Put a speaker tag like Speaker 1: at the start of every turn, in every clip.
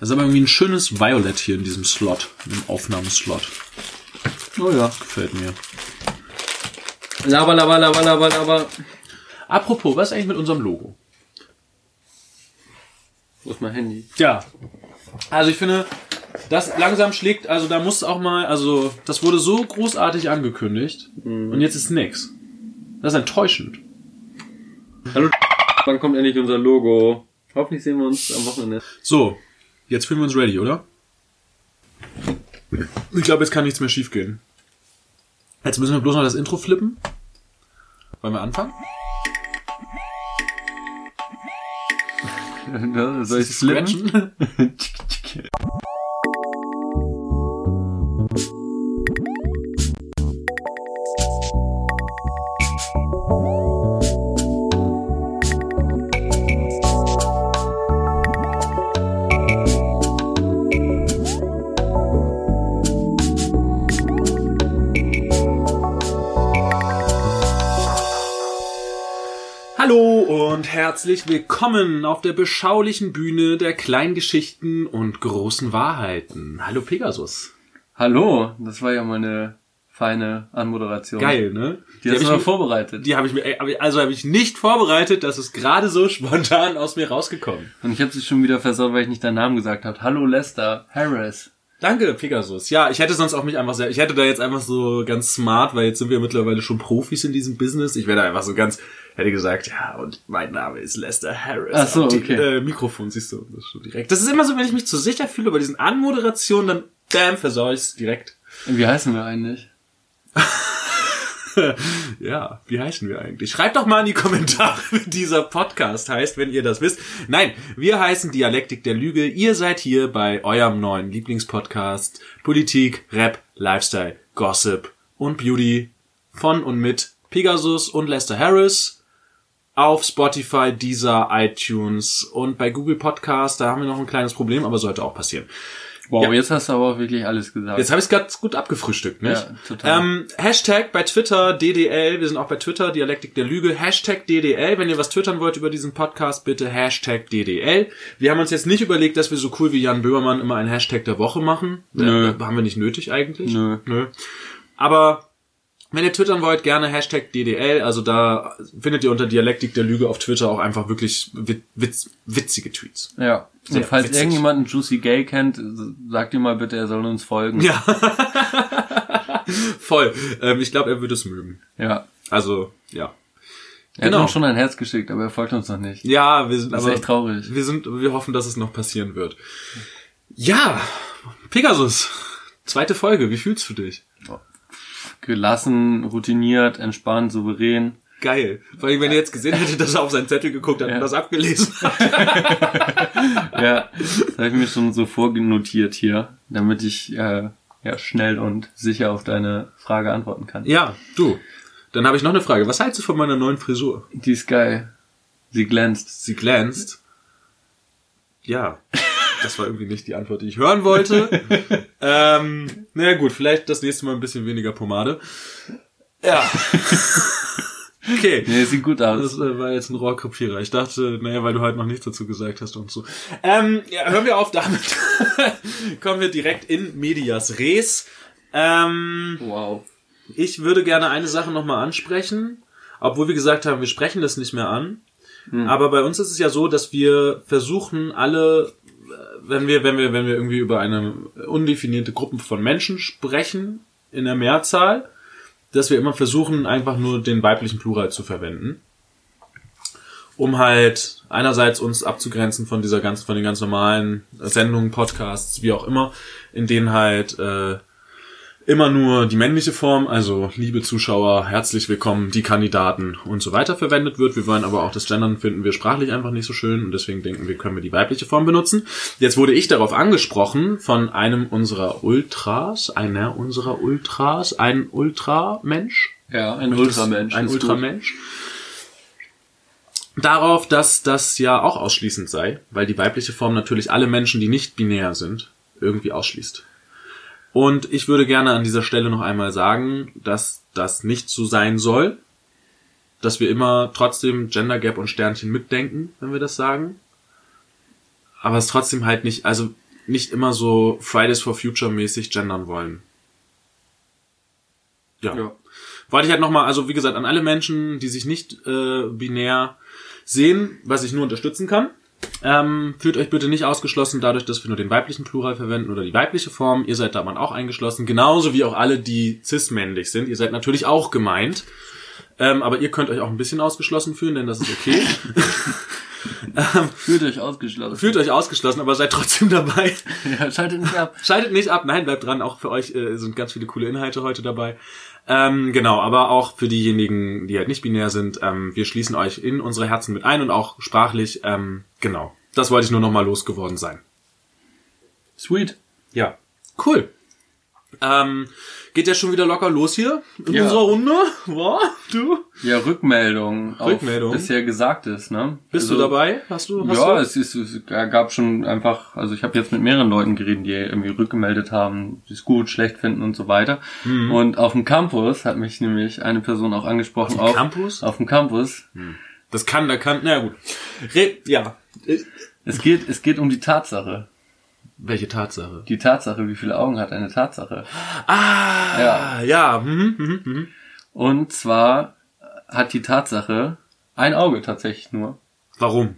Speaker 1: Das ist aber irgendwie ein schönes Violet hier in diesem Slot, im Aufnahmeslot.
Speaker 2: Oh ja.
Speaker 1: Gefällt mir.
Speaker 2: Lava, lava, lava, lava, lava.
Speaker 1: Apropos, was ist eigentlich mit unserem Logo?
Speaker 2: Wo ist mein Handy?
Speaker 1: Ja. Also ich finde, das langsam schlägt, also da muss auch mal, also das wurde so großartig angekündigt und jetzt ist nix. Das ist enttäuschend.
Speaker 2: Hallo, wann kommt endlich unser Logo? Hoffentlich sehen wir uns am Wochenende.
Speaker 1: So, jetzt fühlen wir uns ready, oder? Ich glaube, jetzt kann nichts mehr schiefgehen. Jetzt müssen wir bloß noch das Intro flippen. Wollen wir anfangen?
Speaker 2: Soll ich flippen?
Speaker 1: Hallo und herzlich willkommen auf der beschaulichen Bühne der kleinen Geschichten und großen Wahrheiten. Hallo Pegasus.
Speaker 2: Hallo, das war ja mal eine feine Anmoderation.
Speaker 1: Geil, ne?
Speaker 2: Die hast
Speaker 1: hab
Speaker 2: du mal
Speaker 1: ich,
Speaker 2: vorbereitet.
Speaker 1: die habe ich mir, ich- also habe ich nicht vorbereitet, das ist gerade so spontan aus mir rausgekommen.
Speaker 2: Und ich habe sie schon wieder versaut, weil ich nicht deinen Namen gesagt habe. Hallo Lester Harris.
Speaker 1: Danke, Pegasus. Ja, ich hätte sonst auch mich einfach sehr, ich hätte da jetzt einfach so ganz smart, weil jetzt sind wir mittlerweile schon Profis in diesem Business. Ich wäre da einfach so ganz, hätte gesagt, ja, und mein Name ist Lester Harris.
Speaker 2: Ach so,
Speaker 1: die,
Speaker 2: okay.
Speaker 1: Äh, Mikrofon, siehst du, das ist schon direkt. Das ist immer so, wenn ich mich zu sicher fühle bei diesen Anmoderationen, dann, bam, versau ich's direkt.
Speaker 2: Wie heißen wir eigentlich?
Speaker 1: Ja, wie heißen wir eigentlich? Schreibt doch mal in die Kommentare, wie dieser Podcast heißt, wenn ihr das wisst. Nein, wir heißen Dialektik der Lüge. Ihr seid hier bei eurem neuen Lieblingspodcast Politik, Rap, Lifestyle, Gossip und Beauty von und mit Pegasus und Lester Harris auf Spotify, Deezer, iTunes und bei Google Podcast. Da haben wir noch ein kleines Problem, aber sollte auch passieren.
Speaker 2: Wow,
Speaker 1: Ja.
Speaker 2: jetzt hast du aber wirklich alles gesagt.
Speaker 1: Jetzt habe ich es ganz gut abgefrühstückt, nicht?
Speaker 2: Ja, total.
Speaker 1: Ähm, Hashtag bei Twitter DDL, wir sind auch bei Twitter, Dialektik der Lüge, Hashtag DDL, wenn ihr was twittern wollt über diesen Podcast, bitte Hashtag DDL. Wir haben uns jetzt nicht überlegt, dass wir so cool wie Jan Böhmermann immer einen Hashtag der Woche machen.
Speaker 2: Nö.
Speaker 1: Äh, haben wir nicht nötig eigentlich.
Speaker 2: Nö.
Speaker 1: Nö. Aber wenn ihr twittern wollt, gerne Hashtag DDL, also da findet ihr unter Dialektik der Lüge auf Twitter auch einfach wirklich wit witz witzige Tweets.
Speaker 2: ja. Und
Speaker 1: Sehr
Speaker 2: falls
Speaker 1: witzig.
Speaker 2: irgendjemand einen Juicy Gay kennt, sagt ihm mal bitte, er soll uns folgen.
Speaker 1: Ja. Voll. Ähm, ich glaube, er würde es mögen.
Speaker 2: Ja.
Speaker 1: Also, ja.
Speaker 2: Er hat
Speaker 1: Genau.
Speaker 2: uns schon ein Herz geschickt, aber er folgt uns noch nicht.
Speaker 1: Ja, wir sind
Speaker 2: Das ist
Speaker 1: aber
Speaker 2: echt traurig.
Speaker 1: wir sind wir hoffen, dass es noch passieren wird. Ja, Pegasus. Zweite Folge, wie fühlst du dich?
Speaker 2: Gelassen, routiniert, entspannt, souverän.
Speaker 1: Geil. Vor allem, wenn ihr jetzt gesehen hättet, dass er auf seinen Zettel geguckt hat
Speaker 2: Ja.
Speaker 1: und das abgelesen hat.
Speaker 2: Ja, das habe ich mir schon so vorgenotiert hier, damit ich äh, ja, schnell und sicher auf deine Frage antworten kann.
Speaker 1: Ja, du. Dann habe ich noch eine Frage. Was hältst du von meiner neuen Frisur?
Speaker 2: Die ist geil. Sie glänzt.
Speaker 1: Sie glänzt. Ja. Das war irgendwie nicht die Antwort, die ich hören wollte. ähm, naja gut, vielleicht das nächste Mal ein bisschen weniger Pomade. Ja. Okay.
Speaker 2: Nee, sieht gut aus.
Speaker 1: Das äh, war jetzt ein Rohrkrepierer. Ich dachte, naja, weil du halt noch nichts dazu gesagt hast und so. Ähm, ja, hören wir auf damit. Kommen wir direkt in Medias Res. Ähm,
Speaker 2: Wow.
Speaker 1: ich würde gerne eine Sache nochmal ansprechen. Obwohl wir gesagt haben, wir sprechen das nicht mehr an. Aber bei uns ist es ja so, dass wir versuchen, alle, wenn wir, wenn wir, wenn wir irgendwie über eine undefinierte Gruppe von Menschen sprechen, in der Mehrzahl, dass wir immer versuchen, einfach nur den weiblichen Plural zu verwenden. Um halt einerseits uns abzugrenzen von dieser ganz, von den ganz normalen Sendungen, Podcasts, wie auch immer, in denen halt äh, immer nur die männliche Form, also liebe Zuschauer, herzlich willkommen, die Kandidaten und so weiter verwendet wird. Wir wollen aber auch das Gendern finden wir sprachlich einfach nicht so schön und deswegen denken wir, können wir die weibliche Form benutzen. Jetzt wurde ich darauf angesprochen von einem unserer Ultras, einer unserer Ultras, ein Ultramensch.
Speaker 2: Ja, ein Ultramensch.
Speaker 1: Ein. Ultramensch. Darauf, dass das ja auch ausschließend sei, weil die weibliche Form natürlich alle Menschen, die nicht binär sind, irgendwie ausschließt. Und ich würde gerne an dieser Stelle noch einmal sagen, dass das nicht so sein soll, dass wir immer trotzdem Gender Gap und Sternchen mitdenken, wenn wir das sagen. Aber es trotzdem halt nicht, also nicht immer so Fridays for Future mäßig gendern wollen. Ja.
Speaker 2: Ja.
Speaker 1: Wollte ich halt nochmal, also wie gesagt, an alle Menschen, die sich nicht äh, binär sehen, was ich nur unterstützen kann. Ähm, fühlt euch bitte nicht ausgeschlossen dadurch, dass wir nur den weiblichen Plural verwenden oder die weibliche Form. Ihr seid da mal auch eingeschlossen, genauso wie auch alle, die cis-männlich sind. Ihr seid natürlich auch gemeint. Ähm, aber ihr könnt euch auch ein bisschen ausgeschlossen fühlen, denn das ist okay.
Speaker 2: Fühlt euch ausgeschlossen.
Speaker 1: Fühlt euch ausgeschlossen, aber seid trotzdem dabei.
Speaker 2: Ja, schaltet nicht ab.
Speaker 1: Schaltet nicht ab, nein, bleibt dran. Auch für euch äh, sind ganz viele coole Inhalte heute dabei. Ähm, genau, aber auch für diejenigen, die halt nicht binär sind, ähm, wir schließen euch in unsere Herzen mit ein und auch sprachlich. Ähm, genau, das wollte ich nur noch mal losgeworden sein.
Speaker 2: Sweet.
Speaker 1: Ja, cool. Ähm, geht ja schon wieder locker los hier in
Speaker 2: Ja.
Speaker 1: unserer Runde. War du?
Speaker 2: Ja, Rückmeldung.
Speaker 1: Rückmeldung.
Speaker 2: Auf bisher Gesagtes, ne?
Speaker 1: Bist
Speaker 2: Also,
Speaker 1: du dabei? Hast du? Hast
Speaker 2: Ja,
Speaker 1: du?
Speaker 2: es, ist, es gab schon einfach, also ich habe jetzt mit mehreren Leuten geredet, die irgendwie rückgemeldet haben, die es gut, schlecht finden und so weiter.
Speaker 1: Mhm.
Speaker 2: Und auf dem Campus hat mich nämlich eine Person auch angesprochen.
Speaker 1: Auf dem Campus?
Speaker 2: Auf dem Campus.
Speaker 1: Das kann, da kann, na gut. Re ja.
Speaker 2: Es geht, es geht um die Tatsache.
Speaker 1: Welche Tatsache?
Speaker 2: Die Tatsache, wie viele Augen hat eine Tatsache?
Speaker 1: Ah, ja, ja. Mhm, mhm, mhm.
Speaker 2: Und zwar hat die Tatsache ein Auge tatsächlich nur.
Speaker 1: Warum?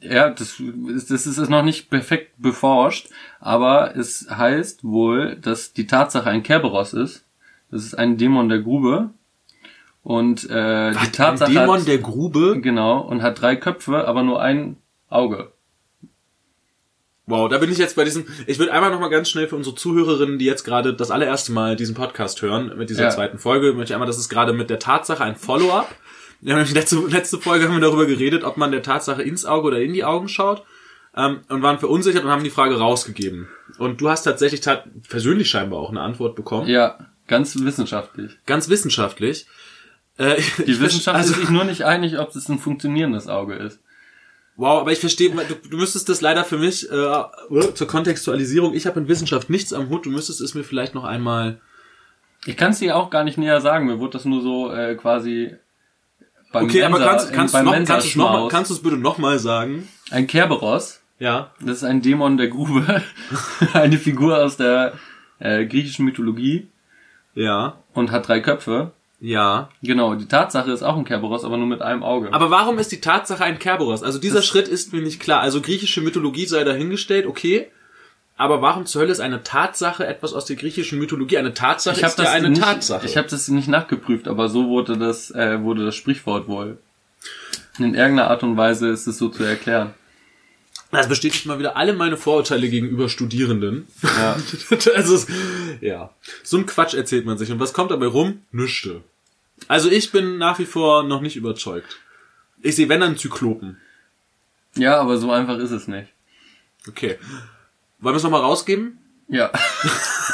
Speaker 2: Ja, das ist, das ist noch nicht perfekt beforscht, aber es heißt wohl, dass die Tatsache ein Kerberos ist. Das ist ein Dämon der Grube. Und äh, die
Speaker 1: Was,
Speaker 2: Tatsache
Speaker 1: ein Dämon
Speaker 2: hat,
Speaker 1: der Grube?
Speaker 2: genau und hat drei Köpfe, aber nur ein Auge.
Speaker 1: Wow, da bin ich jetzt bei diesem. Ich würde einmal noch mal ganz schnell für unsere Zuhörerinnen, die jetzt gerade das allererste Mal diesen Podcast hören, mit dieser
Speaker 2: Ja.
Speaker 1: zweiten Folge, möchte ich einmal, das ist gerade mit der Tatsache ein Follow-up. Letzte, letzte Folge haben wir darüber geredet, ob man der Tatsache ins Auge oder in die Augen schaut. Ähm, und waren verunsichert und haben die Frage rausgegeben. Und du hast tatsächlich tat persönlich scheinbar auch eine Antwort bekommen.
Speaker 2: Ja, ganz wissenschaftlich.
Speaker 1: Ganz wissenschaftlich. Äh,
Speaker 2: Die Wissenschaft
Speaker 1: also,
Speaker 2: ist sich nur nicht einig, ob es ein funktionierendes Auge ist.
Speaker 1: Wow, aber ich verstehe, du, du müsstest das leider für mich äh, zur Kontextualisierung. Ich habe in Wissenschaft nichts am Hut. Du müsstest es mir vielleicht noch einmal
Speaker 2: Ich kann es dir auch gar nicht näher sagen. Mir wurde das nur so äh, quasi beim
Speaker 1: Okay, aber
Speaker 2: Mensa-
Speaker 1: kannst,
Speaker 2: in-
Speaker 1: kannst, du noch, kannst, du's noch kannst du es bitte nochmal sagen?
Speaker 2: Ein Kerberos.
Speaker 1: Ja.
Speaker 2: Das ist ein Dämon der Grube. Eine Figur aus der äh, griechischen Mythologie
Speaker 1: Ja.
Speaker 2: und hat drei Köpfe.
Speaker 1: Ja.
Speaker 2: Genau, die Tatsache ist auch ein Kerberos, aber nur mit einem Auge.
Speaker 1: Aber warum ist die Tatsache ein Kerberos? Also dieser Schritt ist mir nicht klar. Also griechische Mythologie sei dahingestellt, okay. Aber warum zur Hölle ist eine Tatsache etwas aus der griechischen Mythologie? Eine Tatsache
Speaker 2: ich habe
Speaker 1: ist ja
Speaker 2: das
Speaker 1: eine
Speaker 2: nicht,
Speaker 1: Tatsache.
Speaker 2: Ich habe das nicht nachgeprüft, aber so wurde das äh, wurde das Sprichwort wohl. In irgendeiner Art und Weise ist es so zu erklären.
Speaker 1: Das bestätigt mal wieder alle meine Vorurteile gegenüber Studierenden.
Speaker 2: Ja.
Speaker 1: also, es- ja. So ein Quatsch erzählt man sich. Und was kommt dabei rum? Nüschte. Also ich bin nach wie vor noch nicht überzeugt. Ich sehe, wenn dann Zyklopen.
Speaker 2: ja, aber so einfach ist es nicht.
Speaker 1: Okay. Wollen wir es nochmal rausgeben?
Speaker 2: Ja.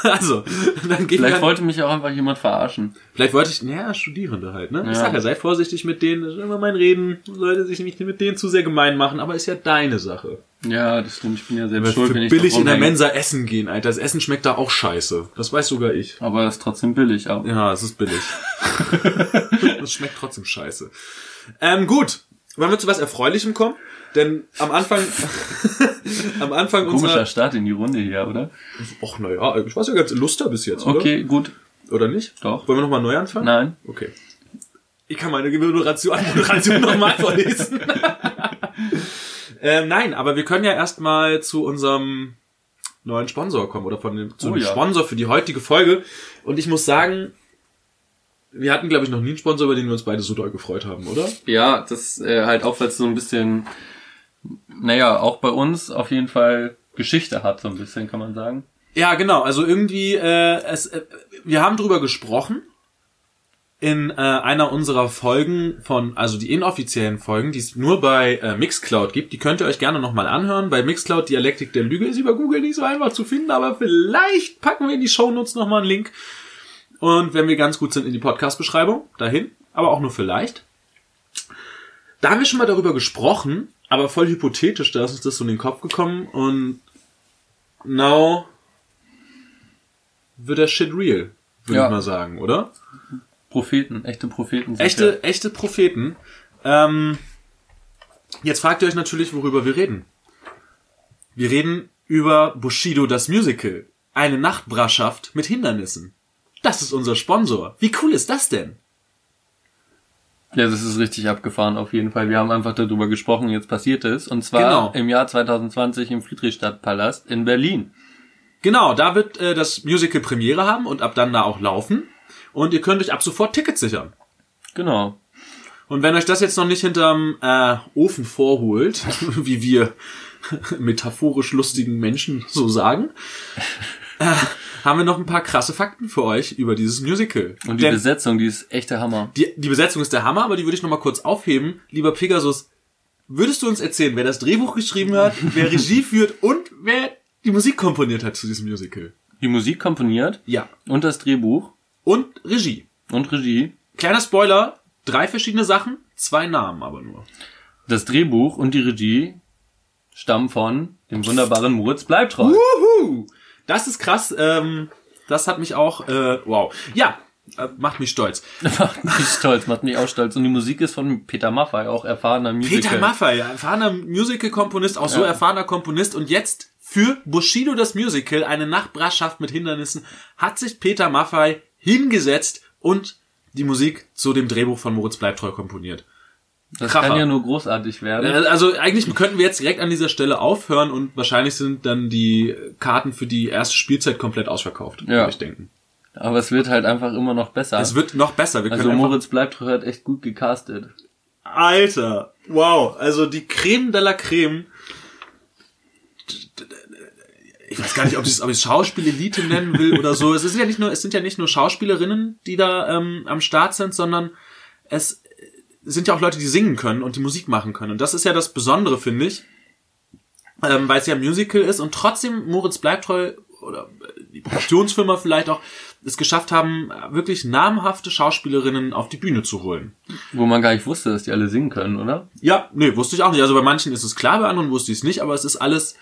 Speaker 1: Also, dann gehen
Speaker 2: Vielleicht wollte mich auch einfach jemand verarschen.
Speaker 1: Vielleicht wollte ich, naja, Studierende halt, ne? Ich
Speaker 2: Ja.
Speaker 1: sag ja, sei vorsichtig mit denen, das ist immer mein Reden, sollte sich nicht mit denen zu sehr gemein machen, aber ist ja deine Sache.
Speaker 2: Ja, das stimmt. Ich bin ja
Speaker 1: wir
Speaker 2: schuld, wenn ich
Speaker 1: billig in der. Mensa essen gehen, Alter. Das Essen schmeckt da auch scheiße. Das weiß sogar ich.
Speaker 2: Aber es ist trotzdem billig auch.
Speaker 1: Ja, es ist billig. das schmeckt trotzdem scheiße. Ähm, gut. Wollen wir zu was Erfreulichem kommen? Denn am Anfang, am Anfang
Speaker 2: Komischer
Speaker 1: unserer,
Speaker 2: Start in die Runde hier, oder?
Speaker 1: ach, naja, ich weiß ja ganz luster bis jetzt, oder?
Speaker 2: Okay, gut.
Speaker 1: Oder nicht?
Speaker 2: Doch.
Speaker 1: Wollen wir nochmal neu anfangen?
Speaker 2: Nein.
Speaker 1: Okay. Ich kann meine Moderation, Moderation nochmal vorlesen. ähm, nein, aber wir können ja erstmal zu unserem neuen Sponsor kommen oder von dem, zu
Speaker 2: Oh
Speaker 1: dem
Speaker 2: ja.
Speaker 1: Sponsor für die heutige Folge. Und ich muss sagen, wir hatten, glaube ich, noch nie einen Sponsor, über den wir uns beide so doll gefreut haben, oder?
Speaker 2: Ja, das äh, halt auch, weil es so ein bisschen, naja, auch bei uns auf jeden Fall Geschichte hat, so ein bisschen, kann man sagen.
Speaker 1: Ja, genau. Also irgendwie, äh, es, äh, wir haben drüber gesprochen in äh, einer unserer Folgen von, also die inoffiziellen Folgen, die es nur bei äh, Mixcloud gibt. Die könnt ihr euch gerne nochmal anhören. Bei Mixcloud Dialektik der Lüge ist über Google nicht so einfach zu finden, aber vielleicht packen wir in die Shownotes nochmal einen Link. Und wenn wir ganz gut sind in die Podcast-Beschreibung, dahin, aber auch nur vielleicht. Da haben wir schon mal darüber gesprochen, aber voll hypothetisch, da ist uns das so in den Kopf gekommen und now wird der Shit real, würde
Speaker 2: Ja.
Speaker 1: ich mal sagen, oder?
Speaker 2: Propheten, echte Propheten.
Speaker 1: Echte, echte Propheten. Ähm, jetzt fragt ihr euch natürlich, worüber wir reden. Wir reden über Bushido das Musical. Eine Nachtbraschaft mit Hindernissen. Das ist unser Sponsor. Wie cool ist das denn?
Speaker 2: Ja, das ist richtig abgefahren auf jeden Fall. Wir haben einfach darüber gesprochen, jetzt passiert es. Und zwar
Speaker 1: Genau.
Speaker 2: im Jahr 2020 im Friedrichstadtpalast in Berlin.
Speaker 1: Genau, da wird äh, das Musical Premiere haben und ab dann da auch laufen. Und ihr könnt euch ab sofort Tickets sichern.
Speaker 2: Genau.
Speaker 1: Und wenn euch das jetzt noch nicht hinterm äh, Ofen vorholt, wie wir metaphorisch lustigen Menschen so sagen, äh, haben wir noch ein paar krasse Fakten für euch über dieses Musical.
Speaker 2: Und die
Speaker 1: Denn
Speaker 2: Besetzung, die ist echter Hammer.
Speaker 1: die, die Besetzung ist der Hammer, aber die würde ich noch mal kurz aufheben. Lieber Pegasus, würdest du uns erzählen, wer das Drehbuch geschrieben hat, wer Regie führt und wer die Musik komponiert hat zu diesem Musical?
Speaker 2: Die Musik komponiert
Speaker 1: Ja.
Speaker 2: und das Drehbuch
Speaker 1: Und Regie.
Speaker 2: und Regie.
Speaker 1: Kleiner Spoiler, drei verschiedene Sachen, zwei Namen aber nur.
Speaker 2: Das Drehbuch und die Regie stammen von dem wunderbaren Moritz Bleibtreu.
Speaker 1: Wuhu! Das ist krass. Ähm, das hat mich auch, äh, wow. Ja, äh, macht mich stolz.
Speaker 2: macht mich stolz, macht mich auch stolz. Und die Musik ist von Peter Maffay, auch erfahrener Musiker.
Speaker 1: Peter Maffay, ja, erfahrener Musical-Komponist, auch so
Speaker 2: Ja.
Speaker 1: erfahrener Komponist. Und jetzt für Bushido das Musical, eine Nachbarschaft mit Hindernissen, hat sich Peter Maffay hingesetzt und die Musik zu dem Drehbuch von Moritz Bleibtreu komponiert.
Speaker 2: Das
Speaker 1: Kracher.
Speaker 2: kann ja nur großartig werden.
Speaker 1: Also eigentlich könnten wir jetzt direkt an dieser Stelle aufhören und wahrscheinlich sind dann die Karten für die erste Spielzeit komplett ausverkauft,
Speaker 2: Ja.
Speaker 1: würde ich denken.
Speaker 2: Aber es wird halt einfach immer noch besser.
Speaker 1: Es wird noch besser. Wir
Speaker 2: also Moritz Bleibtreu hat echt gut gecastet.
Speaker 1: Alter, wow, also die Creme de la Creme. Ich weiß gar nicht, ob ich es ob Schauspielelite nennen will oder so. Es ist ja nicht nur, es sind ja nicht nur Schauspielerinnen, die da ähm, am Start sind, sondern es sind ja auch Leute, die singen können und die Musik machen können. Und das ist ja das Besondere, finde ich, ähm, weil es ja ein Musical ist und trotzdem Moritz Bleibtreu oder die Produktionsfirma vielleicht auch es geschafft haben, wirklich namhafte Schauspielerinnen auf die Bühne zu holen.
Speaker 2: Wo man gar nicht wusste, dass die alle singen können, oder?
Speaker 1: Ja, nee, wusste ich auch nicht. Also bei manchen ist es klar, bei anderen wusste ich es nicht, aber es ist alles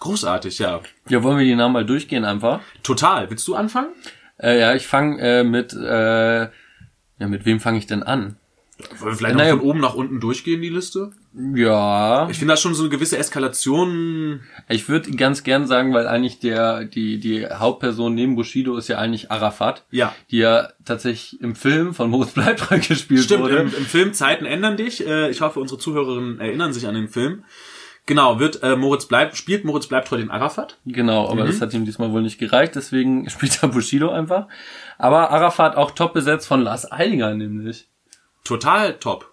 Speaker 1: großartig, ja.
Speaker 2: Ja, wollen wir die Namen mal durchgehen einfach?
Speaker 1: Total. Willst du anfangen?
Speaker 2: Äh, ja, ich fange äh, mit, äh, ja, mit wem fange ich denn an?
Speaker 1: Wollen wir vielleicht
Speaker 2: Naja.
Speaker 1: noch von oben nach unten durchgehen, die Liste?
Speaker 2: Ja,
Speaker 1: Ich finde da schon so eine gewisse Eskalation.
Speaker 2: ich würde ganz gern sagen, weil eigentlich der, die, die Hauptperson neben Bushido ist ja eigentlich Arafat,
Speaker 1: Ja.
Speaker 2: die ja tatsächlich im Film von Moritz Bleibtreu gespielt
Speaker 1: Stimmt,
Speaker 2: wurde.
Speaker 1: im, im Film Zeiten ändern dich. Äh, Ich hoffe, unsere Zuhörerinnen erinnern sich an den Film. Genau, wird äh, Moritz bleibt, spielt Moritz Bleibtreu den Arafat?
Speaker 2: Genau, aber
Speaker 1: Mhm.
Speaker 2: das hat ihm diesmal wohl nicht gereicht, deswegen spielt er Bushido einfach. Aber Arafat auch top besetzt von Lars Eidinger nämlich.
Speaker 1: Total top.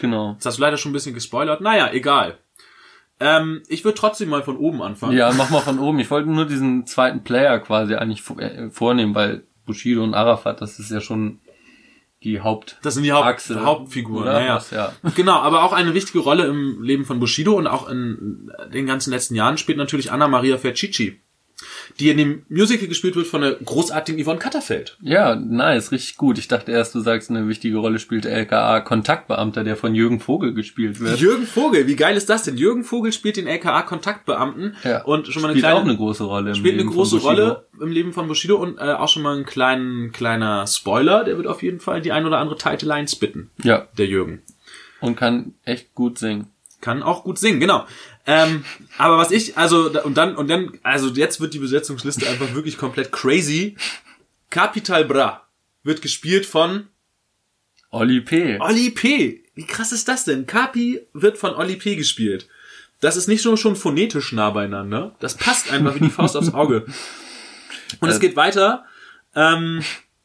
Speaker 2: Genau.
Speaker 1: Jetzt hast du leider schon ein bisschen gespoilert. Naja, egal. Ähm, ich würde trotzdem mal von oben anfangen.
Speaker 2: Ja, mach mal von oben. Ich wollte nur diesen zweiten Player quasi eigentlich äh, vornehmen, weil Bushido und Arafat, das ist ja schon die Haupt
Speaker 1: Das sind die Haupt
Speaker 2: Achse,
Speaker 1: Hauptfiguren.
Speaker 2: oder?
Speaker 1: Naja.
Speaker 2: Was, ja.
Speaker 1: Genau, aber auch eine wichtige Rolle im Leben von Bushido und auch in den ganzen letzten Jahren spielt natürlich Anna Maria Fercici, die in dem Musical gespielt wird von der großartigen Yvonne Katterfeld.
Speaker 2: Ja, nice, richtig gut. Ich dachte erst, du sagst, eine wichtige Rolle spielt der LKA Kontaktbeamter, der von Jürgen Vogel gespielt wird.
Speaker 1: Jürgen Vogel, wie geil ist das denn? Jürgen Vogel spielt den LKA-Kontaktbeamten
Speaker 2: Ja.
Speaker 1: und schon mal eine
Speaker 2: spielt
Speaker 1: kleine,
Speaker 2: auch eine große Rolle. Im
Speaker 1: spielt eine
Speaker 2: Leben
Speaker 1: große. Rolle im Leben von Bushido und äh, auch schon mal ein kleinen, kleiner Spoiler, der wird auf jeden Fall die ein oder andere Title-Line spitten,
Speaker 2: Ja,
Speaker 1: der Jürgen.
Speaker 2: und kann echt gut singen.
Speaker 1: Kann auch gut singen, genau. Ähm, aber was ich, also, und dann, und dann, also jetzt wird die Besetzungsliste einfach wirklich komplett crazy. Capital Bra wird gespielt von
Speaker 2: Oli P.
Speaker 1: Oli P. Wie krass ist das denn? Capi wird von Oli P. gespielt. Das ist nicht nur schon phonetisch nah beieinander. Das passt einfach wie die Faust aufs Auge. Und es
Speaker 2: Äh,
Speaker 1: geht weiter. Ähm,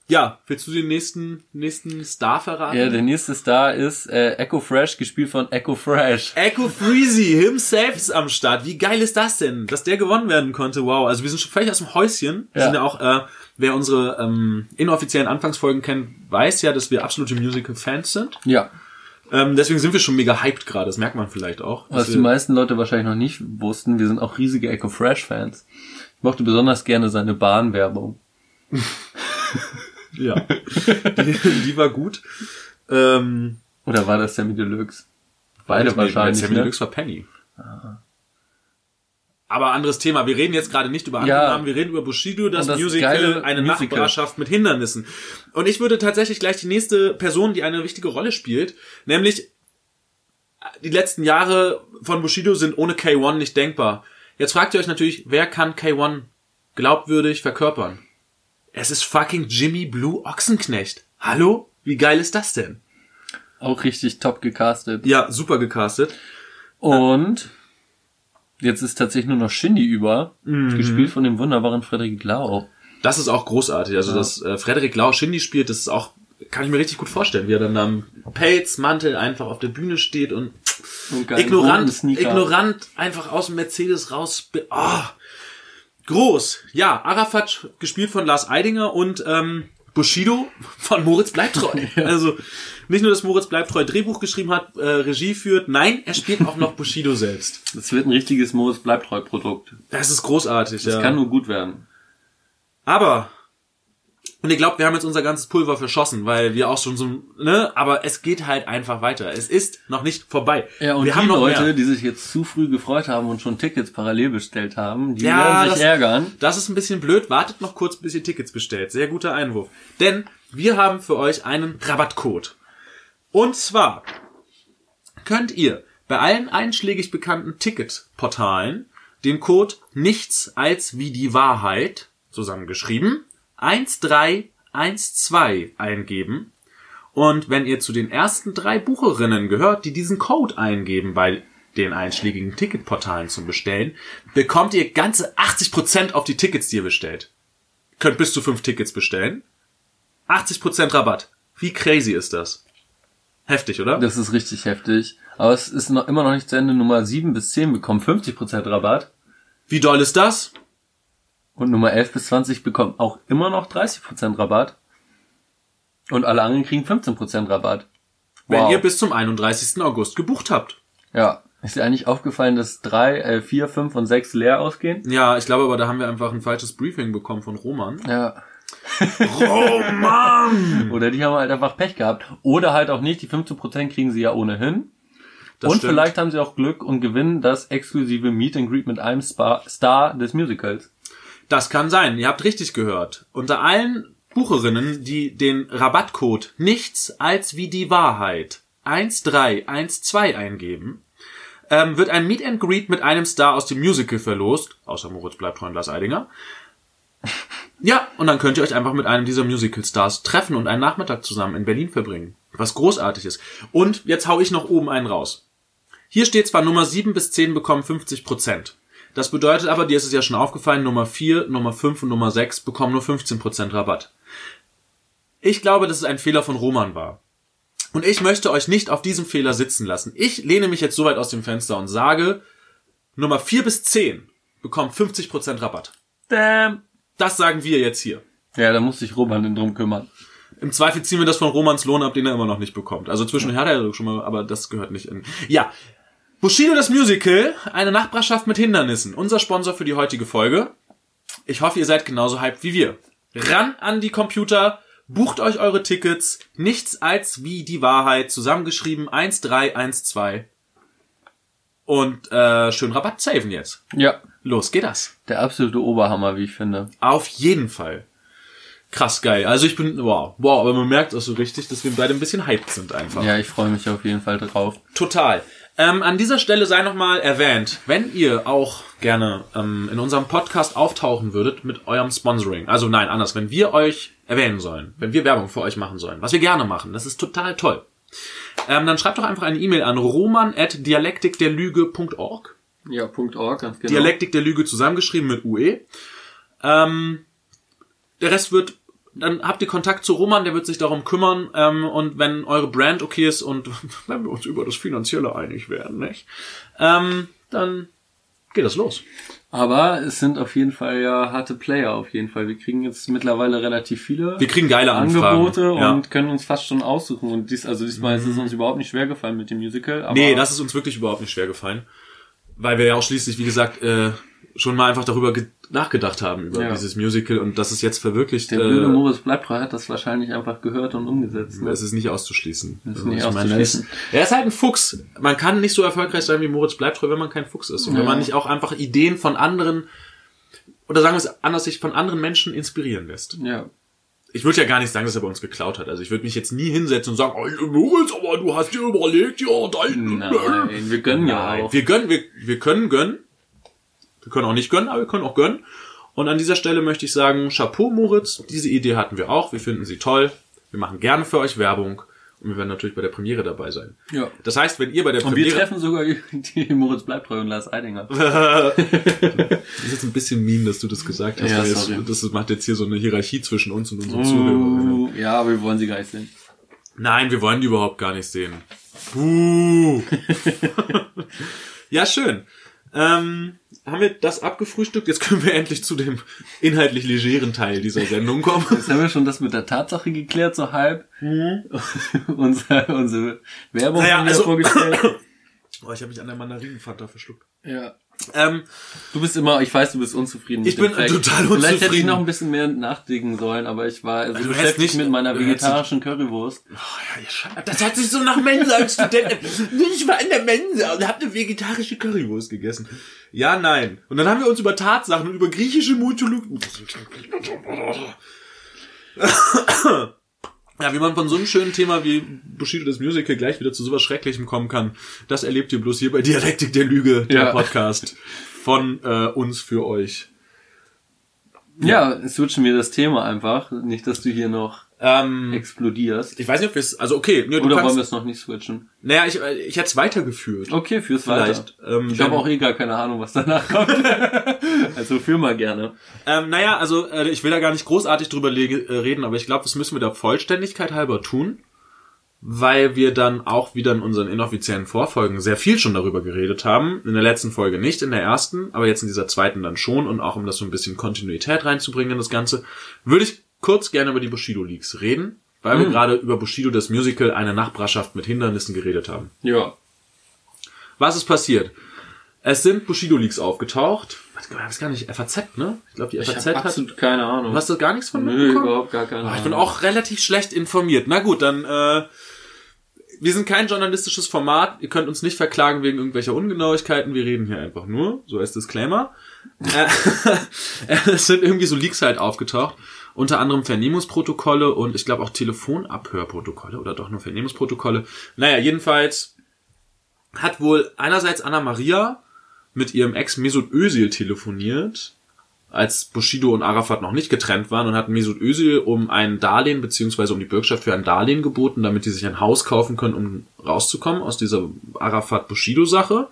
Speaker 1: ja, willst du den nächsten, nächsten Star verraten?
Speaker 2: Ja, der nächste Star ist äh, Echo Fresh, gespielt von Echo Fresh.
Speaker 1: Echo Freezy himself ist am Start. Wie geil ist das denn, dass der gewonnen werden konnte? Wow. Also wir sind schon völlig aus dem Häuschen. Wir
Speaker 2: Ja.
Speaker 1: sind ja auch, äh, wer unsere ähm, inoffiziellen Anfangsfolgen kennt, weiß ja, dass wir absolute Musical-Fans sind.
Speaker 2: Ja,
Speaker 1: Ähm, deswegen sind wir schon mega hyped gerade. Das merkt man vielleicht auch.
Speaker 2: was die meisten Leute wahrscheinlich noch nicht wussten, wir sind auch riesige Echo Fresh Fans. Ich mochte besonders gerne seine Bahnwerbung.
Speaker 1: ja. die, die war gut. Ähm,
Speaker 2: Oder war das Sammy Deluxe? Beide wahrscheinlich.
Speaker 1: Sammy
Speaker 2: ne?
Speaker 1: Deluxe war Penny. Aber anderes Thema. Wir reden jetzt gerade nicht über andere
Speaker 2: Ja.
Speaker 1: Namen, wir reden über Bushido, das,
Speaker 2: das
Speaker 1: Musical, eine
Speaker 2: Musical.
Speaker 1: Nachbarschaft mit Hindernissen. Und ich würde tatsächlich gleich die nächste Person, die eine wichtige Rolle spielt, nämlich die letzten Jahre von Bushido sind ohne K1 nicht denkbar. Jetzt fragt ihr euch natürlich, wer kann K1 glaubwürdig verkörpern? Es ist fucking Jimmy Blue Ochsenknecht. Hallo? Wie geil ist das denn?
Speaker 2: Auch richtig top gecastet.
Speaker 1: Ja, super gecastet.
Speaker 2: Und jetzt ist tatsächlich nur noch Shindy über,
Speaker 1: Mhm.
Speaker 2: gespielt von dem wunderbaren Frederik Lau.
Speaker 1: Das ist auch großartig. Also, dass äh, Frederik Lau Shindy spielt, das ist auch, kann ich mir richtig gut vorstellen, wie er dann am Pelz, Mantel einfach auf der Bühne steht und
Speaker 2: Und
Speaker 1: ignorant, ignorant einfach aus dem Mercedes raus. Oh, groß. Ja, Arafat gespielt von Lars Eidinger und ähm, Bushido von Moritz Bleibtreu. Also nicht nur, dass Moritz Bleibtreu Drehbuch geschrieben hat, äh, Regie führt, nein, er spielt auch noch Bushido selbst.
Speaker 2: Das wird ein richtiges Moos Bleibtreu Produkt.
Speaker 1: Das ist großartig.
Speaker 2: Das
Speaker 1: ja.
Speaker 2: kann nur gut werden.
Speaker 1: Aber und ihr glaubt, wir haben jetzt unser ganzes Pulver verschossen, weil wir auch schon so, ne? Aber es geht halt einfach weiter. Es ist noch nicht vorbei.
Speaker 2: Ja, und
Speaker 1: wir
Speaker 2: die
Speaker 1: haben noch
Speaker 2: Leute,
Speaker 1: mehr.
Speaker 2: die sich jetzt zu früh gefreut haben und schon Tickets parallel bestellt haben, die
Speaker 1: Ja,
Speaker 2: werden sich
Speaker 1: das-
Speaker 2: ärgern.
Speaker 1: Das ist ein bisschen blöd. Wartet noch kurz, bis ihr Tickets bestellt. Sehr guter Einwurf. Denn wir haben für euch einen Rabattcode. Und zwar könnt ihr bei allen einschlägig bekannten Ticketportalen den Code nichts als wie die Wahrheit zusammengeschrieben 1312 eingeben. Und wenn ihr zu den ersten drei Bucherinnen gehört, die diesen Code eingeben bei den einschlägigen Ticketportalen zum Bestellen, bekommt ihr ganze 80% auf die Tickets, die ihr bestellt. Könnt bis zu fünf Tickets bestellen. 80% Rabatt. Wie crazy ist das? Heftig, oder?
Speaker 2: Das ist richtig heftig. Aber es ist noch immer noch nicht zu Ende. Nummer 7 bis 10 bekommen 50% Rabatt.
Speaker 1: Wie doll ist das?
Speaker 2: Und Nummer 11 bis 20 bekommen auch immer noch 30% Rabatt. Und alle anderen kriegen 15% Rabatt.
Speaker 1: Wenn ihr bis zum 31. August gebucht habt.
Speaker 2: ja. Ist dir eigentlich aufgefallen, dass 3, äh, 4, 5 und 6 leer ausgehen?
Speaker 1: Ja, ich glaube aber, da haben wir einfach ein falsches Briefing bekommen von Roman.
Speaker 2: Ja.
Speaker 1: Roman!
Speaker 2: Oder die haben halt einfach Pech gehabt. Oder halt auch nicht. Die 15% kriegen sie ja ohnehin.
Speaker 1: Das
Speaker 2: und
Speaker 1: stimmt.
Speaker 2: vielleicht haben sie auch Glück und gewinnen das exklusive Meet and Greet mit einem Spa Star des Musicals.
Speaker 1: Das kann sein. Ihr habt richtig gehört. Unter allen Bucherinnen, die den Rabattcode nichts als wie die Wahrheit 1312 eingeben, ähm, wird ein Meet and Greet mit einem Star aus dem Musical verlost, außer Moritz Bleibtreu und Lars Eidinger. Ja, und dann könnt ihr euch einfach mit einem dieser Musical-Stars treffen und einen Nachmittag zusammen in Berlin verbringen. Was großartig ist. Und jetzt hau ich noch oben einen raus. Hier steht zwar Nummer 7 bis 10 bekommen 50 Prozent. Das bedeutet aber, dir ist es ja schon aufgefallen, Nummer 4, Nummer 5 und Nummer 6 bekommen nur 15 Prozent Rabatt. Ich glaube, dass es ein Fehler von Roman war. Und ich möchte euch nicht auf diesem Fehler sitzen lassen. Ich lehne mich jetzt so weit aus dem Fenster und sage, Nummer 4 bis 10 bekommen 50 Prozent Rabatt.
Speaker 2: Damn.
Speaker 1: Das sagen wir jetzt hier.
Speaker 2: Ja, da muss sich Roman denn drum kümmern.
Speaker 1: Im Zweifel ziehen wir das von Romans Lohn ab, den er immer noch nicht bekommt. Also zwischendurch hat er schon mal, aber das gehört nicht in. Ja. Bushido das Musical, eine Nachbarschaft mit Hindernissen. Unser Sponsor für die heutige Folge. Ich hoffe, ihr seid genauso hyped wie wir. Ran an die Computer, bucht euch eure Tickets. Nichts als wie die Wahrheit, zusammengeschrieben 1312. Und äh, schön Rabatt saven jetzt.
Speaker 2: Ja.
Speaker 1: Los geht das.
Speaker 2: Der absolute Oberhammer, wie ich finde.
Speaker 1: Auf jeden Fall. Krass geil. Also ich bin, wow, wow, aber man merkt auch so richtig, dass wir beide ein bisschen hyped sind einfach.
Speaker 2: Ja, ich freue mich auf jeden Fall drauf.
Speaker 1: Total. Ähm, an dieser Stelle sei nochmal erwähnt, wenn ihr auch gerne ähm, in unserem Podcast auftauchen würdet mit eurem Sponsoring. Also nein, anders, wenn wir euch erwähnen sollen, wenn wir Werbung für euch machen sollen, was wir gerne machen, das ist total toll. Ähm, dann schreibt doch einfach eine E-Mail an roman.dialektikderlüge.org.
Speaker 2: Ja, Punkt .org, ganz genau.
Speaker 1: Dialektik der Lüge zusammengeschrieben mit UE. Ähm, der Rest wird, dann habt ihr Kontakt zu Roman, der wird sich darum kümmern. Ähm, und wenn eure Brand okay ist und wenn wir uns über das Finanzielle einig werden, nicht? Ähm, dann geht das los.
Speaker 2: Aber es sind auf jeden Fall ja harte Player auf jeden Fall. Wir kriegen jetzt mittlerweile relativ viele
Speaker 1: Wir kriegen geile Anfragen.
Speaker 2: Angebote
Speaker 1: ja.
Speaker 2: und können uns fast schon aussuchen. Und dies, also diesmal ist es uns überhaupt nicht schwer gefallen mit dem Musical. Aber
Speaker 1: Nee, das ist uns wirklich überhaupt nicht schwer gefallen. Weil wir ja auch schließlich, wie gesagt, äh, schon mal einfach darüber ge- nachgedacht haben, über
Speaker 2: Ja.
Speaker 1: dieses Musical und das ist jetzt verwirklicht.
Speaker 2: der blöde
Speaker 1: äh,
Speaker 2: Moritz Bleibtreu hat das wahrscheinlich einfach gehört und umgesetzt. Ne?
Speaker 1: Es ist nicht auszuschließen.
Speaker 2: ist
Speaker 1: Also
Speaker 2: nicht
Speaker 1: ich meine, er ist,
Speaker 2: auszuschließen.
Speaker 1: er ist halt ein Fuchs. Man kann nicht so erfolgreich sein wie Moritz Bleibtreu, wenn man kein Fuchs ist. Und wenn
Speaker 2: Ja.
Speaker 1: man nicht auch einfach Ideen von anderen, oder sagen wir es anders, sich von anderen Menschen inspirieren lässt.
Speaker 2: Ja.
Speaker 1: ich würde ja gar nicht sagen, dass er bei uns geklaut hat. Also ich würde mich jetzt nie hinsetzen und sagen, oh, Moritz, aber du hast dir überlegt, ja, dein...
Speaker 2: Nein, wir gönnen ja auch.
Speaker 1: wir gönnen, wir, wir können gönnen. Wir können auch nicht gönnen, aber wir können auch gönnen. Und an dieser Stelle möchte ich sagen, Chapeau, Moritz. Diese Idee hatten wir auch. Wir finden sie toll. Wir machen gerne für euch Werbung. Und wir werden natürlich bei der Premiere dabei sein.
Speaker 2: Ja.
Speaker 1: Das heißt, wenn ihr bei der
Speaker 2: Und wir
Speaker 1: Premiere...
Speaker 2: treffen sogar die Moritz Bleibtreu und Lars Eidinger.
Speaker 1: das ist jetzt ein bisschen mean, dass du das gesagt hast.
Speaker 2: Ja,
Speaker 1: jetzt, das macht jetzt hier so eine Hierarchie zwischen uns und unseren Zuhörern.
Speaker 2: Uh, ja, aber wir wollen sie gar nicht sehen.
Speaker 1: Nein, wir wollen die überhaupt gar nicht sehen. Buh. ja, schön. Ähm, haben wir das abgefrühstückt? Jetzt können wir endlich zu dem inhaltlich legeren Teil dieser Sendung kommen.
Speaker 2: Jetzt haben wir schon das mit der Tatsache geklärt, so halb. unsere, unsere Werbung
Speaker 1: Naja,
Speaker 2: haben wir
Speaker 1: also-
Speaker 2: vorgestellt.
Speaker 1: Oh, ich habe mich an der Mandarinenfanta verschluckt.
Speaker 2: ja.
Speaker 1: Ähm,
Speaker 2: Du bist immer, ich weiß, du bist unzufrieden. mit
Speaker 1: Ich
Speaker 2: dem
Speaker 1: bin
Speaker 2: Fact.
Speaker 1: total
Speaker 2: Vielleicht hätte ich
Speaker 1: unzufrieden.
Speaker 2: noch ein bisschen mehr nachdenken sollen, aber ich war also
Speaker 1: Du hättest
Speaker 2: beschäftigt
Speaker 1: nicht-
Speaker 2: mit meiner
Speaker 1: du
Speaker 2: vegetarischen Currywurst.
Speaker 1: oh, ja, ihr Scheiße. das hat sich so nach Mensa als Student. Ich war in der Mensa und habe eine vegetarische Currywurst gegessen. Ja, nein. Und dann haben wir uns über Tatsachen und über griechische Mythologie. Ja, wie man von so einem schönen Thema wie Bushido das Musical gleich wieder zu sowas Schrecklichem kommen kann, das erlebt ihr bloß hier bei Dialektik der Lüge, der
Speaker 2: Ja.
Speaker 1: Podcast von äh, uns für euch.
Speaker 2: Ja, switchen wir das Thema einfach. Nicht, dass du hier noch
Speaker 1: Ähm,
Speaker 2: explodierst.
Speaker 1: ich weiß nicht, ob wir es, also okay, du
Speaker 2: Oder wollen
Speaker 1: kannst,
Speaker 2: wir es noch nicht switchen?
Speaker 1: naja, ich, äh, ich hätte es weitergeführt.
Speaker 2: Okay, fürs
Speaker 1: Vielleicht.
Speaker 2: weiter.
Speaker 1: Ähm,
Speaker 2: Ich habe auch eh gar keine Ahnung, was danach kommt. also führ mal gerne.
Speaker 1: Ähm, naja, also äh, ich will da gar nicht großartig drüber äh, reden, aber ich glaube, das müssen wir der Vollständigkeit halber tun, weil wir dann auch wieder in unseren inoffiziellen Vorfolgen sehr viel schon darüber geredet haben. In der letzten Folge nicht, in der ersten, aber jetzt in dieser zweiten dann schon und auch um das so ein bisschen Kontinuität reinzubringen in das Ganze, würde ich kurz gerne über die Bushido Leaks reden, weil wir gerade über Bushido das Musical eine Nachbarschaft mit Hindernissen geredet haben.
Speaker 2: Ja.
Speaker 1: Was ist passiert? Es sind Bushido Leaks aufgetaucht. Ich weiß gar nicht, FAZ, ne? Ich glaube, die
Speaker 2: Ich
Speaker 1: FAZ
Speaker 2: habe
Speaker 1: hat
Speaker 2: absolut keine Ahnung.
Speaker 1: Du hast da gar nichts von
Speaker 2: Nö, überhaupt gar keine
Speaker 1: Ah,
Speaker 2: Ahnung.
Speaker 1: Ich bin auch relativ schlecht informiert. Na gut, dann, äh, wir sind kein journalistisches Format. Ihr könnt uns nicht verklagen wegen irgendwelcher Ungenauigkeiten. Wir reden hier einfach nur. So als Disclaimer. Äh, es sind irgendwie so Leaks halt aufgetaucht. Unter anderem Vernehmungsprotokolle und ich glaube auch Telefonabhörprotokolle oder doch nur Vernehmungsprotokolle. Naja, jedenfalls hat wohl einerseits Anna Maria mit ihrem Ex Mesut Özil telefoniert, als Bushido und Arafat noch nicht getrennt waren und hat Mesut Özil um ein Darlehen beziehungsweise um die Bürgschaft für ein Darlehen geboten, damit die sich ein Haus kaufen können, um rauszukommen aus dieser Arafat-Bushido-Sache.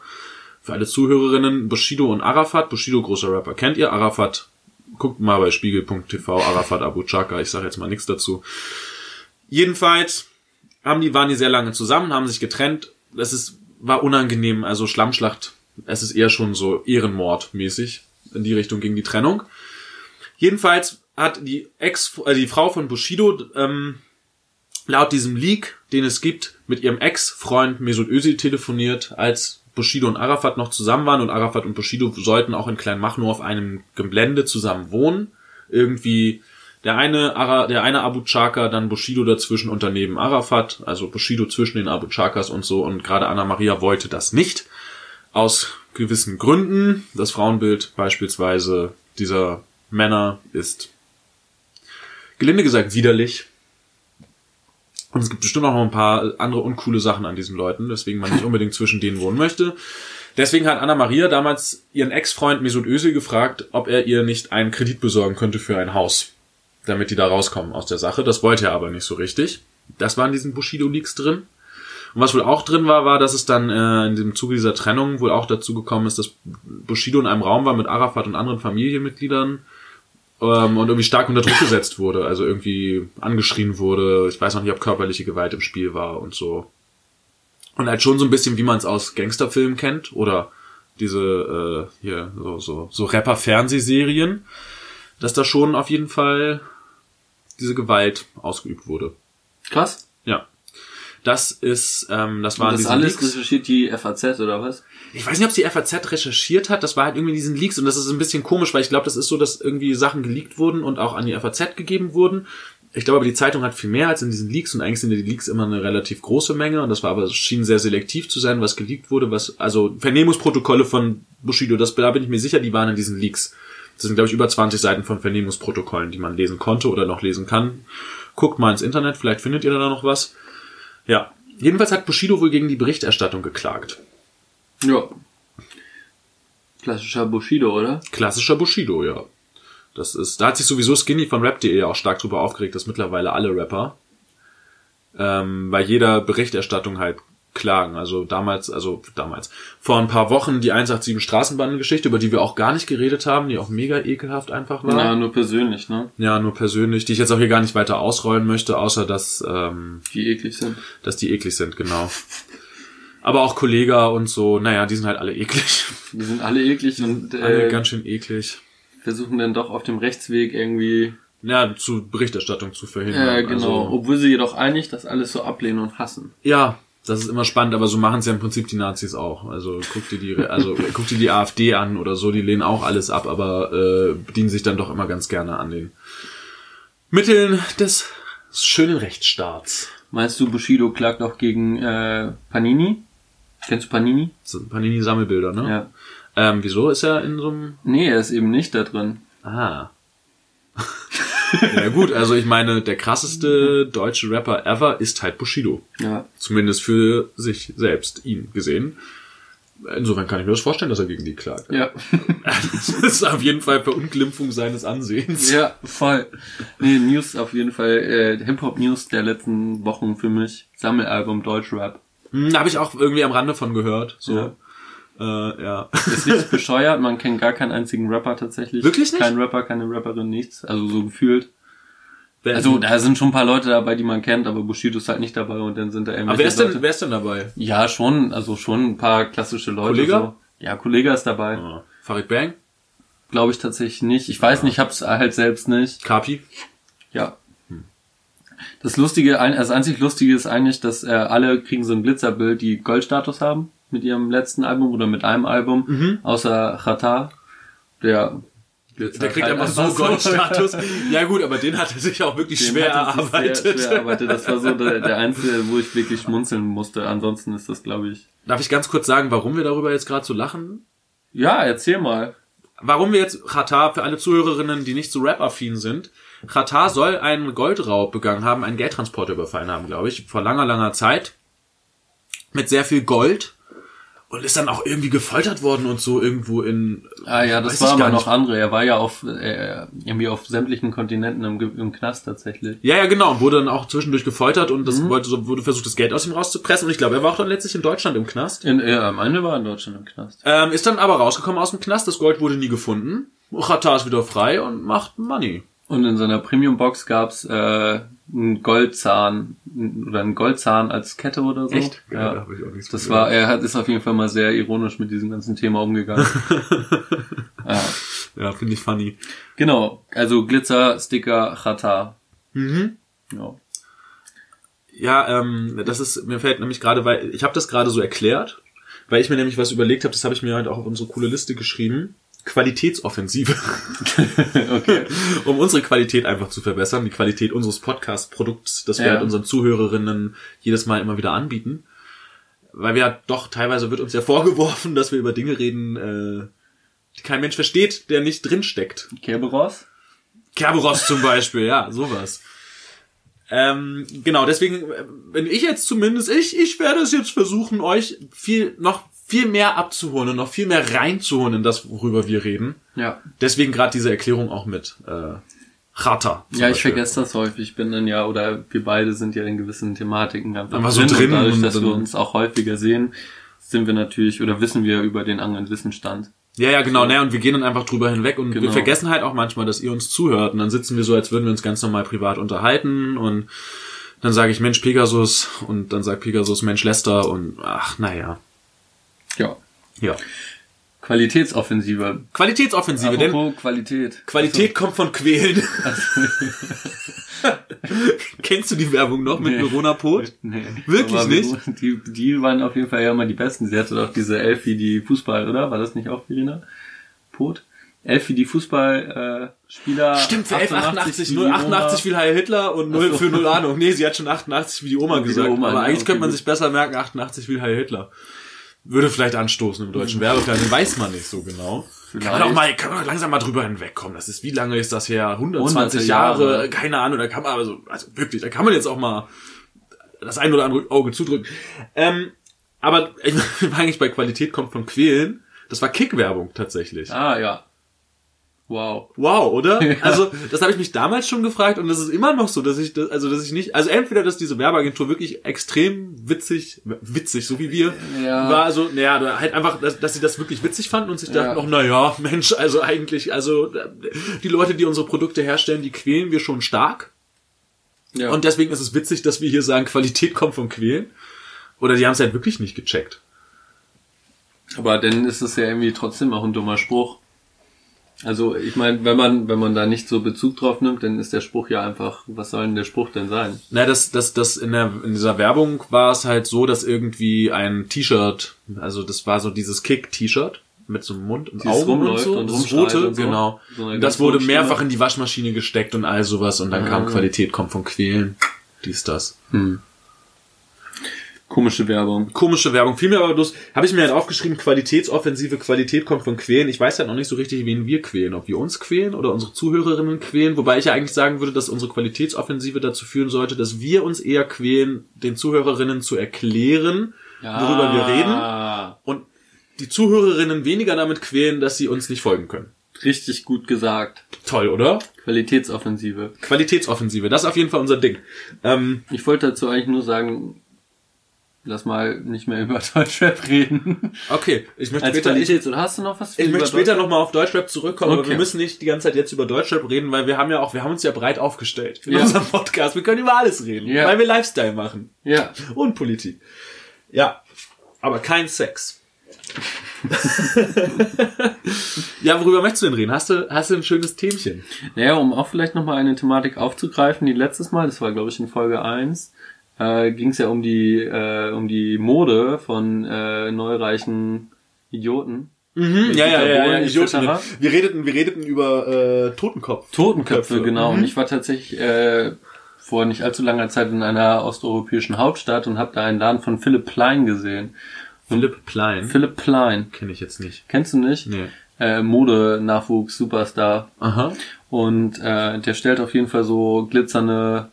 Speaker 1: Für alle Zuhörerinnen, Bushido und Arafat, Bushido großer Rapper kennt ihr, Arafat guckt mal bei spiegel.tv, Arafat Abu Chaka, ich sage jetzt mal nichts dazu. Jedenfalls haben die, waren die sehr lange zusammen, haben sich getrennt. Das ist, war unangenehm, also Schlammschlacht. Es ist eher schon so Ehrenmord-mäßig. In die Richtung ging die Trennung. Jedenfalls hat die Ex, äh, die Frau von Bushido, ähm, laut diesem Leak, den es gibt, mit ihrem Ex-Freund Mesut Özil telefoniert, als Bushido und Arafat noch zusammen waren und Arafat und Bushido sollten auch in Kleinmachnow auf einem Gelände zusammen wohnen. Irgendwie der eine, Ara, der eine Abu Chaka, dann Bushido dazwischen und daneben Arafat, also Bushido zwischen den Abu Chakas und so und gerade Anna Maria wollte das nicht. Aus gewissen Gründen. Das Frauenbild beispielsweise dieser Männer ist gelinde gesagt widerlich. Und es gibt bestimmt auch noch ein paar andere uncoole Sachen an diesen Leuten, weswegen man nicht unbedingt zwischen denen wohnen möchte. Deswegen hat Anna Maria damals ihren Ex-Freund Mesut Özil gefragt, ob er ihr nicht einen Kredit besorgen könnte für ein Haus, damit die da rauskommen aus der Sache. Das wollte er aber nicht so richtig. Das war in diesen Bushido-Leaks drin. Und was wohl auch drin war, war, dass es dann äh, in dem Zuge dieser Trennung wohl auch dazu gekommen ist, dass Bushido in einem Raum war mit Arafat und anderen Familienmitgliedern ähm, und irgendwie stark unter Druck gesetzt wurde, also irgendwie angeschrien wurde. Ich weiß noch nicht, ob körperliche Gewalt im Spiel war und so. Und halt schon so ein bisschen, wie man es aus Gangsterfilmen kennt oder diese äh, hier so so so Rapper-Fernsehserien, dass da schon auf jeden Fall diese Gewalt ausgeübt wurde.
Speaker 2: Krass.
Speaker 1: Das ist, ähm, das waren
Speaker 2: das alles
Speaker 1: Leaks.
Speaker 2: recherchiert die FAZ oder was?
Speaker 1: Ich weiß nicht, ob die FAZ recherchiert hat. Das war halt irgendwie in diesen Leaks und das ist ein bisschen komisch, weil ich glaube, das ist so, dass irgendwie Sachen geleakt wurden und auch an die FAZ gegeben wurden. Ich glaube aber, die Zeitung hat viel mehr als in diesen Leaks und eigentlich sind ja die Leaks immer eine relativ große Menge und das war aber, schien sehr selektiv zu sein, was geleakt wurde, was, also Vernehmungsprotokolle von Bushido, das, da bin ich mir sicher, die waren in diesen Leaks. Das sind, glaube ich, über 20 Seiten von Vernehmungsprotokollen, die man lesen konnte oder noch lesen kann. Guckt mal ins Internet, vielleicht findet ihr da noch was. Ja. Jedenfalls hat Bushido wohl gegen die Berichterstattung geklagt.
Speaker 2: Ja. Klassischer Bushido, oder?
Speaker 1: Klassischer Bushido, ja. Das ist, da hat sich sowieso Skinny von Rap.de auch stark drüber aufgeregt, dass mittlerweile alle Rapper ähm, bei jeder Berichterstattung halt klagen. Also damals, also damals, vor ein paar Wochen die 187 Straßenbahngeschichte, über die wir auch gar nicht geredet haben, die auch mega ekelhaft einfach war.
Speaker 2: Ja, nur persönlich, ne?
Speaker 1: Ja, nur persönlich, die ich jetzt auch hier gar nicht weiter ausrollen möchte, außer dass, ähm,
Speaker 2: Die eklig sind.
Speaker 1: dass die eklig sind, genau. Aber auch Kollega und so, naja, die sind halt alle eklig.
Speaker 2: Die sind alle eklig und
Speaker 1: Alle
Speaker 2: äh,
Speaker 1: ganz schön eklig.
Speaker 2: versuchen dann doch auf dem Rechtsweg irgendwie.
Speaker 1: Ja, zu Berichterstattung zu verhindern.
Speaker 2: Ja, genau.
Speaker 1: Also,
Speaker 2: Obwohl sie jedoch einig das alles so ablehnen und hassen.
Speaker 1: ja, das ist immer spannend, aber so machen es ja im Prinzip die Nazis auch. Also guck dir die, also guck dir die AfD an oder so, die lehnen auch alles ab, aber äh, bedienen sich dann doch immer ganz gerne an den Mitteln des schönen Rechtsstaats.
Speaker 2: Meinst du, Bushido klagt auch gegen äh, Panini? Kennst du Panini?
Speaker 1: Das sind Panini-Sammelbilder, ne?
Speaker 2: Ja.
Speaker 1: Ähm, wieso ist er in so einem...
Speaker 2: Nee, er ist eben nicht da drin.
Speaker 1: Ah. Ja gut, also ich meine, der krasseste deutsche Rapper ever ist halt Bushido.
Speaker 2: Ja.
Speaker 1: Zumindest für sich selbst, ihn gesehen. Insofern kann ich mir das vorstellen, dass er gegen die klagt.
Speaker 2: Ja.
Speaker 1: Das ist auf jeden Fall Verunglimpfung seines Ansehens.
Speaker 2: ja, voll. Nee, News auf jeden Fall. Äh, Hip-Hop-News der letzten Wochen für mich. Sammelalbum Deutschrap.
Speaker 1: Hm, Habe ich auch irgendwie am Rande von gehört. So.
Speaker 2: Ja.
Speaker 1: Äh, ja.
Speaker 2: Ist nichts bescheuert, man kennt gar keinen einzigen Rapper tatsächlich.
Speaker 1: Wirklich nicht?
Speaker 2: Kein Rapper, keine Rapperin, nichts. Also so gefühlt.
Speaker 1: Wer,
Speaker 2: Also da sind schon ein paar Leute dabei, die man kennt, aber Bushido ist halt nicht dabei und dann sind da irgendwelche
Speaker 1: aber wer ist,
Speaker 2: Leute.
Speaker 1: denn, wer ist denn dabei?
Speaker 2: Ja, schon, also schon ein paar klassische Leute.
Speaker 1: Kollege?
Speaker 2: So. Ja, Kollege ist dabei.
Speaker 1: Ah, Farid Bang?
Speaker 2: Glaube ich tatsächlich nicht. Ich weiß nicht, ich hab's halt selbst nicht.
Speaker 1: Kapi?
Speaker 2: Ja. Das Lustige, das einzig Lustige ist eigentlich, dass äh, alle kriegen so ein Glitzerbild, die Goldstatus haben mit ihrem letzten Album oder mit einem Album,
Speaker 1: Mhm.
Speaker 2: außer Chata, der
Speaker 1: Der kriegt
Speaker 2: halt
Speaker 1: einfach so. Goldstatus. ja gut, aber den hat er sich auch wirklich
Speaker 2: Den
Speaker 1: schwer
Speaker 2: hat er sich
Speaker 1: erarbeitet.
Speaker 2: Sehr, schwer erarbeitet. Das war so der, der einzige, wo ich wirklich schmunzeln musste. Ansonsten ist das, glaube ich.
Speaker 1: Darf ich ganz kurz sagen, warum wir darüber jetzt gerade so lachen?
Speaker 2: Ja, erzähl mal.
Speaker 1: Warum wir jetzt Qatar, für alle Zuhörerinnen, die nicht so rap-affin sind, Qatar soll einen Goldraub begangen haben, einen Geldtransporter überfallen haben, glaube ich, vor langer, langer Zeit. Mit sehr viel Gold. Und ist dann auch irgendwie gefoltert worden und so irgendwo in...
Speaker 2: Ah ja, das war aber noch andere. Er war ja auf äh, irgendwie auf sämtlichen Kontinenten im, im Knast tatsächlich.
Speaker 1: Ja, ja, genau. Und wurde dann auch zwischendurch gefoltert und
Speaker 2: Mhm.
Speaker 1: das wollte so, wurde versucht, das Geld aus ihm rauszupressen. Und ich glaube, er war auch dann letztlich in Deutschland im Knast.
Speaker 2: In, äh, am Ende war er in Deutschland im Knast.
Speaker 1: Ähm, ist dann aber rausgekommen aus dem Knast. Das Gold wurde nie gefunden. Qatar ist wieder frei und macht Money.
Speaker 2: Und in seiner Premium-Box gab's äh, einen Goldzahn oder einen Goldzahn als Kette oder so. Ja.
Speaker 1: hab ich auch nichts
Speaker 2: Das war, er hat ist auf jeden Fall mal sehr ironisch mit diesem ganzen Thema umgegangen. ja.
Speaker 1: Ja, finde ich funny.
Speaker 2: Genau, also Glitzer, Sticker, Chata.
Speaker 1: Mhm.
Speaker 2: Ja.
Speaker 1: Ja, ähm, das ist, mir fällt nämlich gerade, weil ich habe das gerade so erklärt, weil ich mir nämlich was überlegt habe, das habe ich mir halt auch auf unsere coole Liste geschrieben. Qualitätsoffensive.
Speaker 2: okay.
Speaker 1: um unsere Qualität einfach zu verbessern, die Qualität unseres Podcast-Produkts, das wir
Speaker 2: Ja.
Speaker 1: halt unseren Zuhörerinnen jedes Mal immer wieder anbieten. Weil wir ja doch, teilweise wird uns ja vorgeworfen, dass wir über Dinge reden, äh, die kein Mensch versteht, der nicht drinsteckt.
Speaker 2: Kerberos?
Speaker 1: Kerberos zum Beispiel, ja, sowas. Ähm, genau, deswegen, äh, wenn ich jetzt zumindest, ich, ich werde es jetzt versuchen, euch viel, noch viel mehr abzuholen und noch viel mehr reinzuholen in das, worüber wir reden.
Speaker 2: Ja.
Speaker 1: Deswegen gerade diese Erklärung auch mit äh, zum
Speaker 2: Ja, ich
Speaker 1: Beispiel.
Speaker 2: vergesse das häufig. Ich bin dann ja, oder wir beide sind ja in gewissen Thematiken einfach
Speaker 1: Aber so
Speaker 2: drin.
Speaker 1: drin
Speaker 2: und dadurch,
Speaker 1: und
Speaker 2: dass wir
Speaker 1: dann-
Speaker 2: uns auch häufiger sehen, sind wir natürlich oder wissen wir über den anderen Wissensstand.
Speaker 1: Ja, ja, genau, ne, und wir gehen dann einfach drüber hinweg und wir
Speaker 2: Genau.
Speaker 1: vergessen halt auch manchmal, dass ihr uns zuhört und dann sitzen wir so, als würden wir uns ganz normal privat unterhalten und dann sage ich Mensch Pegasus und dann sagt Pegasus Mensch Lester und ach, naja.
Speaker 2: Ja.
Speaker 1: Ja.
Speaker 2: Qualitätsoffensive.
Speaker 1: Qualitätsoffensive, denn
Speaker 2: Apropos Qualität.
Speaker 1: Qualität kommt von Quälen. Kennst du die Werbung noch mit
Speaker 2: Nee.
Speaker 1: Verona Pot?
Speaker 2: Nee.
Speaker 1: Wirklich
Speaker 2: Aber
Speaker 1: nicht?
Speaker 2: Die, die waren auf jeden Fall ja immer die besten. Sie hatte doch diese Elfie, die Fußball, oder? War das nicht auch Verena? Pot? Elfie, die Fußballspieler. Äh,
Speaker 1: Stimmt, für 1188,
Speaker 2: wie die
Speaker 1: 088 wie Heil Hitler und 0
Speaker 2: Ach so.
Speaker 1: für 0 Ahnung. Nee, sie hat schon 88 wie die Oma
Speaker 2: Wie die
Speaker 1: gesagt.
Speaker 2: Oma,
Speaker 1: aber
Speaker 2: ja,
Speaker 1: eigentlich
Speaker 2: okay,
Speaker 1: könnte man
Speaker 2: gut.
Speaker 1: sich besser merken, 88 wie Heil Hitler. Würde vielleicht anstoßen im deutschen Werbefernsehen, weiß man nicht so genau. Kann man auch mal, kann man langsam mal drüber hinwegkommen. Das ist, wie lange ist das her? 120 Jahre,
Speaker 2: Jahre.
Speaker 1: keine Ahnung, da kann man aber so, also wirklich, da kann man jetzt auch mal das ein oder andere Auge zudrücken. Ähm, aber ich war eigentlich bei Qualität kommt von Quälen. Das war Kick-Werbung tatsächlich.
Speaker 2: Ah, ja. Wow.
Speaker 1: Wow, oder? Also, das habe ich mich damals schon gefragt und das ist immer noch so, dass ich das, also dass ich nicht, also entweder, dass diese Werbeagentur wirklich extrem witzig, witzig, so wie wir,
Speaker 2: Ja.
Speaker 1: war also, naja, halt einfach, dass, dass sie das wirklich witzig fanden und sich
Speaker 2: Ja.
Speaker 1: dachten, noch, na ja, Mensch, also eigentlich, also die Leute, die unsere Produkte herstellen, die quälen wir schon stark
Speaker 2: Ja.
Speaker 1: und deswegen ist es witzig, dass wir hier sagen, Qualität kommt vom Quälen. Oder die haben es halt wirklich nicht gecheckt.
Speaker 2: Aber dann ist es ja irgendwie trotzdem auch ein dummer Spruch. Also ich meine, wenn man wenn man da nicht so Bezug drauf nimmt, dann ist der Spruch ja einfach, was soll denn der Spruch denn sein?
Speaker 1: Na, das, das, das in der, in dieser Werbung war es halt so, dass irgendwie ein T-Shirt, also das war so dieses Kick-T-Shirt mit so einem Mund und
Speaker 2: Dieses
Speaker 1: Augen und
Speaker 2: rumläuft
Speaker 1: so,
Speaker 2: und
Speaker 1: das rote,
Speaker 2: und so.
Speaker 1: genau.
Speaker 2: So
Speaker 1: das wurde mehrfach in die Waschmaschine gesteckt und all sowas und dann kam
Speaker 2: Ah.
Speaker 1: Qualität kommt vom Quälen, dies, das.
Speaker 2: Komische Werbung.
Speaker 1: Komische Werbung. Viel mehr aber bloß, habe ich mir halt aufgeschrieben, Qualitätsoffensive, Qualität kommt von Quälen. Ich weiß halt noch nicht so richtig, wen wir quälen. Ob wir uns quälen oder unsere Zuhörerinnen quälen. Wobei ich ja eigentlich sagen würde, dass unsere Qualitätsoffensive dazu führen sollte, dass wir uns eher quälen, den Zuhörerinnen zu erklären, worüber wir reden.
Speaker 2: reden.
Speaker 1: Und die Zuhörerinnen weniger damit quälen, dass sie uns nicht folgen können.
Speaker 2: Richtig gut gesagt.
Speaker 1: Toll, oder?
Speaker 2: Qualitätsoffensive.
Speaker 1: Qualitätsoffensive, das ist auf jeden Fall unser Ding. Ähm,
Speaker 2: Ich wollte dazu eigentlich nur sagen, lass mal nicht mehr über Deutschrap reden.
Speaker 1: okay, ich möchte
Speaker 2: Als
Speaker 1: später, ich,
Speaker 2: oder hast du noch was?
Speaker 1: ich möchte später nochmal auf Deutschrap zurückkommen, aber
Speaker 2: Okay.
Speaker 1: wir müssen nicht die ganze Zeit jetzt über Deutschrap reden, weil wir haben ja auch, wir haben uns ja breit aufgestellt in
Speaker 2: Ja.
Speaker 1: unserem Podcast. Wir können über alles reden,
Speaker 2: Ja.
Speaker 1: weil wir Lifestyle machen
Speaker 2: Ja.
Speaker 1: und Politik. Ja, aber kein Sex. ja, worüber möchtest du denn reden? Hast du, hast du ein schönes Themchen?
Speaker 2: Naja, um auch vielleicht nochmal eine Thematik aufzugreifen, die letztes Mal, das war glaube ich in Folge 1, äh, ging es ja um die, äh, um die Mode von äh, neureichen Idioten.
Speaker 1: Mhm, ja, ja, ja, ja, Idioten.
Speaker 2: etc..
Speaker 1: Wir redeten, wir redeten über äh, Totenkopf.
Speaker 2: Totenköpfe,
Speaker 1: Köpfe.
Speaker 2: genau.
Speaker 1: Mhm.
Speaker 2: Und ich war tatsächlich äh, vor nicht allzu langer Zeit in einer osteuropäischen Hauptstadt und habe da einen Laden von Philipp Plein gesehen.
Speaker 1: Philipp Plein.
Speaker 2: Philipp Plein,
Speaker 1: Kenne ich jetzt nicht.
Speaker 2: kennst du nicht?
Speaker 1: Nee.
Speaker 2: Äh, Mode-Nachwuchs, Superstar.
Speaker 1: Aha.
Speaker 2: Und äh, der stellt auf jeden Fall so glitzernde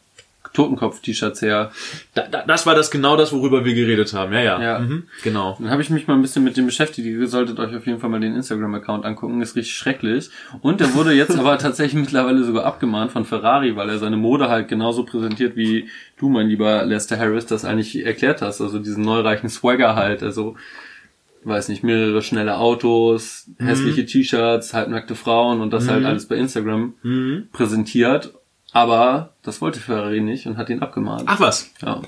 Speaker 2: Totenkopf-T-Shirts her.
Speaker 1: Da, da, das war das genau das, worüber wir geredet haben. Ja, ja.
Speaker 2: Ja.
Speaker 1: Mhm. Genau.
Speaker 2: Dann habe ich mich mal ein bisschen mit dem beschäftigt. Ihr solltet euch auf jeden Fall mal den Instagram-Account angucken. Ist richtig schrecklich. Und der wurde jetzt aber tatsächlich mittlerweile sogar abgemahnt von Ferrari, weil er seine Mode halt genauso präsentiert, wie du, mein lieber Lester Harris, das eigentlich erklärt hast. Also diesen neureichen Swagger halt. Also, weiß nicht, mehrere schnelle Autos, hässliche T-Shirts, halbnackte Frauen und das halt alles bei Instagram
Speaker 1: Mhm.
Speaker 2: präsentiert. Aber das wollte Ferrari nicht und hat ihn abgemahnt.
Speaker 1: Ach was.
Speaker 2: Ja.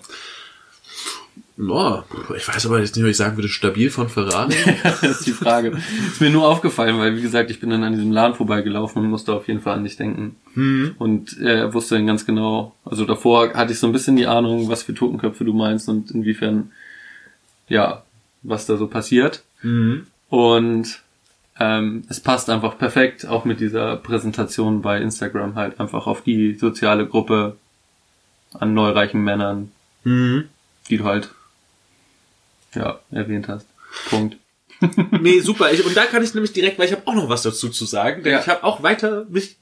Speaker 1: Boah, ich weiß aber jetzt nicht, ob ich sagen würde, stabil von Ferrari.
Speaker 2: das ist die Frage. Ist mir nur aufgefallen, weil wie gesagt, ich bin dann an diesem Laden vorbeigelaufen und musste auf jeden Fall an dich denken.
Speaker 1: Mhm.
Speaker 2: Und er wusste dann ganz genau, also davor hatte ich so ein bisschen die Ahnung, was für Totenköpfe du meinst und inwiefern, ja, was da so passiert.
Speaker 1: Mhm.
Speaker 2: Und ähm, es passt einfach perfekt, auch mit dieser Präsentation bei Instagram halt einfach auf die soziale Gruppe an neureichen Männern,
Speaker 1: Mhm.
Speaker 2: die du halt, ja, erwähnt hast. Punkt.
Speaker 1: Nee, super. Ich, und da kann ich nämlich direkt, weil ich habe auch noch was dazu zu sagen, denn
Speaker 2: Ja.
Speaker 1: ich habe auch weiter mich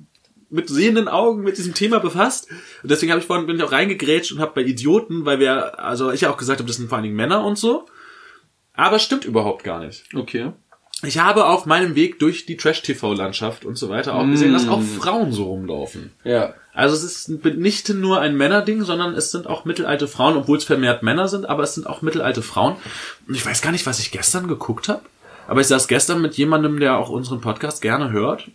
Speaker 1: mit sehenden Augen mit diesem Thema befasst. Und deswegen habe ich vorhin bin ich auch reingegrätscht und habe bei Idioten, weil wir, also ich ja auch gesagt habe, das sind vor allen Dingen Männer und so. Aber stimmt überhaupt gar nicht.
Speaker 2: Okay.
Speaker 1: Ich habe auf meinem Weg durch die Trash-TV-Landschaft und so weiter auch gesehen, dass auch Frauen so rumlaufen.
Speaker 2: Ja.
Speaker 1: Also es ist nicht nur ein Männerding, sondern es sind auch mittelalte Frauen, obwohl es vermehrt Männer sind, aber es sind auch mittelalte Frauen. Und ich weiß gar nicht, was ich gestern geguckt habe, aber ich saß gestern mit jemandem, der auch unseren Podcast gerne hört.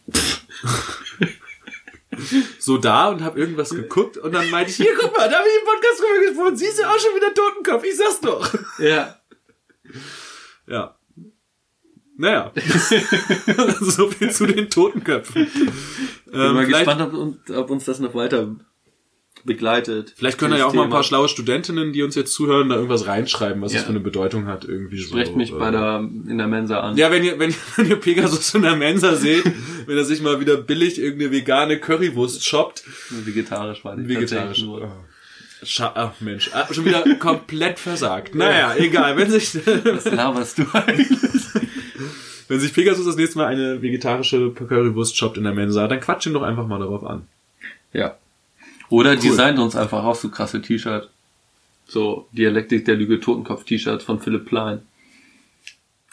Speaker 1: so da und habe irgendwas geguckt und dann meinte ich, hier, guck mal, da habe ich im Podcast drüber gesprochen, siehst du auch schon wieder Totenkopf, ich sag's doch.
Speaker 2: Ja.
Speaker 1: Ja. Naja. so viel zu den Totenköpfen.
Speaker 2: Bin
Speaker 1: Ähm,
Speaker 2: mal
Speaker 1: vielleicht,
Speaker 2: gespannt, ob, uns- ob uns das noch weiter begleitet.
Speaker 1: vielleicht können ja auch mal ein
Speaker 2: Thema.
Speaker 1: paar schlaue Studentinnen, die uns jetzt zuhören, da irgendwas reinschreiben, was
Speaker 2: Ja.
Speaker 1: das für eine Bedeutung hat, irgendwie so.
Speaker 2: Sprecht mich
Speaker 1: äh,
Speaker 2: bei der, in der Mensa an.
Speaker 1: Ja, wenn ihr, wenn, wenn ihr Pegasus in der Mensa seht, wenn er sich mal wieder billig irgendeine vegane Currywurst shoppt,
Speaker 2: Vegetarisch war die
Speaker 1: vegetarisch. Scha Ach Mensch, ah, schon wieder komplett versagt. Naja, egal. Wenn sich,
Speaker 2: Was laberst du eigentlich?
Speaker 1: Wenn sich Pegasus das nächste Mal eine vegetarische Currywurst shoppt in der Mensa, dann quatsch ihn doch einfach mal darauf an.
Speaker 2: Ja. Oder designt uns einfach auch so krasse T-Shirt. So Dialektik der Lüge Totenkopf-T-Shirts von Philipp Plein.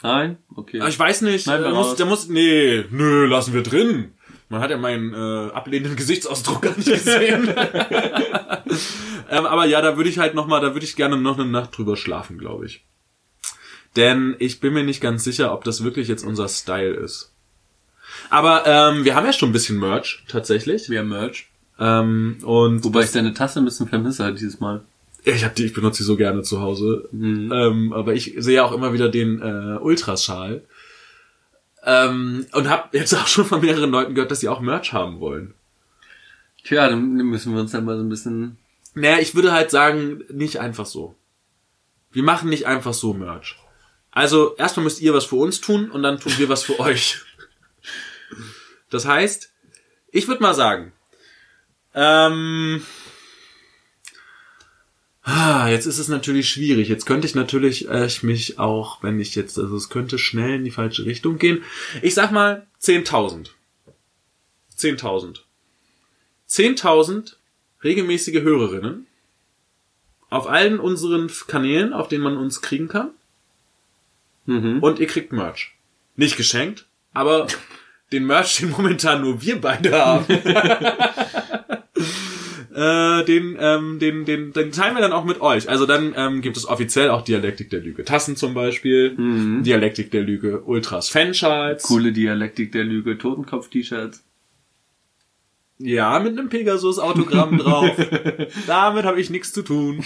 Speaker 2: Nein? Okay.
Speaker 1: Aber ich weiß nicht,
Speaker 2: wir
Speaker 1: der muss, der muss, nee, nö, lassen wir drin. Man hat ja meinen äh, ablehnenden Gesichtsausdruck gar nicht gesehen. ähm, aber ja, da würde ich halt noch mal, da würde ich gerne noch eine Nacht drüber schlafen, glaube ich. Denn ich bin mir nicht ganz sicher, ob das wirklich jetzt unser Style ist. Aber ähm, wir haben ja schon ein bisschen Merch, tatsächlich.
Speaker 2: Wir haben Merch.
Speaker 1: Ähm, und
Speaker 2: Wobei ich deine Tasse ein bisschen vermisse dieses Mal.
Speaker 1: ich hab die, ich benutze die so gerne zu Hause. Ähm, aber ich sehe auch immer wieder den äh, Ultraschal. Ähm, und habe jetzt auch schon von mehreren Leuten gehört, dass sie auch Merch haben wollen.
Speaker 2: Tja, dann müssen wir uns dann mal so ein bisschen.
Speaker 1: Naja, ich würde halt sagen, nicht einfach so. Wir machen nicht einfach so Merch. Also erstmal müsst ihr was für uns tun und dann tun wir was für euch. Das heißt, ich würde mal sagen, ähm, ah, jetzt ist es natürlich schwierig. Jetzt könnte ich natürlich äh, ich mich auch, wenn ich jetzt, also es könnte schnell in die falsche Richtung gehen. Ich sag mal 10.000. 10.000. 10.000 regelmäßige Hörerinnen auf allen unseren Kanälen, auf denen man uns kriegen kann.
Speaker 2: Mhm.
Speaker 1: Und ihr kriegt Merch. Nicht geschenkt, aber den Merch, den momentan nur wir beide haben. äh, den, ähm, den, den, den teilen wir dann auch mit euch. Also dann ähm, gibt es offiziell auch Dialektik der Lüge. Tassen zum Beispiel. Dialektik der Lüge. Ultras Fanschals.
Speaker 2: Coole Dialektik der Lüge Totenkopf-T-Shirts.
Speaker 1: Ja, mit einem Pegasus-Autogramm drauf. Damit habe ich nichts zu tun.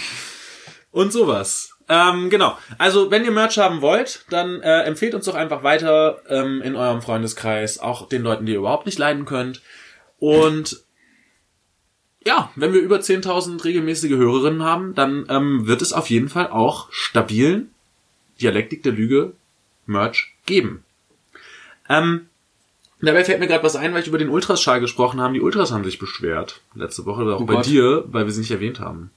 Speaker 1: Und sowas. Ähm, genau. Also, wenn ihr Merch haben wollt, dann äh, empfehlt uns doch einfach weiter ähm, in eurem Freundeskreis, auch den Leuten, die ihr überhaupt nicht leiden könnt. Und ja, wenn wir über 10.000 regelmäßige Hörerinnen haben, dann ähm, wird es auf jeden Fall auch stabilen Dialektik der Lüge Merch geben. Ähm, Dabei fällt mir gerade was ein, weil ich über den Ultraschall gesprochen habe. Die Ultras haben sich beschwert. Letzte Woche oder auch
Speaker 2: Oh
Speaker 1: bei
Speaker 2: Gott.
Speaker 1: dir, weil wir sie nicht erwähnt haben.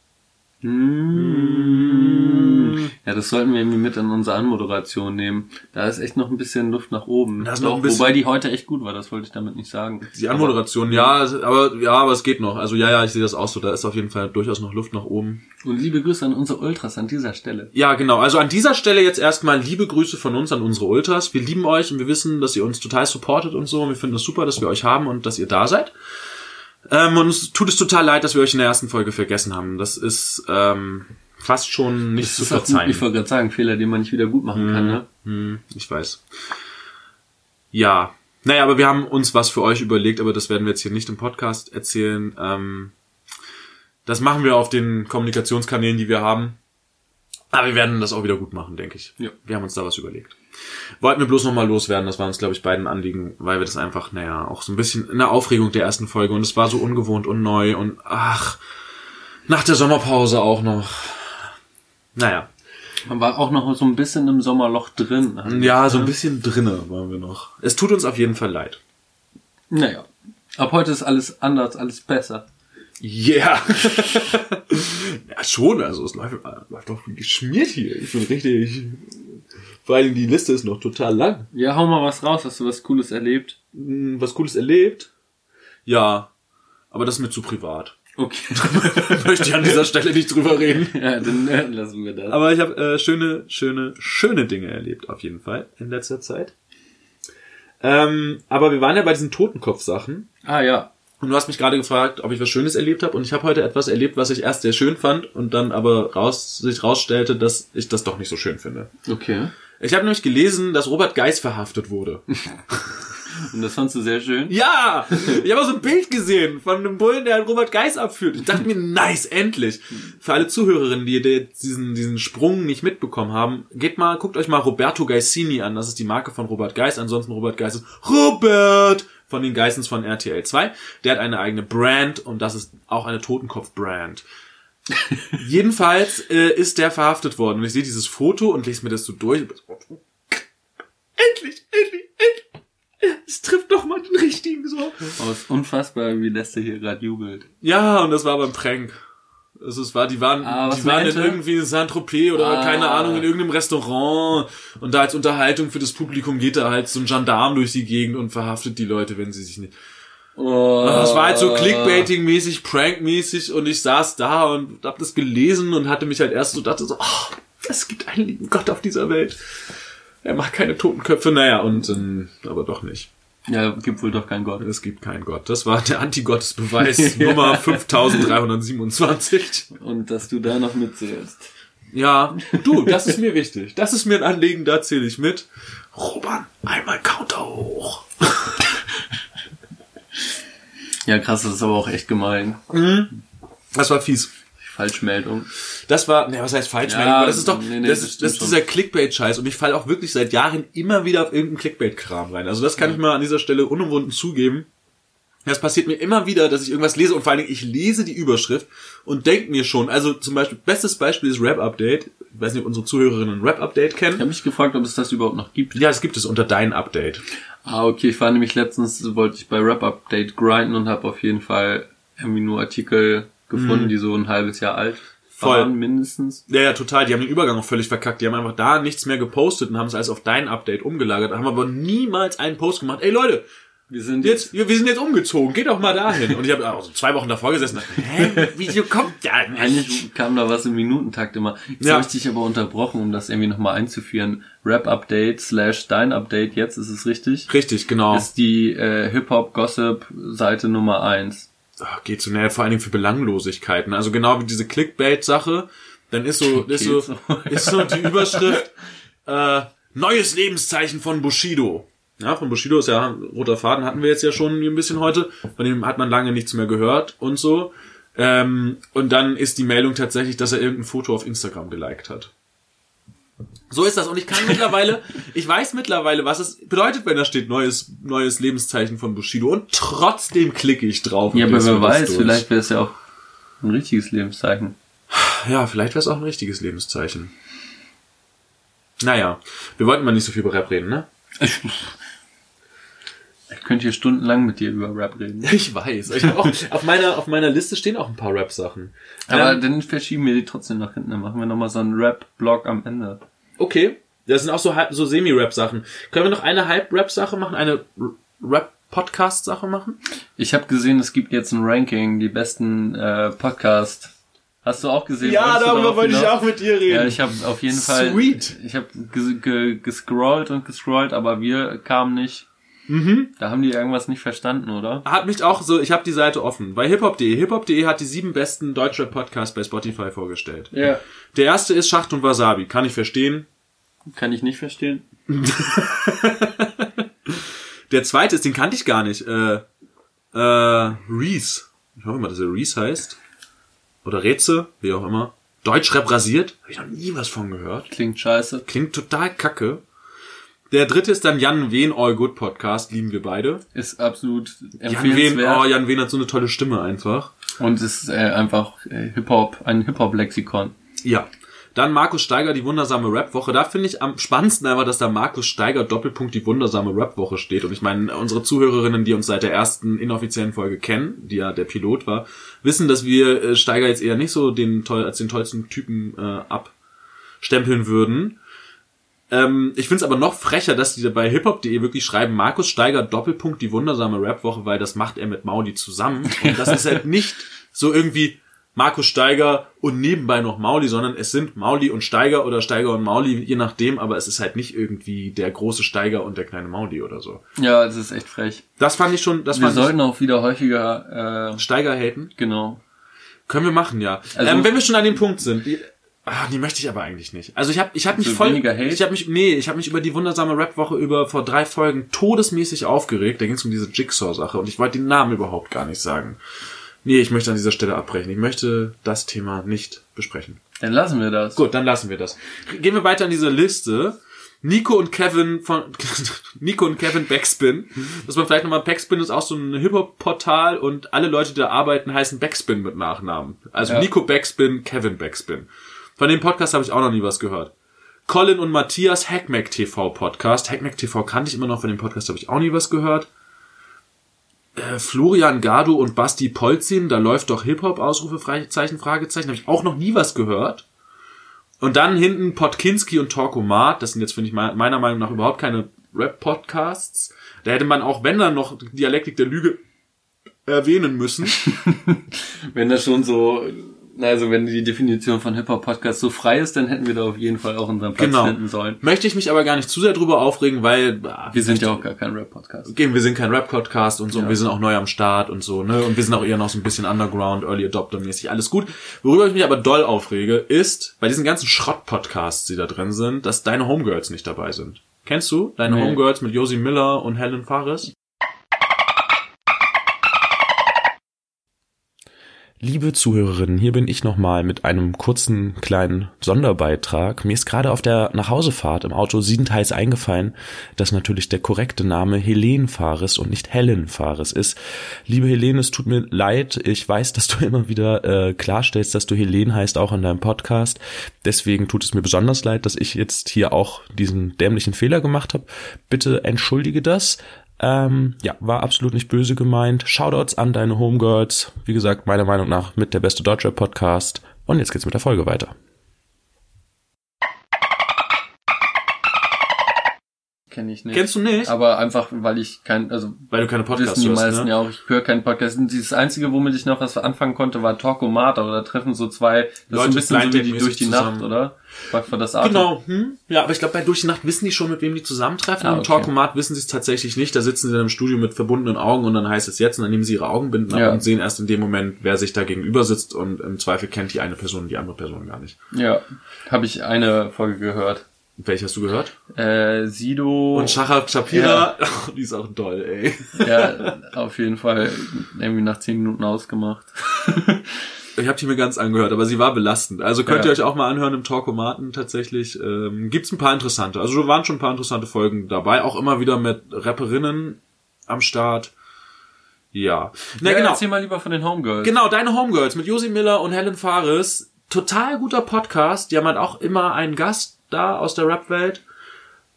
Speaker 2: Ja, das sollten wir irgendwie mit in unsere Anmoderation nehmen. Da ist echt noch ein bisschen Luft nach oben.
Speaker 1: Da ist noch ein bisschen-
Speaker 2: Wobei die heute echt gut war, das wollte ich damit nicht sagen.
Speaker 1: Die Anmoderation, ja, aber ja, aber es geht noch. Also ja, ja, ich sehe das auch so. Da ist auf jeden Fall durchaus noch Luft nach oben.
Speaker 2: Und liebe Grüße an unsere Ultras an dieser Stelle.
Speaker 1: Ja, genau. Also an dieser Stelle jetzt erstmal liebe Grüße von uns an unsere Ultras. Wir lieben euch und wir wissen, dass ihr uns total supportet und so. Und wir finden es super, dass wir euch haben und dass ihr da seid. Ähm, und uns tut es total leid, dass wir euch in der ersten Folge vergessen haben. Das ist ähm, fast schon nicht
Speaker 2: Das
Speaker 1: zu
Speaker 2: gut,
Speaker 1: verzeihen.
Speaker 2: ich wollte gerade sagen, Fehler, den man nicht wieder gut machen kann, ne?
Speaker 1: Hm, ich weiß. Ja. Naja, aber wir haben uns was für euch überlegt, aber das werden wir jetzt hier nicht im Podcast erzählen. Ähm, das machen wir auf den Kommunikationskanälen, die wir haben. Aber wir werden das auch wieder gut machen, denke ich.
Speaker 2: Ja.
Speaker 1: Wir haben uns da was überlegt. Wollten wir bloß nochmal loswerden, das war uns, glaube ich, beiden Anliegen, weil wir das einfach, naja, auch so ein bisschen in der Aufregung der ersten Folge und es war so ungewohnt und neu und ach, nach der Sommerpause auch noch. Naja,
Speaker 2: Man war auch noch so ein bisschen im Sommerloch drin.
Speaker 1: Ja, so ein bisschen drinne waren wir noch. Es tut uns auf jeden Fall leid.
Speaker 2: Naja. Ab heute ist alles anders, alles besser.
Speaker 1: Yeah. ja, schon, also es läuft, läuft doch geschmiert hier. Ich bin richtig. Vor allem die Liste ist noch total lang.
Speaker 2: Ja, hau mal was raus, hast du was Cooles erlebt?
Speaker 1: Hm, Was Cooles erlebt? Ja. Aber das ist mir zu privat.
Speaker 2: Okay.
Speaker 1: Möchte ich an dieser Stelle nicht drüber reden.
Speaker 2: ja, dann äh, lassen wir das.
Speaker 1: Aber ich habe äh, schöne, schöne, schöne Dinge erlebt, auf jeden Fall, in letzter Zeit. Ähm, aber wir waren ja bei diesen Totenkopf-Sachen.
Speaker 2: ah ja.
Speaker 1: Und du hast mich gerade gefragt, ob ich was Schönes erlebt habe. Und ich habe heute etwas erlebt, was ich erst sehr schön fand und dann aber raus, sich rausstellte, dass ich das doch nicht so schön finde.
Speaker 2: Okay.
Speaker 1: Ich habe nämlich gelesen, dass Robert Geis verhaftet wurde.
Speaker 2: Und das fandst du sehr schön?
Speaker 1: ja! Ich habe so ein Bild gesehen von einem Bullen, der Robert Geis abführt. Ich dachte mir, nice, endlich. Für alle Zuhörerinnen, die die diesen, diesen Sprung nicht mitbekommen haben, geht mal, guckt euch mal Roberto Geissini an. Das ist die Marke von Robert Geis. Ansonsten Robert Geis ist Robert von den Geissens von RTL 2. Der hat eine eigene Brand und das ist auch eine Totenkopf-Brand. Jedenfalls äh, ist der verhaftet worden. Und ich sehe dieses Foto und lese mir das so durch. Endlich, endlich, endlich. Es trifft doch mal den richtigen so.
Speaker 2: Oh, ist unfassbar, wie Lester hier gerade jubelt.
Speaker 1: Ja, und das war beim Prank. Also es war, die waren,
Speaker 2: Ah,
Speaker 1: die waren in irgendwie in Saint-Tropez oder
Speaker 2: Ah.
Speaker 1: keine Ahnung, in irgendeinem Restaurant. Und da als Unterhaltung für das Publikum geht da halt so ein Gendarm durch die Gegend und verhaftet die Leute, wenn sie sich nicht.
Speaker 2: Oh.
Speaker 1: Das war halt so Clickbaiting-mäßig, Prank-mäßig und ich saß da und hab das gelesen und hatte mich halt erst so, dachte so, oh, es gibt einen lieben Gott auf dieser Welt. Er macht keine Totenköpfe, naja, und, ähm, aber doch nicht.
Speaker 2: Ja, gibt wohl doch keinen Gott.
Speaker 1: Es gibt keinen Gott. Das war der Antigottesbeweis Nummer 5327.
Speaker 2: Und dass du da noch mitzählst.
Speaker 1: Ja, du, das ist mir wichtig. Das ist mir ein Anliegen, da zähle ich mit. Roman, einmal Counter hoch.
Speaker 2: Ja, krass, das ist aber auch echt gemein.
Speaker 1: Das war fies.
Speaker 2: Falschmeldung.
Speaker 1: Das war, ne, was heißt Falschmeldung?
Speaker 2: Ja,
Speaker 1: das ist doch,
Speaker 2: nee, nee,
Speaker 1: das,
Speaker 2: das
Speaker 1: das ist dieser Clickbait-Scheiß und ich falle auch wirklich seit Jahren immer wieder auf irgendeinen Clickbait-Kram rein. Also das kann ich mal an dieser Stelle unumwunden zugeben. Das passiert mir immer wieder, dass ich irgendwas lese und vor allen Dingen ich lese die Überschrift und denke mir schon, also zum Beispiel, bestes Beispiel ist Rap Update. Ich weiß nicht, ob unsere Zuhörerinnen Rap Update
Speaker 2: Ich
Speaker 1: kennen.
Speaker 2: habe mich gefragt, ob es das überhaupt noch gibt.
Speaker 1: Ja, es gibt es unter dein Update.
Speaker 2: Ah, okay, ich war nämlich letztens, wollte ich bei Rap Update grinden und habe auf jeden Fall irgendwie nur Artikel gefunden, die so ein halbes Jahr alt
Speaker 1: Voll.
Speaker 2: mindestens.
Speaker 1: Ja, ja, total. Die haben den Übergang auch völlig verkackt. Die haben einfach da nichts mehr gepostet und haben es alles auf dein Update umgelagert, haben aber niemals einen Post gemacht. Ey Leute,
Speaker 2: Wir sind
Speaker 1: jetzt, wir sind jetzt umgezogen, geht doch mal dahin. Und ich habe also zwei Wochen davor gesessen dachte, hä, wieso kommt da nicht?
Speaker 2: Eigentlich kam da was im Minutentakt immer. Jetzt
Speaker 1: Ja.
Speaker 2: habe ich dich aber unterbrochen, um das irgendwie nochmal einzuführen. Rap Update slash dein Update, jetzt ist es richtig.
Speaker 1: Richtig, genau.
Speaker 2: Ist die äh, Hip-Hop-Gossip-Seite Nummer eins.
Speaker 1: Ach, geht so, naja, vor allen Dingen für Belanglosigkeiten. Also genau wie diese Clickbait-Sache, dann ist so, ist so. ist so die Überschrift, äh, neues Lebenszeichen von Bushido. Ja, von Bushido ist ja roter Faden, hatten wir jetzt ja schon ein bisschen heute. Von dem hat man lange nichts mehr gehört und so. Ähm, und dann ist die Meldung tatsächlich, dass er irgendein Foto auf Instagram geliked hat. So ist das. Und ich kann mittlerweile, ich weiß mittlerweile, was es bedeutet, wenn da steht neues, neues Lebenszeichen von Bushido. Und trotzdem klicke ich drauf.
Speaker 2: Ja, aber wer weiß,
Speaker 1: durch.
Speaker 2: vielleicht wäre es ja auch ein richtiges Lebenszeichen.
Speaker 1: Ja, vielleicht wäre es auch ein richtiges Lebenszeichen. Naja, wir wollten mal nicht so viel über Rap reden, ne?
Speaker 2: Ich könnte hier stundenlang mit dir über Rap reden.
Speaker 1: Ich weiß. Ich auch, auf, meiner, auf meiner Liste stehen auch ein paar Rap-Sachen.
Speaker 2: Aber
Speaker 1: Ähm,
Speaker 2: dann verschieben wir die trotzdem nach hinten. Dann machen wir nochmal so einen Rap-Blog am Ende.
Speaker 1: Okay, das sind auch so, halb- so Semi-Rap-Sachen. Können wir noch eine Halb-Rap-Sache machen? Eine Rap-Podcast-Sache machen?
Speaker 2: Ich habe gesehen, es gibt jetzt ein Ranking, die besten äh, Podcast. Hast du auch gesehen? Wolltest du darauf hinaus?
Speaker 1: mit dir reden.
Speaker 2: Ja, ich habe auf jeden Fall.
Speaker 1: Sweet.
Speaker 2: Ich habe ge ge gescrollt und gescrollt, aber wir kamen nicht. Mhm. Da haben die irgendwas nicht verstanden, oder?
Speaker 1: hat mich auch so, ich habe die Seite offen. Bei hiphop.de. Hiphop.de hat die sieben besten Deutschrap-Podcasts bei Spotify vorgestellt.
Speaker 2: Ja.
Speaker 1: Der erste ist Schacht und Wasabi. Kann ich verstehen.
Speaker 2: Kann ich nicht verstehen.
Speaker 1: Der zweite ist, den kannte ich gar nicht. Äh, äh, Reese. Ich hoffe mal, dass er Reese heißt. Oder Rätze, wie auch immer. Deutschrap rasiert. Habe ich noch nie was von gehört.
Speaker 2: Klingt scheiße.
Speaker 1: Klingt total kacke. Der dritte ist dann Jan Wehn All Good Podcast. Lieben wir beide.
Speaker 2: Ist absolut
Speaker 1: Jan Wehn,
Speaker 2: empfehlenswert.
Speaker 1: oh, Jan Wehn hat so eine tolle Stimme einfach.
Speaker 2: Und ist äh, einfach äh, Hip-Hop, ein Hip-Hop-Lexikon.
Speaker 1: Ja. Dann Markus Steiger, die wundersame Rap-Woche. Da finde ich am spannendsten einfach, dass da Markus Steiger Doppelpunkt die wundersame Rap-Woche steht. Und ich meine, unsere Zuhörerinnen, die uns seit der ersten inoffiziellen Folge kennen, die ja der Pilot war, wissen, dass wir äh, Steiger jetzt eher nicht so den toll, als den tollsten Typen äh, abstempeln würden. Ähm, ich finde es aber noch frecher, dass die bei hiphop.de wirklich schreiben, Markus Steiger Doppelpunkt die wundersame Rap-Woche, weil das macht er mit Mauli zusammen. Und das ist halt nicht so irgendwie Markus Steiger und nebenbei noch Mauli, sondern es sind Mauli und Steiger oder Steiger und Mauli, je nachdem, aber es ist halt nicht irgendwie der große Steiger und der kleine Mauli oder so.
Speaker 2: Ja, es ist echt frech.
Speaker 1: Das fand ich schon, das
Speaker 2: Wir
Speaker 1: fand
Speaker 2: sollten auch wieder häufiger, äh,
Speaker 1: ich Steiger haten.
Speaker 2: genau.
Speaker 1: Können wir machen, ja.
Speaker 2: Also-
Speaker 1: ähm, wenn wir schon an dem Punkt sind, die, ah, die möchte ich aber eigentlich nicht. Also ich habe ich hab mich
Speaker 2: So
Speaker 1: voll, ich habe mich, nee, ich habe mich über die wundersame Rap-Woche über vor drei Folgen todesmäßig aufgeregt. Da ging es um diese Jigsaw-Sache und ich wollte den Namen überhaupt gar nicht sagen. Nee, ich möchte an dieser Stelle abbrechen. Ich möchte das Thema nicht besprechen.
Speaker 2: Dann lassen wir das.
Speaker 1: Gut, dann lassen wir das. Gehen wir weiter an diese Liste. Nico und Kevin von Nico und Kevin Backspin. Dass man vielleicht nochmal Backspin ist auch so ein Hip-Hop-Portal und alle Leute, die da arbeiten, heißen Backspin mit Nachnamen. Also
Speaker 2: Ja.
Speaker 1: Nico Backspin, Kevin Backspin. Von dem Podcast habe ich auch noch nie was gehört. Colin und Matthias Hackmack TV Podcast. Hackmack TV kannte ich immer noch, von dem Podcast habe ich auch nie was gehört. äh, Florian Gado und Basti Polzin, da läuft doch Hip-Hop, Ausrufezeichen, Fragezeichen, habe ich auch noch nie was gehört. Und dann hinten Podkinski und Torkomat, das sind jetzt, finde ich, meiner Meinung nach überhaupt keine Rap-Podcasts. Da hätte man auch, wenn dann noch Dialektik der Lüge erwähnen müssen.
Speaker 2: wenn das schon so also wenn die Definition von Hip-Hop-Podcast so frei ist, dann hätten wir da auf jeden Fall auch unseren Platz genau. finden sollen.
Speaker 1: Möchte ich mich aber gar nicht zu sehr drüber aufregen, weil...
Speaker 2: Ah, wir sind ja auch gar kein Rap-Podcast.
Speaker 1: Wir sind kein Rap-Podcast und so, ja. und wir sind auch neu am Start und so, ne? Und wir sind auch eher noch so ein bisschen Underground, Early Adopter-mäßig, alles gut. Worüber ich mich aber doll aufrege, ist, bei diesen ganzen Schrott-Podcasts, die da drin sind, dass deine Homegirls nicht dabei sind. Kennst du deine nee. Homegirls mit Josie Miller und Helen Fares? Liebe Zuhörerinnen, hier bin ich nochmal mit einem kurzen kleinen Sonderbeitrag. Mir ist gerade auf der Nachhausefahrt im Auto siebenteils eingefallen, dass natürlich der korrekte Name Helen Fares und nicht Helen Fares ist. Liebe Helene, es tut mir leid. Ich weiß, dass du immer wieder äh, klarstellst, dass du Helen heißt, auch in deinem Podcast. Deswegen tut es mir besonders leid, dass ich jetzt hier auch diesen dämlichen Fehler gemacht habe. Bitte entschuldige das. Ähm, ja, war absolut nicht böse gemeint. Shoutouts an deine Homegirls. Wie gesagt, meiner Meinung nach mit der beste Deutschrap-Podcast. Und jetzt geht's mit der Folge weiter.
Speaker 2: Kenne ich nicht.
Speaker 1: Kennst du nicht?
Speaker 2: Aber einfach, weil ich kein, also
Speaker 1: weil du keine Podcasts
Speaker 2: wissen die hörst, meisten ne? ja auch, ich höre keinen Podcast. Und dieses einzige, womit ich noch was anfangen konnte, war Talkomat, oder da treffen so zwei, das Leute, ist ein bisschen so wie die durch die zusammen. Nacht, oder?
Speaker 1: War das Art genau, hm? ja, aber ich glaube, bei Durch die Nacht wissen die schon, mit wem die zusammentreffen. Ah, okay. Im Talkomat wissen sie es tatsächlich nicht. Da sitzen sie dann im Studio mit verbundenen Augen und dann heißt es jetzt und dann nehmen sie ihre Augenbinden ja. ab und sehen erst in dem Moment, wer sich da gegenüber sitzt und im Zweifel kennt die eine Person die andere Person gar nicht.
Speaker 2: Ja, habe ich eine Folge gehört.
Speaker 1: Welche hast du gehört?
Speaker 2: Äh, Sido.
Speaker 1: Und Shachat Shapira. Ja. Oh, die ist auch toll, ey.
Speaker 2: Ja, auf jeden Fall irgendwie nach zehn Minuten ausgemacht.
Speaker 1: ich habe die mir ganz angehört, aber sie war belastend. Also könnt ja. ihr euch auch mal anhören im Talkomaten tatsächlich. Ähm, gibt's ein paar interessante. Also waren schon ein paar interessante Folgen dabei. Auch immer wieder mit Rapperinnen am Start. Ja.
Speaker 2: Na, ja, genau. Erzähl mal lieber von den Homegirls.
Speaker 1: Genau, deine Homegirls mit Josi Miller und Helen Fares. Total guter Podcast. Die haben halt auch immer einen Gast da aus der Rap-Welt.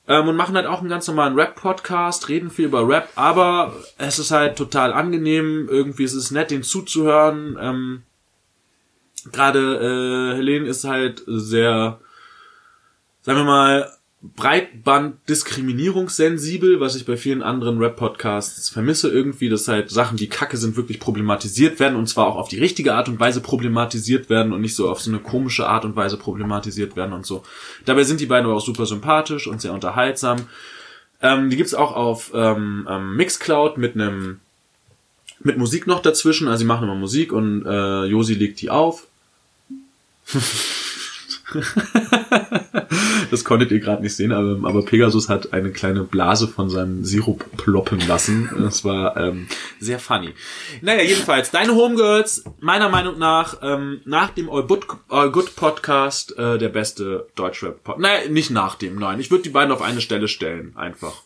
Speaker 1: Ähm, und machen halt auch einen ganz normalen Rap-Podcast, reden viel über Rap, aber es ist halt total angenehm, irgendwie ist es nett, den zuzuhören. Ähm, Gerade äh, Helene ist halt sehr, sagen wir mal, Breitband-diskriminierungssensibel, was ich bei vielen anderen Rap-Podcasts vermisse irgendwie, dass halt Sachen, die kacke sind, wirklich problematisiert werden und zwar auch auf die richtige Art und Weise problematisiert werden und nicht so auf so eine komische Art und Weise problematisiert werden und so. Dabei sind die beiden aber auch super sympathisch und sehr unterhaltsam. Ähm, die gibt's auch auf ähm, ähm, Mixcloud mit einem mit Musik noch dazwischen, also sie machen immer Musik und äh, Josi legt die auf. das konntet ihr gerade nicht sehen, aber, aber, Pegasus hat eine kleine Blase von seinem Sirup ploppen lassen. Das war ähm, sehr funny. Naja, jedenfalls, deine Homegirls, meiner Meinung nach, ähm, nach dem All Good, All Good Podcast äh, der beste Deutschrap-Podcast. Naja, nicht nach dem, nein. Ich würde die beiden auf eine Stelle stellen, einfach.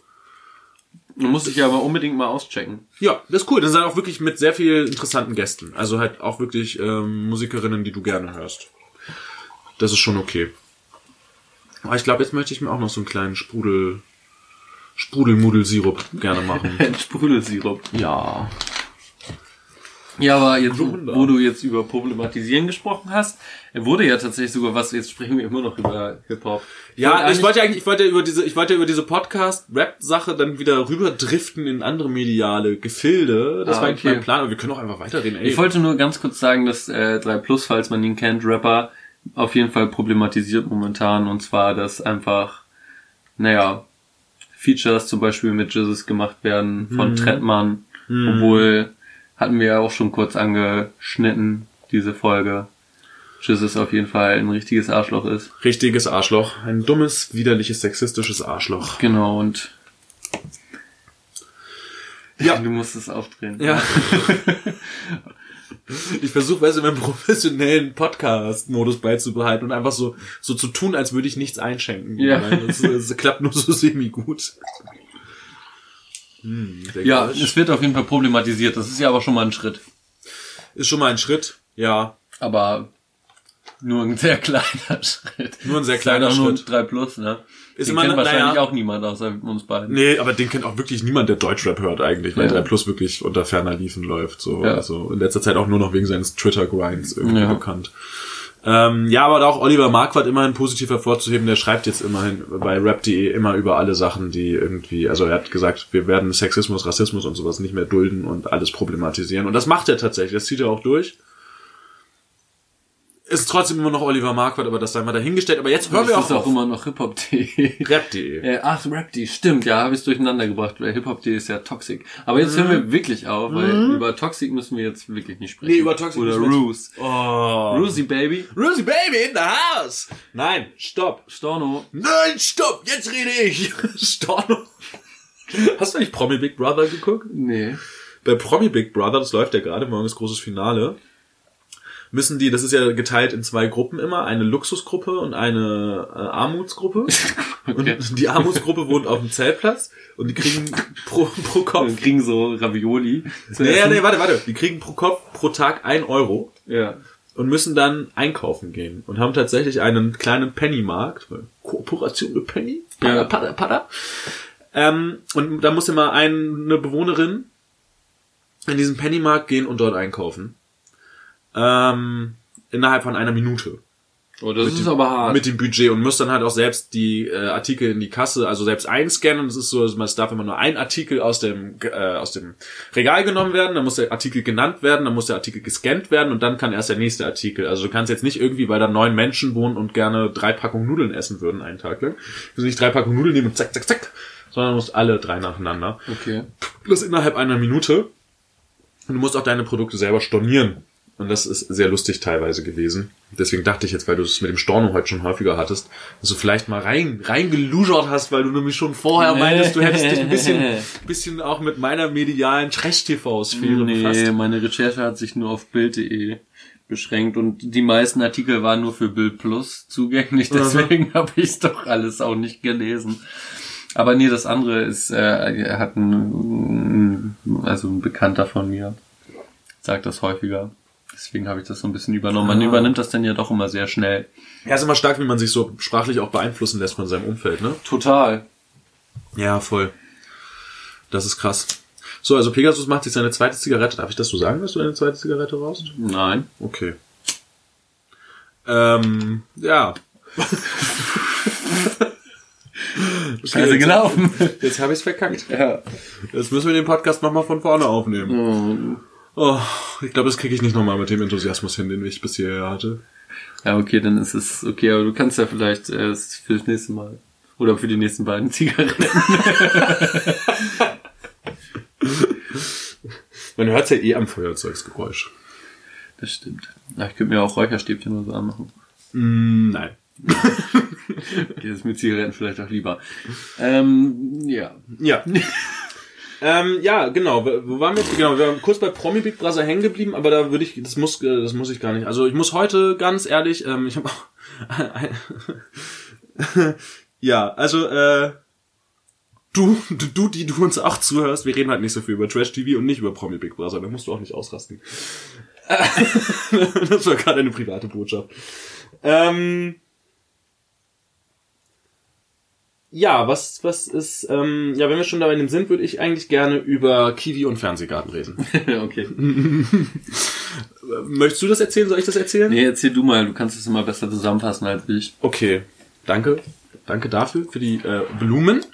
Speaker 2: Du musst dich ja aber unbedingt mal auschecken.
Speaker 1: Ja, das ist cool. Das sind auch wirklich mit sehr viel interessanten Gästen. Also halt auch wirklich ähm, Musikerinnen, die du gerne hörst. Das ist schon okay. Aber ich glaube, jetzt möchte ich mir auch noch so einen kleinen Sprudel, Sprudelmudelsirup gerne machen.
Speaker 2: Sprudelsirup.
Speaker 1: Ja.
Speaker 2: Ja, aber jetzt, Wunder. wo du jetzt über Problematisieren gesprochen hast, wurde ja tatsächlich sogar was, jetzt sprechen wir immer noch über Hip-Hop.
Speaker 1: Ja, ich wollte eigentlich, ich wollte über diese, ich wollte über diese Podcast-Rap-Sache dann wieder rüberdriften in andere mediale Gefilde. Das ah, war eigentlich okay. mein Plan, aber wir können auch einfach weiterreden.
Speaker 2: Ey. Ich wollte nur ganz kurz sagen, dass äh, 3 Plus, falls man ihn kennt, Rapper, auf jeden Fall problematisiert momentan und zwar, dass einfach, naja, Features zum Beispiel mit Jesus gemacht werden von mhm. Trettmann, mhm. obwohl hatten wir ja auch schon kurz angeschnitten, diese Folge. Jesus auf jeden Fall ein richtiges Arschloch ist.
Speaker 1: Richtiges Arschloch. Ein dummes, widerliches, sexistisches Arschloch.
Speaker 2: Genau, und ja. Du musst es aufdrehen.
Speaker 1: Ja. Ich versuche, weißt du, meinen professionellen Podcast-Modus beizubehalten und einfach so, so zu tun, als würde ich nichts einschenken.
Speaker 2: Ja.
Speaker 1: Das, das klappt nur so semi-gut.
Speaker 2: Hm, ja, Gleich. es wird auf jeden Fall problematisiert. Das ist ja aber schon mal ein Schritt.
Speaker 1: Ist schon mal ein Schritt, ja.
Speaker 2: Aber Nur ein sehr kleiner Schritt.
Speaker 1: Nur ein sehr kleiner
Speaker 2: auch nur
Speaker 1: Schritt.
Speaker 2: 3 Plus, ne?
Speaker 1: Ist
Speaker 2: Den
Speaker 1: immer
Speaker 2: kennt wahrscheinlich
Speaker 1: naja.
Speaker 2: auch niemand außer uns beiden.
Speaker 1: Nee, aber den kennt auch wirklich niemand, der Deutschrap hört eigentlich, weil
Speaker 2: Ja.
Speaker 1: 3 Plus wirklich unter ferner Liefen läuft. So.
Speaker 2: Ja.
Speaker 1: Also in letzter Zeit auch nur noch wegen seines Twitter-Grinds irgendwie
Speaker 2: Ja.
Speaker 1: bekannt. Ähm, ja, aber auch Oliver Marquardt immerhin positiv hervorzuheben, der schreibt jetzt immerhin bei rap.de immer über alle Sachen, die irgendwie, also er hat gesagt, wir werden Sexismus, Rassismus und sowas nicht mehr dulden und alles problematisieren. Und das macht er tatsächlich, das zieht er auch durch. Ist trotzdem immer noch Oliver Marquardt, aber das sei mal dahingestellt. Aber jetzt hören
Speaker 2: das
Speaker 1: wir
Speaker 2: ist
Speaker 1: auch
Speaker 2: auch immer noch hiphop.de.
Speaker 1: Rap.de.
Speaker 2: Äh, ach, Rap.de, stimmt, ja, habe ich durcheinander gebracht, weil Hip-Hop.de ist ja toxic. Aber jetzt hören wir wirklich auf, weil über Toxic müssen wir jetzt wirklich nicht sprechen.
Speaker 1: Mhm. Nee, über Toxic
Speaker 2: Oder Ruse.
Speaker 1: Oh.
Speaker 2: Rusi Baby.
Speaker 1: Rosie Baby in the house. Nein, stopp.
Speaker 2: Storno.
Speaker 1: Nein, stopp, jetzt rede ich. Storno. Hast du eigentlich Promi Big Brother geguckt?
Speaker 2: Nee.
Speaker 1: Bei Promi Big Brother, das läuft ja gerade, morgen ist großes Finale, müssen die, das ist ja geteilt in zwei Gruppen immer, eine Luxusgruppe und eine äh, Armutsgruppe.
Speaker 2: Okay.
Speaker 1: Und die Armutsgruppe wohnt auf dem Zeltplatz und die kriegen pro, pro Kopf.
Speaker 2: Wir kriegen so Ravioli.
Speaker 1: Nee, nee, warte, warte. Die kriegen pro Kopf pro Tag ein Euro.
Speaker 2: Ja.
Speaker 1: und müssen dann einkaufen gehen und haben tatsächlich einen kleinen Pennymarkt, Kooperation mit Penny, pada,
Speaker 2: Ja.
Speaker 1: pada, pada. Ähm, und da muss immer eine Bewohnerin in diesen Pennymarkt gehen und dort einkaufen. Ähm, innerhalb von einer Minute.
Speaker 2: Oh, das ist
Speaker 1: dem,
Speaker 2: aber hart.
Speaker 1: Mit dem Budget und muss dann halt auch selbst die äh, Artikel in die Kasse, also selbst einscannen. Es ist so, es darf immer nur ein Artikel aus dem äh, aus dem Regal genommen werden, dann muss der Artikel genannt werden, dann muss der Artikel gescannt werden und dann kann erst der nächste Artikel. Also du kannst jetzt nicht irgendwie, weil da neun Menschen wohnen und gerne drei Packungen Nudeln essen würden einen Tag lang, also nicht drei Packungen Nudeln nehmen und zack, zack, zack, sondern du musst alle drei nacheinander.
Speaker 2: okay.
Speaker 1: Das innerhalb einer Minute. Und du musst auch deine Produkte selber stornieren. Und das ist sehr lustig teilweise gewesen. Deswegen dachte ich jetzt, weil du es mit dem Storno heute schon häufiger hattest, dass du vielleicht mal rein, reingeluschert hast, weil du nämlich schon vorher meintest, du hättest dich ein bisschen, bisschen auch mit meiner medialen Trash-TV-Sphäre
Speaker 2: Nee,
Speaker 1: befasst.
Speaker 2: meine Recherche hat sich nur auf Bild.de beschränkt und die meisten Artikel waren nur für Bild Plus zugänglich, deswegen habe ich es doch alles auch nicht gelesen. Aber nee, das andere ist, äh, hat ein, also ein Bekannter von mir, sagt das häufiger. Deswegen habe ich das so ein bisschen übernommen. Man
Speaker 1: Ah.
Speaker 2: übernimmt das dann ja doch immer sehr schnell.
Speaker 1: Ja, ist immer stark, wie man sich so sprachlich auch beeinflussen lässt von seinem Umfeld, ne?
Speaker 2: Total.
Speaker 1: Ja, voll. Das ist krass. So, also Pegasus macht sich seine zweite Zigarette. Darf ich das so sagen, dass du deine zweite Zigarette rauchst?
Speaker 2: Nein.
Speaker 1: Okay. Ähm, ja.
Speaker 2: Scheiße
Speaker 1: jetzt-
Speaker 2: gelaufen.
Speaker 1: Jetzt habe ich es verkackt.
Speaker 2: ja.
Speaker 1: Jetzt müssen wir den Podcast nochmal von vorne aufnehmen. Oh, ich glaube, das kriege ich nicht nochmal mit dem Enthusiasmus hin, den ich bis hierher hatte.
Speaker 2: Ja, okay, dann ist es okay, aber du kannst ja vielleicht erst für das nächste Mal. Oder für die nächsten beiden Zigaretten.
Speaker 1: Man hört ja eh am Feuerzeugsgeräusch.
Speaker 2: Das stimmt. Ja, ich könnte mir auch Räucherstäbchen oder so anmachen.
Speaker 1: Mm, nein.
Speaker 2: Okay, das ist mit Zigaretten vielleicht auch lieber. Ähm, ja.
Speaker 1: Ja. ähm, ja, genau. Wo waren wir jetzt? Genau, wir waren kurz bei Promi Big Brother hängen geblieben, aber da würde ich, das muss, äh, das muss ich gar nicht. Also ich muss heute ganz ehrlich, ähm, ich habe auch, ja, also äh, du, du, du, die du uns auch zuhörst, wir reden halt nicht so viel über Trash TV und nicht über Promi Big Brother. Da musst du auch nicht ausrasten. das war gerade eine private Botschaft. Ähm, ja, was, was ist, ähm, ja, wenn wir schon dabei sind, würde ich eigentlich gerne über Kiwi und Fernsehgarten reden.
Speaker 2: okay.
Speaker 1: Möchtest du das erzählen? Soll ich das erzählen?
Speaker 2: Nee, erzähl du mal, du kannst es immer besser zusammenfassen als ich.
Speaker 1: Okay, danke. Danke dafür, für die äh, Blumen.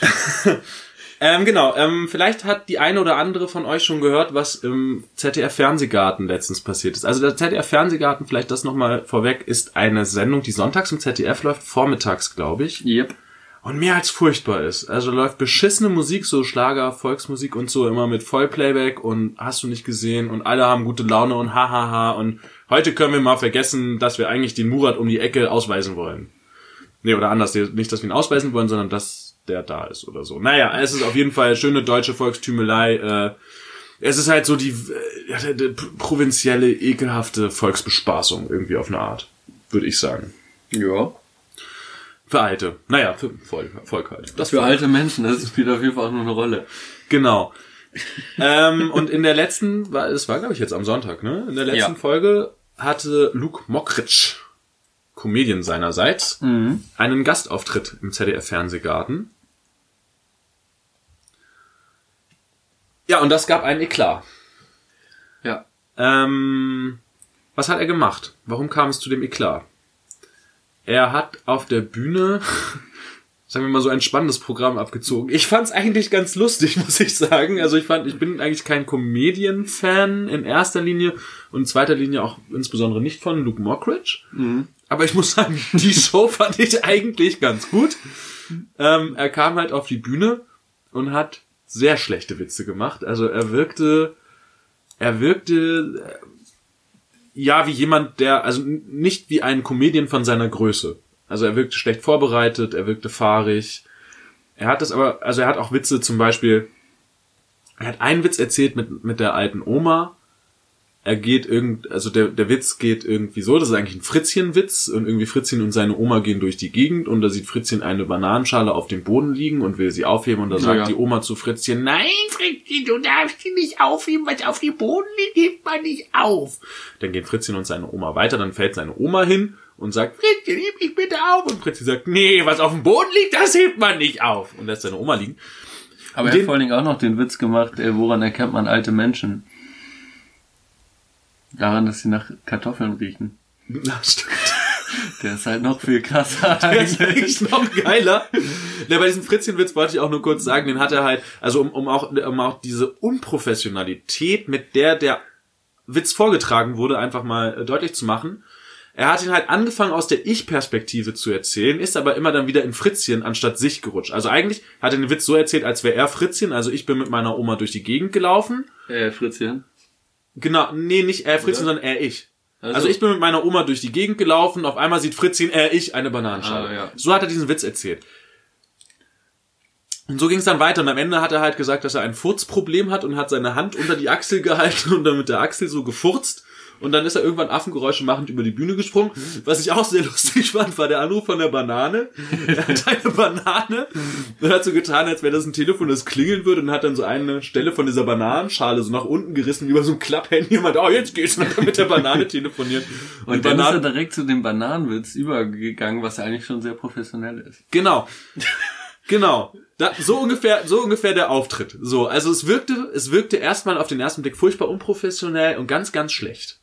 Speaker 1: ähm, genau, ähm, vielleicht hat die eine oder andere von euch schon gehört, was im ZDF-Fernsehgarten letztens passiert ist. Also der ZDF-Fernsehgarten, vielleicht das nochmal vorweg, ist eine Sendung, die sonntags im ZDF läuft, vormittags, glaube ich.
Speaker 2: Yep.
Speaker 1: und mehr als furchtbar ist. Also läuft beschissene Musik, so Schlager, Volksmusik und so, immer mit Vollplayback und hast du nicht gesehen und alle haben gute Laune und hahaha und heute können wir mal vergessen, dass wir eigentlich den Murat um die Ecke ausweisen wollen. Nee, oder anders, nicht, dass wir ihn ausweisen wollen, sondern dass der da ist oder so. Naja, es ist auf jeden Fall schöne deutsche Volkstümelei. Äh, es ist halt so die, äh, ja, die, provinzielle, ekelhafte Volksbespaßung irgendwie auf eine Art, würde ich sagen.
Speaker 2: Ja.
Speaker 1: Für Alte. Naja, für Volk, Volk halt. Das
Speaker 2: Für
Speaker 1: Volk.
Speaker 2: alte Menschen, das spielt auf jeden Fall auch noch eine Rolle.
Speaker 1: Genau. ähm, und in der letzten, war, es war glaube ich jetzt am Sonntag, ne? In der letzten
Speaker 2: Ja.
Speaker 1: Folge hatte Luke Mockridge, Comedian seinerseits,
Speaker 2: Mhm.
Speaker 1: einen Gastauftritt im ZDF-Fernsehgarten. Ja, und das gab einen Eklat.
Speaker 2: Ja.
Speaker 1: Ähm, was hat er gemacht? Warum kam es zu dem Eklat? Er hat auf der Bühne, sagen wir mal so, ein spannendes Programm abgezogen. Ich fand es eigentlich ganz lustig, muss ich sagen. Also ich fand, ich bin eigentlich kein Comedian-Fan in erster Linie und in zweiter Linie auch insbesondere nicht von Luke Mockridge. Aber ich muss sagen, die Show fand ich eigentlich ganz gut. Ähm, er kam halt auf die Bühne und hat sehr schlechte Witze gemacht. Also er wirkte, er wirkte äh, ja wie jemand, der, also nicht wie ein Comedian von seiner Größe. Also er wirkte schlecht vorbereitet, er wirkte fahrig. Er hat das aber, also er hat auch Witze zum Beispiel, er hat einen Witz erzählt mit, mit der alten Oma. Er geht irgend, also der, der Witz geht irgendwie so, das ist eigentlich ein Fritzchen-Witz und irgendwie Fritzchen und seine Oma gehen durch die Gegend und da sieht Fritzchen eine Bananenschale auf dem Boden liegen und will sie aufheben und da sagt
Speaker 2: ja.
Speaker 1: die Oma zu Fritzchen, nein,
Speaker 3: Fritzchen, du darfst die nicht aufheben, was auf dem Boden liegt, hebt man nicht auf.
Speaker 1: dann gehen Fritzchen und seine Oma weiter, dann fällt seine Oma hin und sagt,
Speaker 3: Fritzchen, heb mich bitte auf.
Speaker 1: und Fritzchen sagt, nee, was auf dem Boden liegt, das hebt man nicht auf und lässt seine Oma liegen.
Speaker 2: Aber er
Speaker 1: Den-
Speaker 2: hat vor allen Dingen auch noch den Witz gemacht, äh, woran erkennt man alte Menschen? Daran, dass sie nach Kartoffeln riechen.
Speaker 1: Na, stimmt.
Speaker 2: Der ist halt noch viel krasser
Speaker 1: Der ist
Speaker 2: eigentlich.
Speaker 1: noch geiler. Ja, bei diesem Fritzchen-Witz wollte ich auch nur kurz sagen, den hat er halt, also um, um, auch, um auch diese Unprofessionalität, mit der der Witz vorgetragen wurde, einfach mal äh, deutlich zu machen. Er hat ihn halt angefangen aus der Ich-Perspektive zu erzählen, ist aber immer dann wieder in Fritzchen anstatt sich gerutscht. Also eigentlich hat er den Witz so erzählt, als wäre er Fritzchen, also ich bin mit meiner Oma durch die Gegend gelaufen.
Speaker 2: Äh, Fritzchen.
Speaker 1: Genau, nee, nicht er Fritzchen,
Speaker 2: Oder?
Speaker 1: sondern er ich.
Speaker 2: Also-
Speaker 1: Also, ich bin mit meiner Oma durch die Gegend gelaufen, auf einmal sieht Fritzchen, er ich, eine Bananenschale.
Speaker 2: Ah, ja.
Speaker 1: So hat er diesen Witz erzählt. Und so ging es dann weiter und am Ende hat er halt gesagt, dass er ein Furzproblem hat und hat seine Hand unter die Achsel gehalten und dann mit der Achsel so gefurzt. Und dann ist er irgendwann Affengeräusche machend über die Bühne gesprungen. Was ich auch sehr lustig fand, war der Anruf von der Banane. Er hat eine Banane und hat so getan, als wäre das ein Telefon, das klingeln würde und hat dann so eine Stelle von dieser Bananenschale so nach unten gerissen, wie bei so einem Klapphandy. Und meinte, oh, jetzt geht's. Und dann mit der Banane telefonieren.
Speaker 2: Und
Speaker 1: die
Speaker 2: dann ist er direkt zu dem Bananenwitz übergegangen, was eigentlich schon sehr professionell ist.
Speaker 1: genau. Genau. Da, so ungefähr, so ungefähr der Auftritt. So, also es wirkte, es wirkte erstmal auf den ersten Blick furchtbar unprofessionell und ganz, ganz schlecht.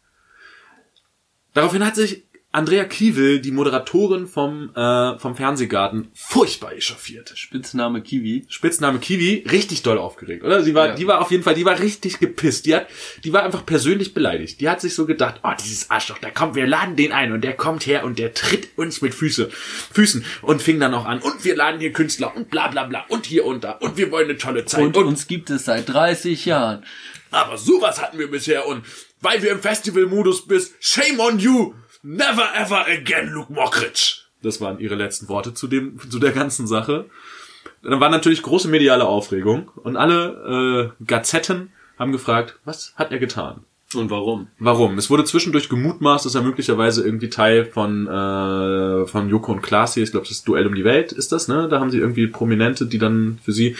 Speaker 1: Daraufhin hat sich Andrea Kiewel, die Moderatorin vom, äh, vom Fernsehgarten, furchtbar echauffiert.
Speaker 2: Spitzname Kiwi.
Speaker 1: Spitzname Kiwi, richtig doll aufgeregt, oder? Sie war,
Speaker 2: Ja.
Speaker 1: die war auf jeden Fall, die war richtig gepisst. Die hat, die war einfach persönlich beleidigt. Die hat sich so gedacht, oh, dieses Arschloch, da kommt, wir laden den ein und der kommt her und der tritt uns mit Füße, Füßen und fing dann auch an und wir laden hier Künstler und bla bla bla und hier und da und wir wollen eine tolle Zeit
Speaker 2: Und uns gibt es seit 30 Jahren.
Speaker 1: aber sowas hatten wir bisher und weil wir im Festival-Modus bist, shame on you! Never ever again, Luke Mockridge! Das waren ihre letzten Worte zu dem, zu der ganzen Sache. Dann war natürlich große mediale Aufregung und alle äh, Gazetten haben gefragt, was hat er getan?
Speaker 2: Und warum?
Speaker 1: Warum? Es wurde zwischendurch gemutmaßt, dass er möglicherweise irgendwie Teil von äh, von Joko und Klaas hier, ich glaube, das Duell um die Welt ist das, ne? Da haben sie irgendwie Prominente, die dann für sie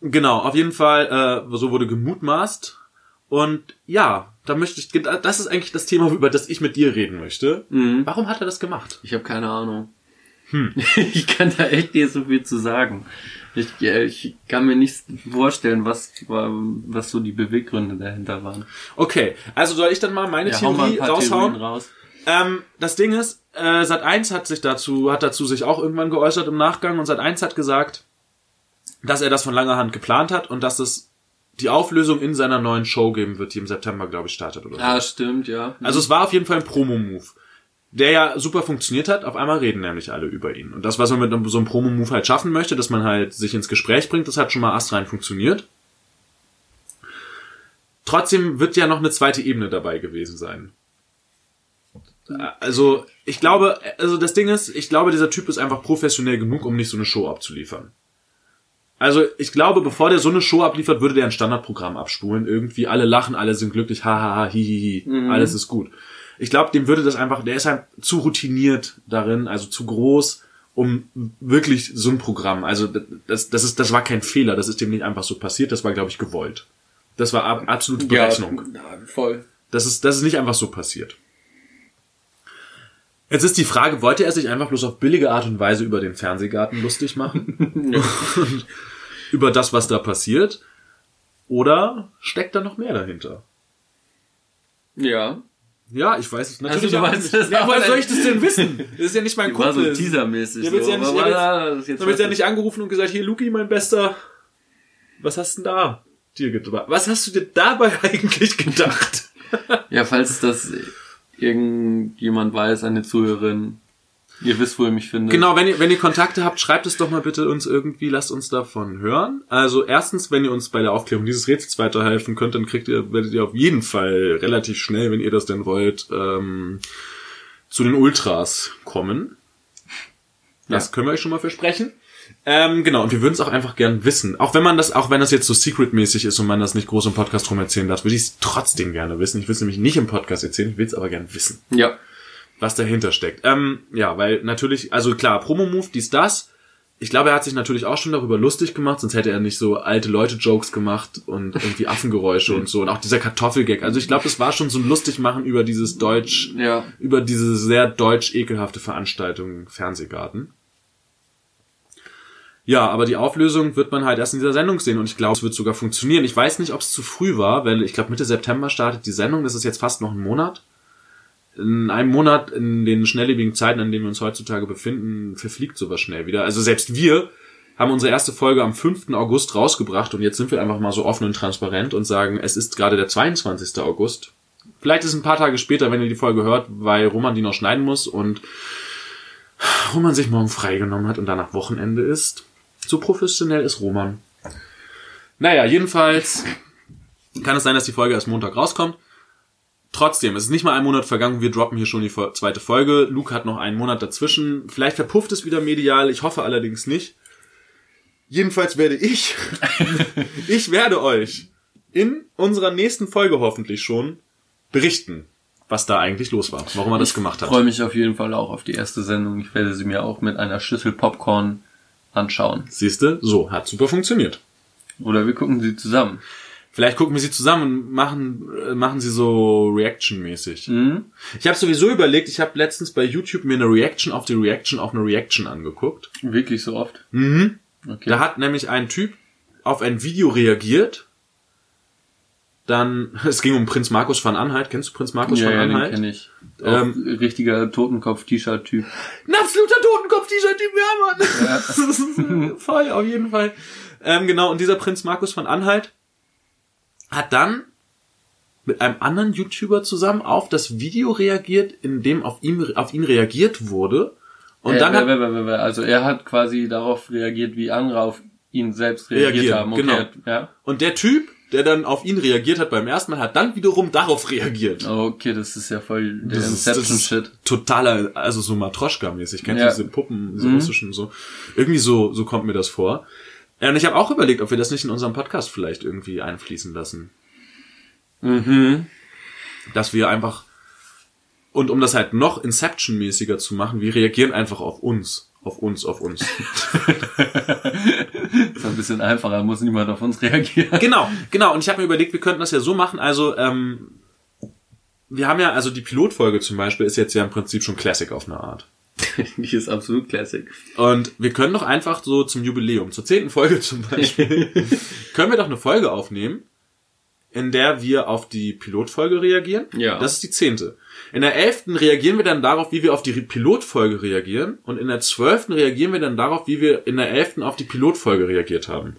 Speaker 1: Genau, auf jeden Fall, äh, so wurde gemutmaßt. Und ja, da möchte ich, das ist eigentlich das Thema, über das ich mit dir reden möchte.
Speaker 2: Mhm.
Speaker 1: Warum hat er das gemacht?
Speaker 2: Ich habe keine Ahnung. Ich kann da echt nicht so viel zu sagen. Ich, ich kann mir nicht vorstellen, was, was so die Beweggründe dahinter waren.
Speaker 1: Okay, also soll ich dann mal meine
Speaker 2: Ja, hau mal
Speaker 1: Theorie raushauen?
Speaker 2: Raus.
Speaker 1: Ähm, das Ding ist, äh, Sat 1 hat sich dazu, hat dazu sich auch irgendwann geäußert im Nachgang und Sat 1 hat gesagt, dass er das von langer Hand geplant hat und dass es die Auflösung in seiner neuen Show geben wird, die im September, glaube ich, startet oder so.
Speaker 2: Ah, stimmt, ja.
Speaker 1: Also es war auf jeden Fall ein Promo-Move, der ja super funktioniert hat. Auf einmal reden nämlich alle über ihn. Und das, was man mit so einem Promo-Move halt schaffen möchte, dass man halt sich ins Gespräch bringt, das hat schon mal astrein funktioniert. Trotzdem wird ja noch eine zweite Ebene dabei gewesen sein. Also, ich glaube, also das Ding ist, ich glaube, dieser Typ ist einfach professionell genug, um nicht so eine Show abzuliefern. Also, ich glaube, bevor der so eine Show abliefert, würde der ein Standardprogramm abspulen. Irgendwie alle lachen, alle sind glücklich, hahaha, hihihi, alles ist gut. Ich glaube, dem würde das einfach, der ist halt zu routiniert darin, also zu groß, um wirklich so ein Programm. Also, das, das ist, das war kein Fehler, das ist dem nicht einfach so passiert, das war, glaube ich, gewollt. Das war ab, absolute Berechnung.
Speaker 2: Ja, voll.
Speaker 1: Das ist, das ist nicht einfach so passiert. Jetzt ist die Frage, wollte er sich einfach bloß auf billige Art und Weise über den Fernsehgarten lustig machen? und über das, was da passiert? Oder steckt da noch mehr dahinter?
Speaker 2: Ja.
Speaker 1: Ja, ich weiß es natürlich
Speaker 2: Also, du weißt
Speaker 1: nicht.
Speaker 2: es
Speaker 1: Ja, woher soll ich das denn wissen? Das ist ja nicht mein
Speaker 2: War so
Speaker 1: Kumpel.
Speaker 2: teasermäßig.
Speaker 1: Der wird's
Speaker 2: so.
Speaker 1: ja nicht- der
Speaker 2: das jetzt
Speaker 1: Da wird ja nicht angerufen und gesagt, hier, Luki, mein Bester, was hast denn da dir gedacht? Was hast du dir dabei eigentlich gedacht?
Speaker 2: Ja, falls das irgendjemand weiß, eine Zuhörerin, ihr wisst, wo ihr mich findet.
Speaker 1: Genau, wenn ihr, wenn ihr Kontakte habt, schreibt es doch mal bitte uns irgendwie, lasst uns davon hören. Also erstens, wenn ihr uns bei der Aufklärung dieses Rätsels weiterhelfen könnt, dann kriegt ihr, werdet ihr auf jeden Fall relativ schnell, wenn ihr das denn wollt, ähm, zu den Ultras kommen. Das
Speaker 2: Ja.
Speaker 1: können wir euch schon mal versprechen. Ähm, genau, und wir würden es auch einfach gern wissen. Auch wenn man das, auch wenn das jetzt so secret-mäßig ist und man das nicht groß im Podcast rum erzählen darf, würde ich es trotzdem gerne wissen. Ich will es nämlich nicht im Podcast erzählen, ich will es aber gern wissen
Speaker 2: Ja.
Speaker 1: was dahinter steckt. Ähm, ja, weil natürlich, also klar, Promo-Move, dies, das. Ich glaube, er hat sich natürlich auch schon darüber lustig gemacht, sonst hätte er nicht so alte Leute-Jokes gemacht und irgendwie Affengeräusche und so. Und auch dieser Kartoffelgag. Also ich glaube, das war schon so ein Lustigmachen über dieses Deutsch,
Speaker 2: Ja.
Speaker 1: über diese sehr deutsch ekelhafte Veranstaltung Fernsehgarten. Ja, aber die Auflösung wird man halt erst in dieser Sendung sehen und ich glaube, es wird sogar funktionieren. Ich weiß nicht, ob es zu früh war, weil ich glaube, Mitte September startet die Sendung. Das ist jetzt fast noch ein Monat. In einem Monat, in den schnelllebigen Zeiten, in denen wir uns heutzutage befinden, verfliegt sowas schnell wieder. Also selbst wir haben unsere erste Folge am 5. August rausgebracht und jetzt sind wir einfach mal so offen und transparent und sagen, es ist gerade der 22. August. Vielleicht ist es ein paar Tage später, wenn ihr die Folge hört, weil Roman die noch schneiden muss und Roman sich morgen freigenommen hat und danach Wochenende ist. So professionell ist Roman. Naja, jedenfalls kann es sein, dass die Folge erst Montag rauskommt. Trotzdem, es ist nicht mal ein Monat vergangen, wir droppen hier schon die zweite Folge. Luke hat noch einen Monat dazwischen. Vielleicht verpufft es wieder medial, ich hoffe allerdings nicht. Jedenfalls werde ich, ich werde euch in unserer nächsten Folge hoffentlich schon berichten, was da eigentlich los war, warum er das gemacht
Speaker 2: Ich
Speaker 1: hat.
Speaker 2: freue mich auf jeden Fall auch auf die erste Sendung. Ich werde sie mir auch mit einer Schüssel Popcorn anschauen.
Speaker 1: Siehste, so, hat super funktioniert.
Speaker 2: Oder wir gucken sie zusammen.
Speaker 1: Vielleicht gucken wir sie zusammen und machen, äh, machen sie so Reaction-mäßig.
Speaker 2: Mhm.
Speaker 1: Ich habe sowieso überlegt, ich habe letztens bei YouTube mir eine Reaction auf die Reaction auf eine Reaction angeguckt.
Speaker 2: Wirklich so oft?
Speaker 1: Mhm.
Speaker 2: Okay.
Speaker 1: Da hat nämlich ein Typ auf ein Video reagiert. Dann, es ging um Prinz Markus von Anhalt. Kennst du Prinz Markus
Speaker 2: ja,
Speaker 1: von
Speaker 2: ja, den
Speaker 1: Anhalt?
Speaker 2: kenne ich.
Speaker 1: Ähm,
Speaker 2: richtiger Totenkopf-T-Shirt-Typ.
Speaker 1: Ein absoluter Totenkopf-T-Shirt-Typ, ja, Mann.
Speaker 2: Ja.
Speaker 1: Das ist, Voll, auf jeden Fall. Ähm, genau, und dieser Prinz Markus von Anhalt hat dann mit einem anderen YouTuber zusammen auf das Video reagiert, in dem auf ihn, auf ihn reagiert wurde. Und
Speaker 2: Äh,
Speaker 1: dann
Speaker 2: wer-
Speaker 1: hat,
Speaker 2: wer- wer- wer- also er hat quasi darauf reagiert, wie andere auf ihn selbst reagiert
Speaker 1: Reagieren,
Speaker 2: haben. Okay,
Speaker 1: genau.
Speaker 2: ja.
Speaker 1: und der Typ, der dann auf ihn reagiert hat beim ersten Mal, hat dann wiederum darauf reagiert.
Speaker 2: Okay, das ist ja voll der Inception-Shit.
Speaker 1: totaler, also so Matroschka-mäßig. Kennst
Speaker 2: Ja.
Speaker 1: du diese Puppen, diese
Speaker 2: Mhm.
Speaker 1: russischen so? Irgendwie so, so kommt mir das vor. Ja, und ich habe auch überlegt, ob wir das nicht in unserem Podcast vielleicht irgendwie einfließen lassen.
Speaker 2: Mhm.
Speaker 1: Dass wir einfach, und um das halt noch Inception-mäßiger zu machen, wir reagieren einfach auf uns. Auf uns, auf uns.
Speaker 2: ist ein bisschen einfacher, muss niemand auf uns reagieren.
Speaker 1: genau, genau. Und ich habe mir überlegt, wir könnten das ja so machen. Also, ähm, wir haben ja, also die Pilotfolge zum Beispiel ist jetzt ja im Prinzip schon Classic auf eine Art.
Speaker 2: Die ist absolut Classic.
Speaker 1: Und wir können doch einfach so zum Jubiläum, zur zehnten Folge zum Beispiel, können wir doch eine Folge aufnehmen, in der wir auf die Pilotfolge reagieren.
Speaker 2: Ja.
Speaker 1: Das ist die zehnte. In der elften reagieren wir dann darauf, wie wir auf die Pilotfolge reagieren. Und in der zwölften reagieren wir dann darauf, wie wir in der elften auf die Pilotfolge reagiert haben.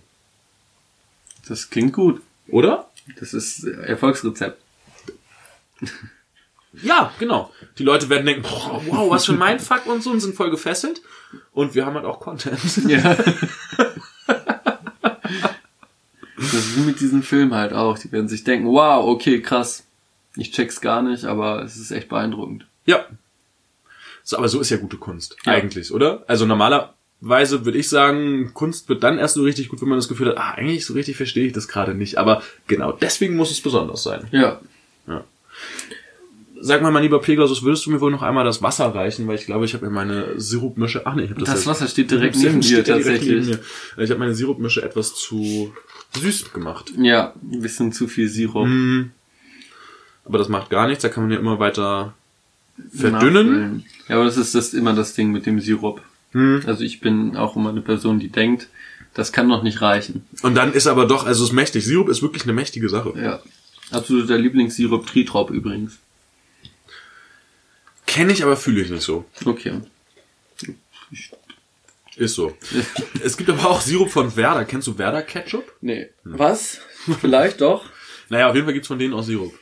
Speaker 2: Das klingt gut.
Speaker 1: Oder?
Speaker 2: Das ist Erfolgsrezept.
Speaker 1: Ja, genau. Die Leute werden denken, boah, wow, was für ein Mindfuck und so und sind voll gefesselt. Und wir haben halt auch Content.
Speaker 2: Ja. das ist wie mit diesem Film halt auch. Die werden sich denken, wow, okay, krass. Ich check's gar nicht, aber es ist echt beeindruckend.
Speaker 1: Ja. So, aber so ist ja gute Kunst.
Speaker 2: Ja.
Speaker 1: Eigentlich, oder? Also normalerweise würde ich sagen, Kunst wird dann erst so richtig gut, wenn man das Gefühl hat, ah, eigentlich so richtig verstehe ich das gerade nicht. Aber genau deswegen muss es besonders sein.
Speaker 2: Ja.
Speaker 1: Sag mal, mein lieber Pegasus, würdest du mir wohl noch einmal das Wasser reichen? Weil ich glaube, ich habe mir meine Sirupmische... Ach nee, ich habe das...
Speaker 2: Das
Speaker 1: ja-
Speaker 2: Wasser steht direkt neben dir
Speaker 1: ja
Speaker 2: tatsächlich.
Speaker 1: neben mir. Ich habe meine Sirupmische etwas zu süß gemacht.
Speaker 2: Ja, ein bisschen zu viel Sirup.
Speaker 1: Mm. Aber das macht gar nichts, da kann man ja immer weiter verdünnen.
Speaker 2: Nachfüllen. Ja, aber das ist das immer das Ding mit dem Sirup.
Speaker 1: Hm.
Speaker 2: Also ich bin auch immer eine Person, die denkt, das kann noch nicht reichen.
Speaker 1: Und dann ist aber doch, also es ist mächtig. Sirup ist wirklich eine mächtige Sache.
Speaker 2: Ja. Absoluter Lieblingssirup Tritrop übrigens.
Speaker 1: Kenne ich, aber fühle ich nicht so.
Speaker 2: Okay.
Speaker 1: Ist so. es gibt aber auch Sirup von Werder. Kennst du Werder Ketchup?
Speaker 2: Nee. Was? Vielleicht doch.
Speaker 1: Naja, auf jeden Fall gibt's von denen auch Sirup.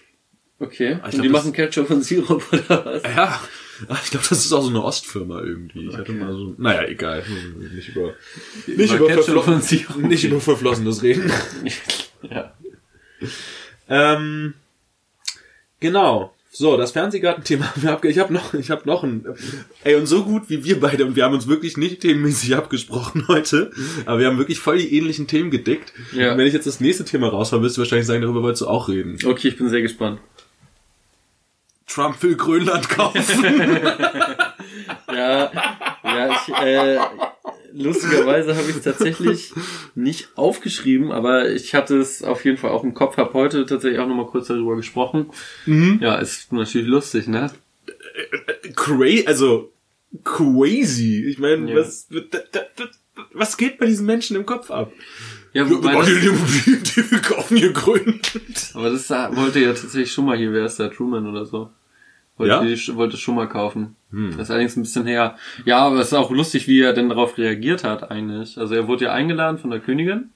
Speaker 2: Okay. Und
Speaker 1: glaub,
Speaker 2: die
Speaker 1: das-
Speaker 2: machen Ketchup und Sirup oder was?
Speaker 1: Ja, ich glaube, das ist auch so eine Ostfirma irgendwie. Ich hatte mal so, naja, egal. Nicht über, nicht
Speaker 2: Über
Speaker 1: über,
Speaker 2: Ketchup
Speaker 1: verflo-
Speaker 2: und Sirup.
Speaker 1: nicht über verflossenes Reden.
Speaker 2: Ja.
Speaker 1: Ähm, genau. So, das Fernsehgarten-Thema haben wir abge... Ich habe noch, ich habe noch ein... Ey, und so gut wie wir beide, und wir haben uns wirklich nicht themenmäßig abgesprochen heute, aber wir haben wirklich voll die ähnlichen Themen gedeckt.
Speaker 2: Ja.
Speaker 1: Und wenn ich jetzt das nächste Thema raushaue, wirst du wahrscheinlich sagen, darüber wolltest du auch reden.
Speaker 2: Okay, ich bin sehr gespannt.
Speaker 1: Trump will Grönland kaufen.
Speaker 2: Ja, ja, ich, äh, lustigerweise habe ich es tatsächlich nicht aufgeschrieben, aber ich hatte es auf jeden Fall auch im Kopf, habe heute tatsächlich auch nochmal kurz darüber gesprochen. Ja, ist natürlich lustig, ne?
Speaker 1: Crazy, also crazy. Ich meine,
Speaker 2: Ja.
Speaker 1: was, was geht bei diesen Menschen im Kopf ab?
Speaker 2: Ja,
Speaker 1: Wir
Speaker 2: das,
Speaker 1: die die wir kaufen hier Grönland.
Speaker 2: aber das da- wollte ja tatsächlich schon mal hier, wer ist der Truman oder so? Wollte,
Speaker 1: Ja?
Speaker 2: die, wollte schon mal kaufen. Das ist allerdings ein bisschen her. Ja, aber es ist auch lustig, wie er denn darauf reagiert hat eigentlich. Also er wurde ja eingeladen von der Königin.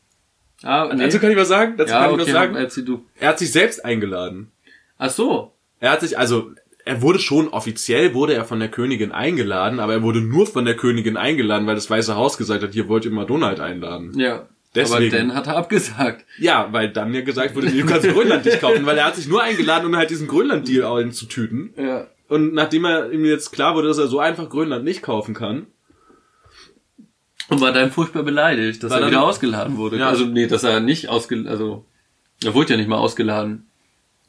Speaker 2: Ah, nee.
Speaker 1: Dazu kann ich was sagen? Dazu
Speaker 2: ja,
Speaker 1: kann ich
Speaker 2: okay,
Speaker 1: was sagen?
Speaker 2: erzähl du.
Speaker 1: Er hat sich selbst eingeladen.
Speaker 2: Ach so.
Speaker 1: Er hat sich, also, er wurde schon offiziell, wurde er von der Königin eingeladen, aber er wurde nur von der Königin eingeladen, weil das Weiße Haus gesagt hat, hier wollt ihr mal Donald einladen.
Speaker 2: Ja.
Speaker 1: Deswegen.
Speaker 2: Aber dann hat er abgesagt.
Speaker 1: Ja, weil dann ja gesagt wurde, du kannst Grönland nicht kaufen, weil er hat sich nur eingeladen, um halt diesen Grönland-Deal einzutüten.
Speaker 2: Ja.
Speaker 1: Und nachdem er ihm jetzt klar wurde, dass er so einfach Grönland nicht kaufen kann,
Speaker 2: Und war dann furchtbar beleidigt, dass er
Speaker 1: dann-
Speaker 2: wieder ausgeladen wurde.
Speaker 1: Ja.
Speaker 2: Also nee, dass er nicht ausgeladen, also er wurde ja nicht mal ausgeladen.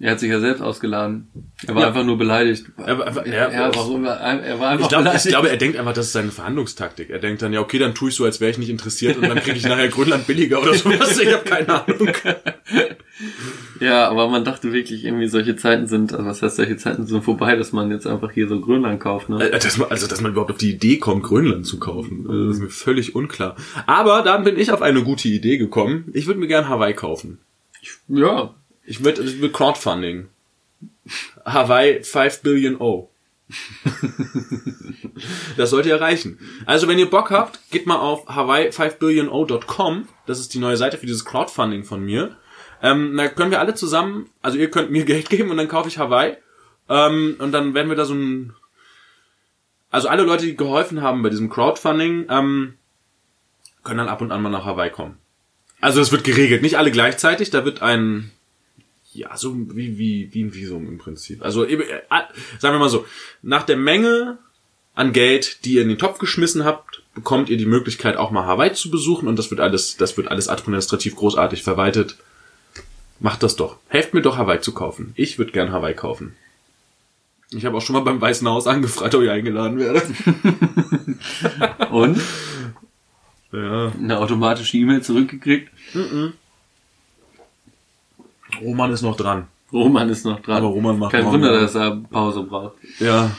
Speaker 2: Er hat sich ja selbst ausgeladen. Er war
Speaker 1: Ja.
Speaker 2: einfach nur beleidigt.
Speaker 1: Er war einfach-
Speaker 2: ja,
Speaker 1: ja,
Speaker 2: warum? Er war einfach
Speaker 1: Ich glaube, ich
Speaker 2: beleidigt.
Speaker 1: glaube, er denkt einfach, das ist seine Verhandlungstaktik. Er denkt dann, ja, okay, dann tue ich so, als wäre ich nicht interessiert und dann kriege ich nachher Grönland billiger oder sowas. Ich habe keine Ahnung.
Speaker 2: ja, aber man dachte wirklich irgendwie, solche Zeiten sind, also was heißt, solche Zeiten sind vorbei, dass man jetzt einfach hier so Grönland kauft, ne?
Speaker 1: Äh, Dass man, also, dass man überhaupt auf die Idee kommt, Grönland zu kaufen. Also, Das ist mir völlig unklar. Aber dann bin ich auf eine gute Idee gekommen. Ich würde mir gern Hawaii kaufen.
Speaker 2: Ja.
Speaker 1: Ich würde, würde Crowdfunding. Hawaii 5 Billion O. das sollte ihr reichen. Also, wenn ihr Bock habt, geht mal auf hawaii5billiono.com. Das ist die neue Seite für dieses Crowdfunding von mir. Ähm, da können wir alle zusammen, also ihr könnt mir Geld geben und dann kaufe ich Hawaii. Ähm, und dann werden wir da so ein, also alle Leute, die geholfen haben bei diesem Crowdfunding, ähm, können dann ab und an mal nach Hawaii kommen. Also es wird geregelt, nicht alle gleichzeitig, da wird ein, ja, so wie, wie, wie ein Visum im Prinzip. Also, eben, äh, sagen wir mal so, nach der Menge an Geld, die ihr in den Topf geschmissen habt, bekommt ihr die Möglichkeit, auch mal Hawaii zu besuchen und das wird alles, das wird alles administrativ großartig verwaltet. Macht das doch. Helft mir doch, Hawaii zu kaufen. Ich würde gern Hawaii kaufen. Ich habe auch schon mal beim Weißen Haus angefragt, ob ich eingeladen werde.
Speaker 2: Und?
Speaker 1: Ja.
Speaker 2: Eine automatische E-Mail zurückgekriegt.
Speaker 1: Roman ist noch dran.
Speaker 2: Roman ist noch dran.
Speaker 1: Aber Roman macht
Speaker 2: Kein Wunder, dass er Pause braucht.
Speaker 1: Ja.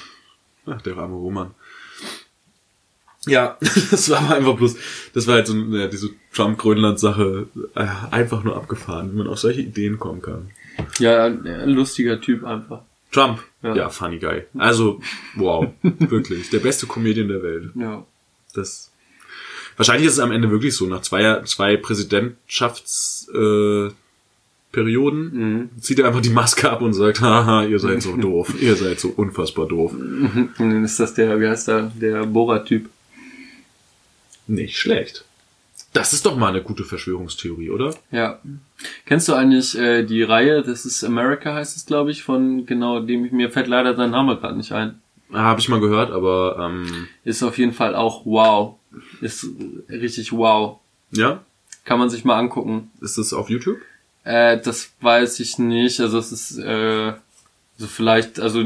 Speaker 1: Ach, der arme Roman. Ja, das war aber einfach bloß, das war halt so ja, diese Trump-Grönland-Sache äh, einfach nur abgefahren, wie man auf solche Ideen kommen kann.
Speaker 2: Ja, ein lustiger Typ einfach.
Speaker 1: Trump, ja,
Speaker 2: Ja.
Speaker 1: funny guy. Also, wow, wirklich, der beste Comedian der Welt.
Speaker 2: Ja.
Speaker 1: Das wahrscheinlich ist es am Ende wirklich so, nach zwei, zwei Präsidentschafts äh, Perioden
Speaker 2: Mhm.
Speaker 1: zieht er einfach die Maske ab und sagt, haha, ihr seid so doof, ihr seid so unfassbar doof.
Speaker 2: Und dann ist das der, wie heißt der, der Borat-Typ.
Speaker 1: Nicht schlecht. Das ist doch mal eine gute Verschwörungstheorie, oder?
Speaker 2: Ja. Kennst du eigentlich äh, die Reihe, das ist America heißt es, glaube ich, von genau dem, mir fällt leider sein Name gerade nicht ein.
Speaker 1: Habe ich mal gehört, aber ähm,
Speaker 2: Ist auf jeden Fall auch wow. Ist richtig wow.
Speaker 1: ja,
Speaker 2: Kann man sich mal angucken.
Speaker 1: ist das auf YouTube?
Speaker 2: Äh, das weiß ich nicht. Also es ist äh, so vielleicht, also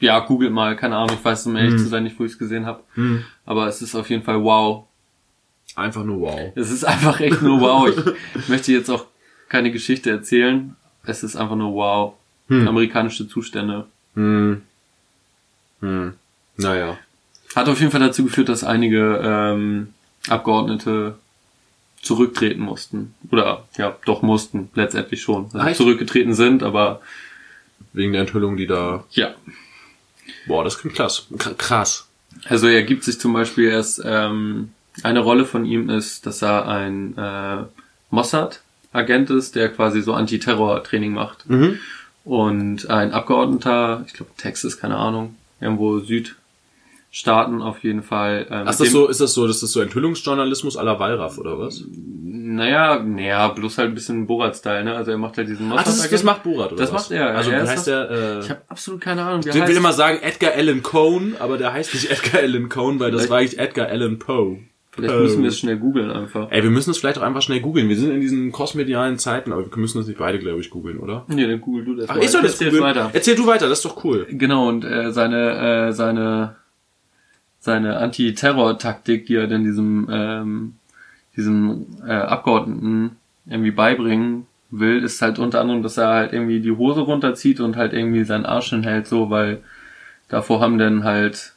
Speaker 2: ja, googelt mal, keine Ahnung, ich weiß um ehrlich
Speaker 1: Hm.
Speaker 2: zu sein nicht, wo ich es gesehen habe. Aber es ist auf jeden Fall wow.
Speaker 1: Einfach nur wow.
Speaker 2: Es ist einfach echt nur wow. Ich möchte jetzt auch keine Geschichte erzählen. Es ist einfach nur wow. Amerikanische Zustände.
Speaker 1: Hm. Hm. Naja.
Speaker 2: Hat auf jeden Fall dazu geführt, dass einige ähm, Abgeordnete zurücktreten mussten. Oder ja, doch mussten, letztendlich schon. Also
Speaker 1: Echt?
Speaker 2: zurückgetreten sind, aber
Speaker 1: Wegen der Enthüllung, die da.
Speaker 2: ja.
Speaker 1: Boah, das klingt krass. Krass.
Speaker 2: Also er gibt sich zum Beispiel erst, ähm, eine Rolle von ihm ist, dass er ein äh, Mossad-Agent ist, der quasi so Antiterror-Training macht.
Speaker 1: Mhm.
Speaker 2: Und ein Abgeordneter, ich glaube Texas, keine Ahnung, irgendwo Südstaaten auf jeden Fall. Ähm,
Speaker 1: Ach, ist das so, ist das so, das ist so Enthüllungsjournalismus à la Wallraff, oder was?
Speaker 2: Naja, naja, bloß halt ein bisschen Borat-Style, ne? Also er macht halt diesen
Speaker 1: Ach, das, ist, das macht Borat, oder
Speaker 2: Das
Speaker 1: was?
Speaker 2: macht er,
Speaker 1: Also,
Speaker 2: er
Speaker 1: wie heißt der? Äh,
Speaker 2: Ich habe absolut keine Ahnung,
Speaker 1: ich will immer sagen Edgar Allan Cohn, aber der heißt nicht Edgar Allan Cohn, weil das war eigentlich Edgar Allan Poe.
Speaker 2: Vielleicht müssen wir es schnell googeln einfach.
Speaker 1: Ey, wir müssen es vielleicht auch einfach schnell googeln. Wir sind in diesen crossmedialen Zeiten, aber wir müssen das nicht beide, glaube ich, googeln, oder?
Speaker 2: Nee, dann google du das
Speaker 1: Ach,
Speaker 2: mal.
Speaker 1: ich soll das
Speaker 2: Erzähl
Speaker 1: googeln?
Speaker 2: weiter.
Speaker 1: Erzähl du weiter, das ist doch cool.
Speaker 2: Genau, und äh, seine, äh, seine, seine Anti-Terror-Taktik, die er dann diesem, ähm, diesem äh, Abgeordneten irgendwie beibringen will, ist halt unter anderem, dass er halt irgendwie die Hose runterzieht und halt irgendwie seinen Arsch hinhält, so, weil davor haben dann halt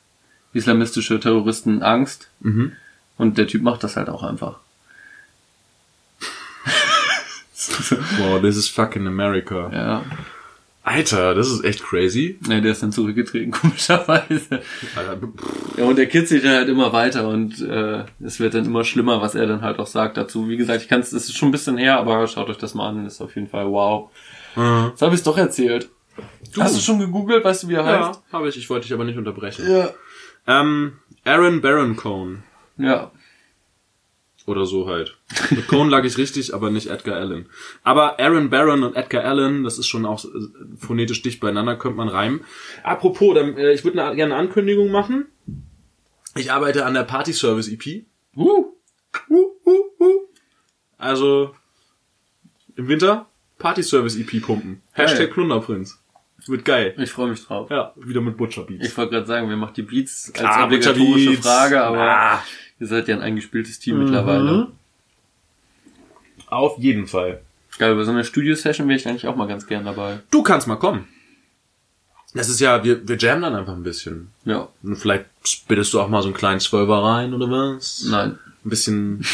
Speaker 2: islamistische Terroristen Angst
Speaker 1: Mhm.
Speaker 2: und der Typ macht das halt auch einfach.
Speaker 1: Wow, this is fucking America.
Speaker 2: Ja,
Speaker 1: Alter, das ist echt crazy.
Speaker 2: ja der ist dann zurückgetreten, komischerweise.
Speaker 1: Alter,
Speaker 2: Ja, und er kitzelt dann halt immer weiter und äh, es wird dann immer schlimmer, was er dann halt auch sagt dazu. Wie gesagt, ich kann es, das ist schon ein bisschen her, aber schaut euch das mal an, ist auf jeden Fall wow.
Speaker 1: äh,
Speaker 2: Jetzt habe ich es doch erzählt. Hast du schon gegoogelt, weißt du, wie er
Speaker 1: ja,
Speaker 2: heißt?
Speaker 1: habe ich. Ich wollte dich aber nicht unterbrechen.
Speaker 2: Ja.
Speaker 1: Ähm, Aaron Baron Cohn.
Speaker 2: Ja.
Speaker 1: Oder so halt. Mit Cohn lag ich richtig, aber nicht Edgar Allan. Aber Aaron Barron und Edgar Allan, das ist schon auch äh, phonetisch dicht beieinander, könnte man reimen. Apropos, dann, äh, ich würde gerne eine Ankündigung machen. Ich arbeite an der Party Service EP.
Speaker 2: Uh.
Speaker 1: Uh, uh, uh. Also im Winter Party Service EP pumpen. Hashtag
Speaker 2: Geil.
Speaker 1: Plunderprinz. Wird geil.
Speaker 2: Ich freue mich drauf.
Speaker 1: Ja, wieder mit Butcher Beats.
Speaker 2: Ich wollte gerade sagen, wer macht die Beats als
Speaker 1: Klar, Butcher
Speaker 2: obligatorische
Speaker 1: Beats.
Speaker 2: Frage, aber
Speaker 1: Ah.
Speaker 2: Ihr seid ja ein eingespieltes Team
Speaker 1: Mhm.
Speaker 2: mittlerweile.
Speaker 1: Auf jeden Fall.
Speaker 2: Geil, bei so einer Studio-Session wäre ich eigentlich auch mal ganz gern dabei.
Speaker 1: Du kannst mal kommen. Das ist ja, wir, wir jammen dann einfach ein bisschen.
Speaker 2: Ja.
Speaker 1: Und vielleicht bittest du auch mal so einen kleinen Zwölfer rein oder was?
Speaker 2: Nein.
Speaker 1: Ein bisschen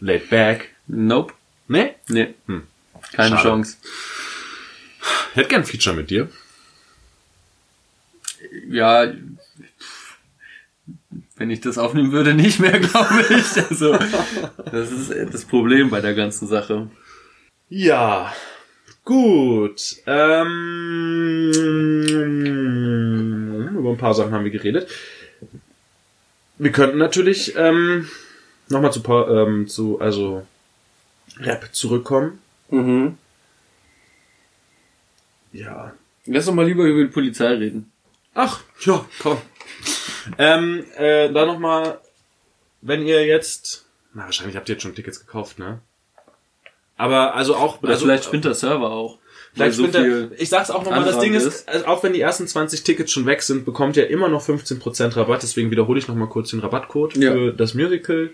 Speaker 1: laid back.
Speaker 2: Nope.
Speaker 1: Ne?
Speaker 2: Nee.
Speaker 1: Hm.
Speaker 2: Keine
Speaker 1: Schade.
Speaker 2: Chance.
Speaker 1: Hätte gern ein Feature mit dir.
Speaker 2: ja, wenn ich das aufnehmen würde, nicht mehr, glaube ich. Also, das ist das Problem bei der ganzen Sache.
Speaker 1: Ja. Gut. Ähm, über ein paar Sachen haben wir geredet. Wir könnten natürlich ähm, nochmal zu, Pa- ähm, zu, also Rap zurückkommen.
Speaker 2: Mhm.
Speaker 1: Ja.
Speaker 2: Lass doch mal lieber über die Polizei reden.
Speaker 1: Ach, ja, komm. Ähm, äh, dann nochmal, wenn ihr jetzt, na, wahrscheinlich habt ihr jetzt schon Tickets gekauft, ne? Aber also auch,
Speaker 2: Oder
Speaker 1: also,
Speaker 2: vielleicht spinnt der Server auch.
Speaker 1: Vielleicht
Speaker 2: so
Speaker 1: spinnt
Speaker 2: viel.
Speaker 1: er, ich sag's auch nochmal, das Ding ist,
Speaker 2: ist.
Speaker 1: also auch wenn die ersten 20 Tickets schon weg sind, bekommt ihr immer noch 15% Rabatt, deswegen wiederhole ich nochmal kurz den Rabattcode
Speaker 2: Ja.
Speaker 1: für das Musical.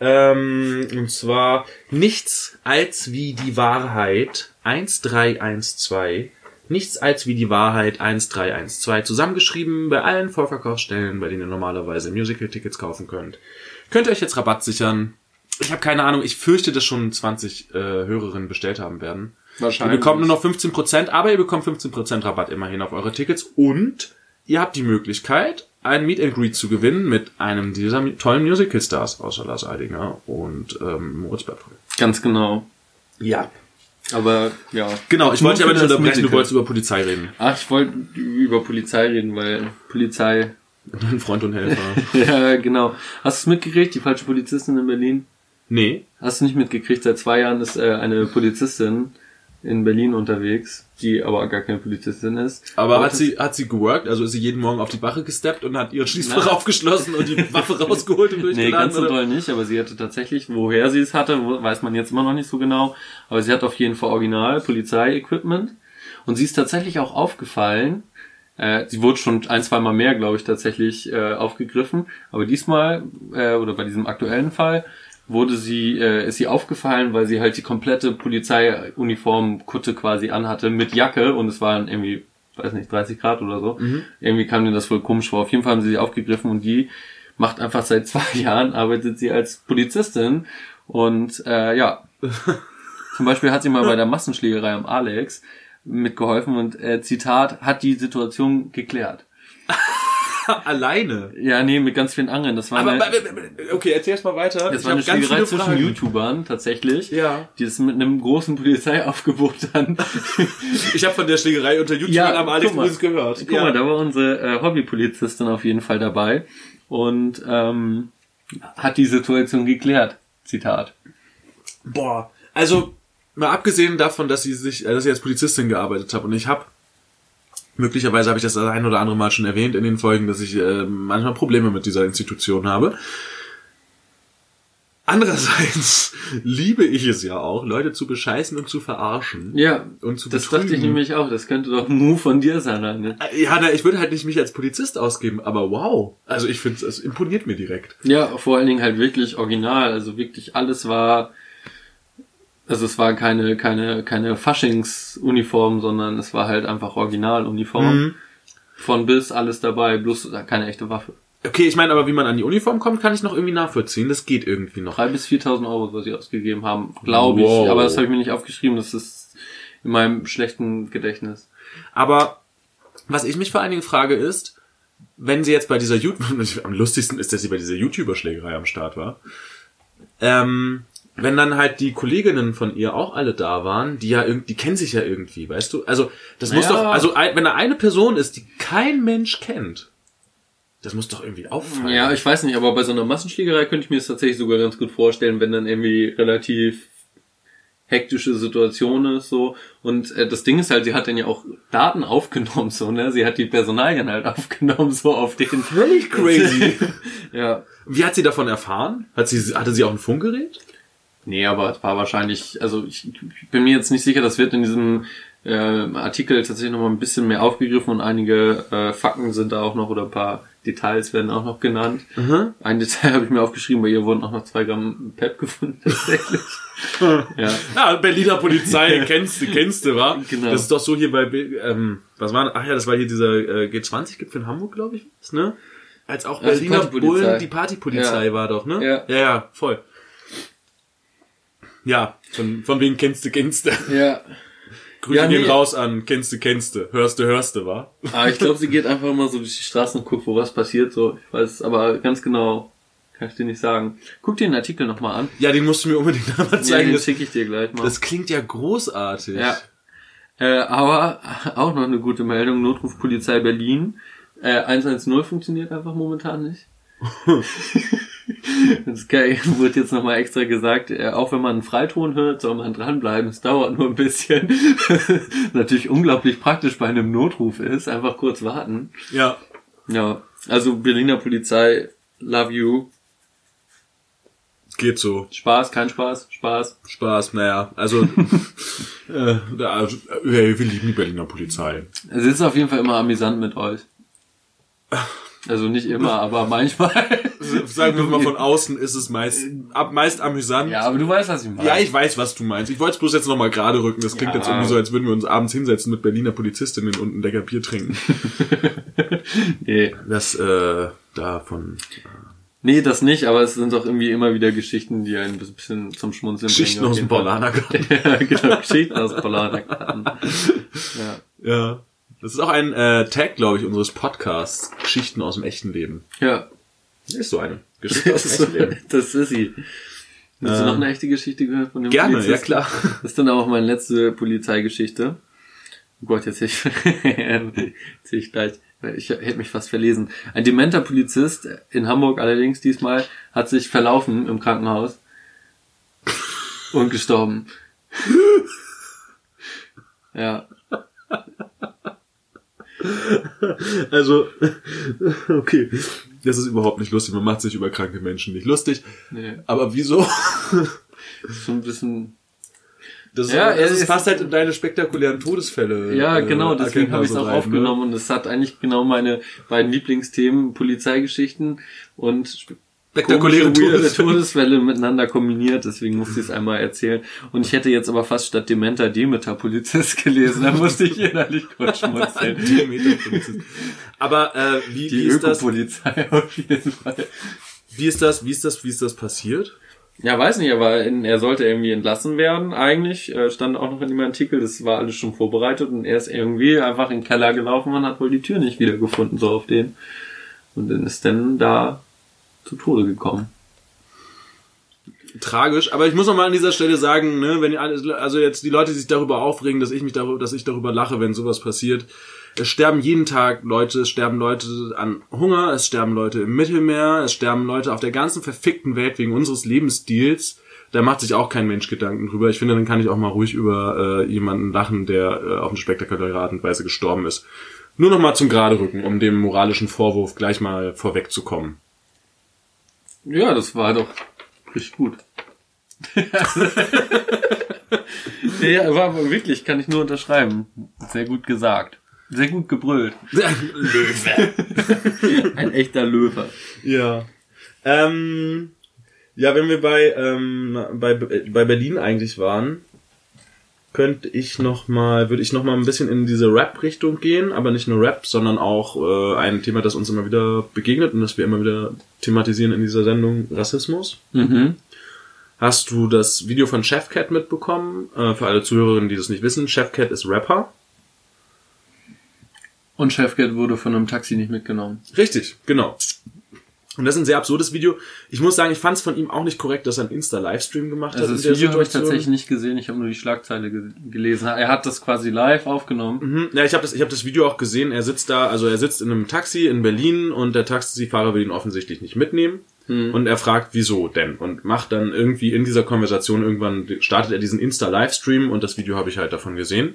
Speaker 1: Ähm, und zwar nichts als wie die Wahrheit 1312. Nichts als wie die Wahrheit 1312. Zusammengeschrieben bei allen Vorverkaufsstellen, bei denen ihr normalerweise Musical-Tickets kaufen könnt. Könnt ihr euch jetzt Rabatt sichern. Ich habe keine Ahnung, ich fürchte, dass schon 20 äh, Hörerinnen bestellt haben werden. Ihr
Speaker 2: Wahrscheinlich.
Speaker 1: bekommt nur noch 15%, aber ihr bekommt 15% Rabatt immerhin auf eure Tickets und ihr habt die Möglichkeit, ein Meet and Greet zu gewinnen mit einem dieser tollen Musical Stars, außer Lars Eidinger und ähm, Moritz Bergmann.
Speaker 2: Ganz genau.
Speaker 1: Ja.
Speaker 2: Aber, ja.
Speaker 1: Genau, ich
Speaker 2: Nur
Speaker 1: wollte aber nicht unterbrechen, du
Speaker 2: Musical.
Speaker 1: wolltest über Polizei reden.
Speaker 2: Ach, ich wollte über Polizei reden, weil Polizei.
Speaker 1: Ein Freund und Helfer.
Speaker 2: ja, genau. Hast du es mitgekriegt, die falsche Polizistin in Berlin?
Speaker 1: nee.
Speaker 2: Hast du nicht mitgekriegt? Seit zwei Jahren ist äh, eine Polizistin in Berlin unterwegs, die aber gar keine Polizistin ist.
Speaker 1: Aber hat sie, hat sie geworkt? Also ist sie jeden Morgen auf die Wache gesteppt und hat ihren Schließfach
Speaker 2: Na.
Speaker 1: aufgeschlossen und die Waffe rausgeholt und
Speaker 2: Nee,
Speaker 1: durchgeladen?
Speaker 2: ganz so doll nicht, aber sie hatte tatsächlich, woher sie es hatte, weiß man jetzt immer noch nicht so genau, aber sie hat auf jeden Fall Original Polizei-Equipment und sie ist tatsächlich auch aufgefallen, äh, sie wurde schon ein, zwei Mal mehr, glaube ich, tatsächlich äh, aufgegriffen, aber diesmal, äh, oder bei diesem aktuellen Fall, wurde sie, äh, ist sie aufgefallen, weil sie halt die komplette Polizeiuniform Kutte quasi anhatte mit Jacke und es waren irgendwie, weiß nicht, 30 Grad oder so. Irgendwie kam mir das wohl komisch vor. Auf jeden Fall haben sie sie aufgegriffen und die macht einfach seit zwei Jahren, arbeitet sie als Polizistin und äh, ja. Zum Beispiel hat sie mal bei der Massenschlägerei am Alex mitgeholfen und äh, Zitat, hat die Situation geklärt.
Speaker 1: Alleine.
Speaker 2: Ja, nee, mit ganz vielen anderen. Das war
Speaker 1: Aber,
Speaker 2: eine,
Speaker 1: okay, erzähl erst mal weiter.
Speaker 2: das
Speaker 1: Ich
Speaker 2: war eine Schlägerei zwischen
Speaker 1: Fragen.
Speaker 2: YouTubern tatsächlich.
Speaker 1: Ja.
Speaker 2: Die das mit einem großen Polizeiaufgebot dann.
Speaker 1: Ich habe von der Schlägerei unter YouTube
Speaker 2: Ja,
Speaker 1: am Alex übrigens gehört.
Speaker 2: Guck mal, da war unsere äh, Hobbypolizistin auf jeden Fall dabei und ähm, hat die Situation geklärt. Zitat.
Speaker 1: Boah, also mal abgesehen davon, dass sie sich, äh, dass sie als Polizistin gearbeitet hat und ich habe möglicherweise habe ich das ein oder andere Mal schon erwähnt in den Folgen, dass ich äh, manchmal Probleme mit dieser Institution habe. Andererseits liebe ich es ja auch, Leute zu bescheißen und zu verarschen.
Speaker 2: Ja,
Speaker 1: Und zu
Speaker 2: das
Speaker 1: betrügen.
Speaker 2: dachte ich nämlich auch. Das könnte doch ein Move von dir sein, ne?
Speaker 1: Ja, na, ich würde halt nicht mich als Polizist ausgeben, aber wow. Also ich finde, es imponiert mir direkt.
Speaker 2: Ja, vor allen Dingen halt wirklich original. Also wirklich alles war, also es war keine, keine, keine Faschingsuniform, sondern es war halt einfach Originaluniform.
Speaker 1: Mhm.
Speaker 2: Von bis alles dabei, bloß keine echte Waffe.
Speaker 1: Okay, ich meine, aber wie man an die Uniform kommt, kann ich noch irgendwie nachvollziehen. Das geht irgendwie noch.
Speaker 2: Drei bis 4.000 Euro, was sie ausgegeben haben, glaube
Speaker 1: Wow.
Speaker 2: ich. Aber das habe ich mir nicht aufgeschrieben. Das ist in meinem schlechten Gedächtnis.
Speaker 1: Aber was ich mich vor allen Dingen frage ist, wenn sie jetzt bei dieser YouTube, am lustigsten ist, dass sie bei dieser YouTuber-Schlägerei am Start war, ähm, wenn dann halt die Kolleginnen von ihr auch alle da waren, die ja irgendwie, die kennen sich ja irgendwie, weißt du? Also, das muss
Speaker 2: Naja.
Speaker 1: doch, also wenn da eine Person ist, die kein Mensch kennt, das muss doch irgendwie auffallen.
Speaker 2: Ja, ich weiß nicht, aber bei so einer Massenschlägerei könnte ich mir das tatsächlich sogar ganz gut vorstellen, wenn dann irgendwie relativ hektische Situation ist so und äh, das Ding ist halt, sie hat dann ja auch Daten aufgenommen so, ne? Sie hat die Personalien halt aufgenommen so auf den
Speaker 1: Völlig crazy.
Speaker 2: ja.
Speaker 1: Wie hat sie davon erfahren? Hat sie, hatte sie auch ein Funkgerät?
Speaker 2: Nee, aber es war wahrscheinlich, also ich, ich bin mir jetzt nicht sicher, das wird in diesem äh, Artikel tatsächlich noch mal ein bisschen mehr aufgegriffen und einige äh, Fakten sind da auch noch oder ein paar Details werden auch noch genannt.
Speaker 1: Mhm.
Speaker 2: Ein Detail habe ich mir aufgeschrieben, bei ihr wurden auch noch zwei Gramm Pep gefunden tatsächlich. ja.
Speaker 1: Ja, Berliner Polizei, kennst du, kennst du, wa?
Speaker 2: Genau.
Speaker 1: Das ist doch so hier bei, B- ähm, was war, ach ja, das war hier dieser äh, G20-Gipfel in Hamburg, glaube ich, ne? Als auch
Speaker 2: Ja, die
Speaker 1: Berliner. Bullen die Partypolizei
Speaker 2: Ja.
Speaker 1: war doch, ne?
Speaker 2: Ja.
Speaker 1: Ja, ja, voll. Ja, von, von wegen kennst du, kennst du.
Speaker 2: Ja.
Speaker 1: Grüße
Speaker 2: Ja,
Speaker 1: gehen
Speaker 2: nee.
Speaker 1: raus an kennst du, kennst du. Hörst du, hörst du, wa?
Speaker 2: Aber ich glaube, sie geht einfach immer so durch die Straßen und guckt, wo was passiert. So, ich weiß aber ganz genau, kann ich dir nicht sagen. Guck dir den Artikel nochmal an.
Speaker 1: Ja, den musst du mir unbedingt
Speaker 2: Ja,
Speaker 1: zeigen.
Speaker 2: den
Speaker 1: das,
Speaker 2: schicke ich dir gleich mal.
Speaker 1: das klingt ja großartig.
Speaker 2: Ja. Äh, aber auch noch eine gute Meldung, Notruf Polizei Berlin. Äh, 110 funktioniert einfach momentan nicht. das wurde jetzt nochmal extra gesagt, äh, auch wenn man einen Freiton hört, soll man dranbleiben, es dauert nur ein bisschen. Natürlich unglaublich praktisch bei einem Notruf ist, einfach kurz warten.
Speaker 1: Ja.
Speaker 2: Ja, also Berliner Polizei, love you.
Speaker 1: Geht so.
Speaker 2: Spaß, kein Spaß, Spaß.
Speaker 1: Spaß, naja, also, äh, da, also wir lieben die Berliner Polizei.
Speaker 2: Es ist auf jeden Fall immer amüsant mit euch. Also nicht immer, aber manchmal.
Speaker 1: Sagen wir mal von außen ist es meist, ab, meist amüsant.
Speaker 2: Ja, aber du weißt, was ich meine.
Speaker 1: Ja, ich weiß, was du meinst. Ich wollte es bloß jetzt nochmal gerade rücken. Das klingt
Speaker 2: Ja.
Speaker 1: jetzt irgendwie so, als würden wir uns abends hinsetzen mit Berliner Polizistinnen und ein Decker Bier trinken.
Speaker 2: nee.
Speaker 1: Das, äh, davon.
Speaker 2: nee, das nicht, aber es sind doch irgendwie immer wieder Geschichten, die ein bisschen zum Schmunzeln
Speaker 1: Geschichten
Speaker 2: bringen.
Speaker 1: aus dem Paulanergarten.
Speaker 2: ja, genau, Geschichten aus dem Paulanergarten. Ja.
Speaker 1: Ja. Das ist auch ein äh, Tag, glaube ich, unseres Podcasts. Geschichten aus dem echten Leben.
Speaker 2: Ja.
Speaker 1: Ist so eine. Geschichte aus
Speaker 2: Das
Speaker 1: dem
Speaker 2: ist,
Speaker 1: echten Leben.
Speaker 2: das ist sie. Hast du noch eine echte Geschichte gehört von dem
Speaker 1: Gerne, ja
Speaker 2: Polizisten?
Speaker 1: klar.
Speaker 2: Das ist dann auch meine letzte Polizeigeschichte. Oh Gott, jetzt ich, erzähl ich gleich. Ich hätte mich fast verlesen. Ein dementer Polizist in Hamburg allerdings diesmal hat sich verlaufen im Krankenhaus und gestorben. Ja,
Speaker 1: Also, okay. Das ist überhaupt nicht lustig. Man macht sich über kranke Menschen nicht lustig.
Speaker 2: nee,
Speaker 1: Aber wieso?
Speaker 2: ist schon ein bisschen.
Speaker 1: Das, ist,
Speaker 2: Ja,
Speaker 1: das
Speaker 2: es
Speaker 1: ist,
Speaker 2: ist-
Speaker 1: passt halt in deine spektakulären Todesfälle.
Speaker 2: Ja,
Speaker 1: äh,
Speaker 2: genau, deswegen habe ich es
Speaker 1: so
Speaker 2: auch
Speaker 1: rein, ne?
Speaker 2: aufgenommen und es hat eigentlich genau meine beiden Lieblingsthemen, Polizeigeschichten und
Speaker 1: spektakuläre Todesfälle.
Speaker 2: Todesfälle miteinander kombiniert, deswegen musste ich es einmal erzählen. Und ich hätte jetzt aber fast statt Dementer Demeter Polizist gelesen, da musste ich innerlich kurz schmunzeln.
Speaker 1: Demeter-Polizist. Aber äh, wie,
Speaker 2: Die
Speaker 1: wie ist das?
Speaker 2: Ökopolizei auf jeden Fall.
Speaker 1: Wie ist das? Wie ist das? Wie ist das passiert?
Speaker 2: Ja, weiß nicht, aber in, er sollte irgendwie entlassen werden, eigentlich. Äh, stand auch noch in dem Artikel, das war alles schon vorbereitet und er ist irgendwie einfach in den Keller gelaufen und hat wohl die Tür nicht wiedergefunden, so auf den. Und dann ist dann da zu Tode gekommen.
Speaker 1: Tragisch. Aber ich muss noch mal an dieser Stelle sagen, ne, wenn also jetzt die Leute, die sich darüber aufregen, dass ich mich darüber, dass ich darüber lache, wenn sowas passiert. Es sterben jeden Tag Leute, es sterben Leute an Hunger, es sterben Leute im Mittelmeer, es sterben Leute auf der ganzen verfickten Welt wegen unseres Lebensstils. Da macht sich auch kein Mensch Gedanken drüber. Ich finde, dann kann ich auch mal ruhig über äh, jemanden lachen, der äh, auf eine spektakuläre Art und Weise gestorben ist. Nur noch mal zum Gerade rücken, um dem moralischen Vorwurf gleich mal vorwegzukommen.
Speaker 2: Ja, das war doch richtig gut. ja, war wirklich, kann ich nur unterschreiben. Sehr gut gesagt. Sehr gut gebrüllt. Ein echter Löwe.
Speaker 1: Ja. Ähm, ja, wenn wir bei, ähm, bei, bei Berlin eigentlich waren, könnte ich noch mal, würde ich noch mal ein bisschen in diese Rap-Richtung gehen, aber nicht nur Rap, sondern auch äh, ein Thema, das uns immer wieder begegnet und das wir immer wieder thematisieren in dieser Sendung, Rassismus.
Speaker 2: Mhm.
Speaker 1: Hast du das Video von Chefcat mitbekommen? Äh, für alle Zuhörerinnen, die das nicht wissen, Chefcat ist Rapper.
Speaker 2: Und Chefcat wurde von einem Taxi nicht mitgenommen.
Speaker 1: Richtig, genau. Und das ist ein sehr absurdes Video. Ich muss sagen, ich fand es von ihm auch nicht korrekt, dass er einen Insta-Livestream gemacht
Speaker 2: Also
Speaker 1: hat.
Speaker 2: das Video habe ich tatsächlich nicht gesehen, ich habe nur die Schlagzeile ge gelesen. Er hat das quasi live aufgenommen.
Speaker 1: Mhm. Ja, ich habe das, ich hab das Video auch gesehen. Er sitzt da, also er sitzt in einem Taxi in Berlin und der Taxifahrer will ihn offensichtlich nicht mitnehmen. Und er fragt, wieso denn? Und macht dann irgendwie in dieser Konversation irgendwann, startet er diesen Insta-Livestream und das Video habe ich halt davon gesehen.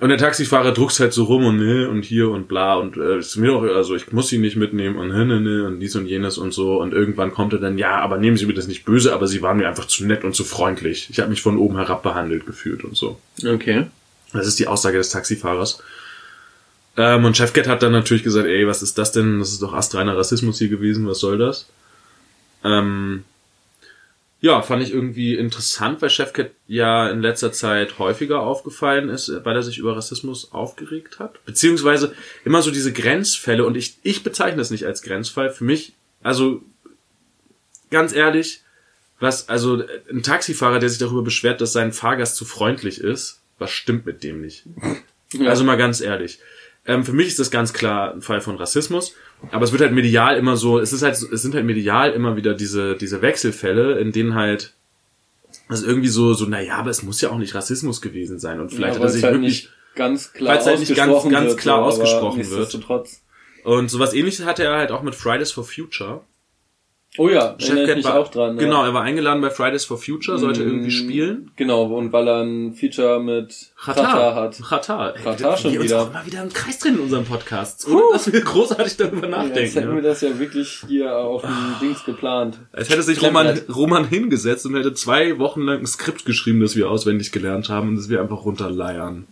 Speaker 1: Und der Taxifahrer druckst halt so rum und ne und hier und bla und äh, ist mir doch, also ich muss ihn nicht mitnehmen und ne, ne, ne und dies und jenes und so und irgendwann kommt er dann, ja, aber nehmen Sie mir das nicht böse, aber Sie waren mir einfach zu nett und zu freundlich. Ich habe mich von oben herab behandelt gefühlt und so.
Speaker 2: Okay.
Speaker 1: Das ist die Aussage des Taxifahrers. Ähm, und Chefcat hat dann natürlich gesagt, ey, was ist das denn? Das ist doch astreiner Rassismus hier gewesen, was soll das? Ähm, ja, fand ich irgendwie interessant, weil Chefcat ja in letzter Zeit häufiger aufgefallen ist, weil er sich über Rassismus aufgeregt hat. Beziehungsweise immer so diese Grenzfälle, und ich, ich bezeichne es nicht als Grenzfall. Für mich, also ganz ehrlich, was, also ein Taxifahrer, der sich darüber beschwert, dass sein Fahrgast zu freundlich ist, was stimmt mit dem nicht?
Speaker 2: Ja.
Speaker 1: Also mal ganz ehrlich. Ähm, für mich ist das ganz klar ein Fall von Rassismus, aber es wird halt medial immer so, es ist halt, es sind halt medial immer wieder diese, diese Wechselfälle, in denen halt, also irgendwie so, so, naja, aber es muss ja auch nicht Rassismus gewesen sein und vielleicht
Speaker 2: Ja,
Speaker 1: hat er sich
Speaker 2: halt
Speaker 1: wirklich,
Speaker 2: nicht ganz klar
Speaker 1: weil es halt nicht ganz-
Speaker 2: ausgesprochen
Speaker 1: ganz
Speaker 2: wird,
Speaker 1: klar
Speaker 2: so, aber
Speaker 1: ausgesprochen wird.
Speaker 2: nichtsdestotrotz.
Speaker 1: und sowas ähnliches hatte er halt auch mit Fridays for Future.
Speaker 2: Oh ja,
Speaker 1: Chefcat
Speaker 2: mich
Speaker 1: war,
Speaker 2: auch dran. ja.
Speaker 1: genau, er war eingeladen bei Fridays for Future, sollte
Speaker 2: Mm,
Speaker 1: irgendwie spielen.
Speaker 2: Genau, und weil er ein Feature mit Chata hat.
Speaker 1: Chata.
Speaker 2: Chata schon
Speaker 1: wir uns
Speaker 2: wieder.
Speaker 1: auch immer wieder im Kreis drehen in unserem Podcast. Ohne dass wir großartig darüber
Speaker 2: Ja, jetzt
Speaker 1: nachdenken.
Speaker 2: hätten wir das ja wirklich hier auf dem Dings geplant.
Speaker 1: Als hätte sich Roman. Roman hingesetzt und hätte zwei Wochen lang ein Skript geschrieben, das wir auswendig gelernt haben und das wir einfach runterleiern.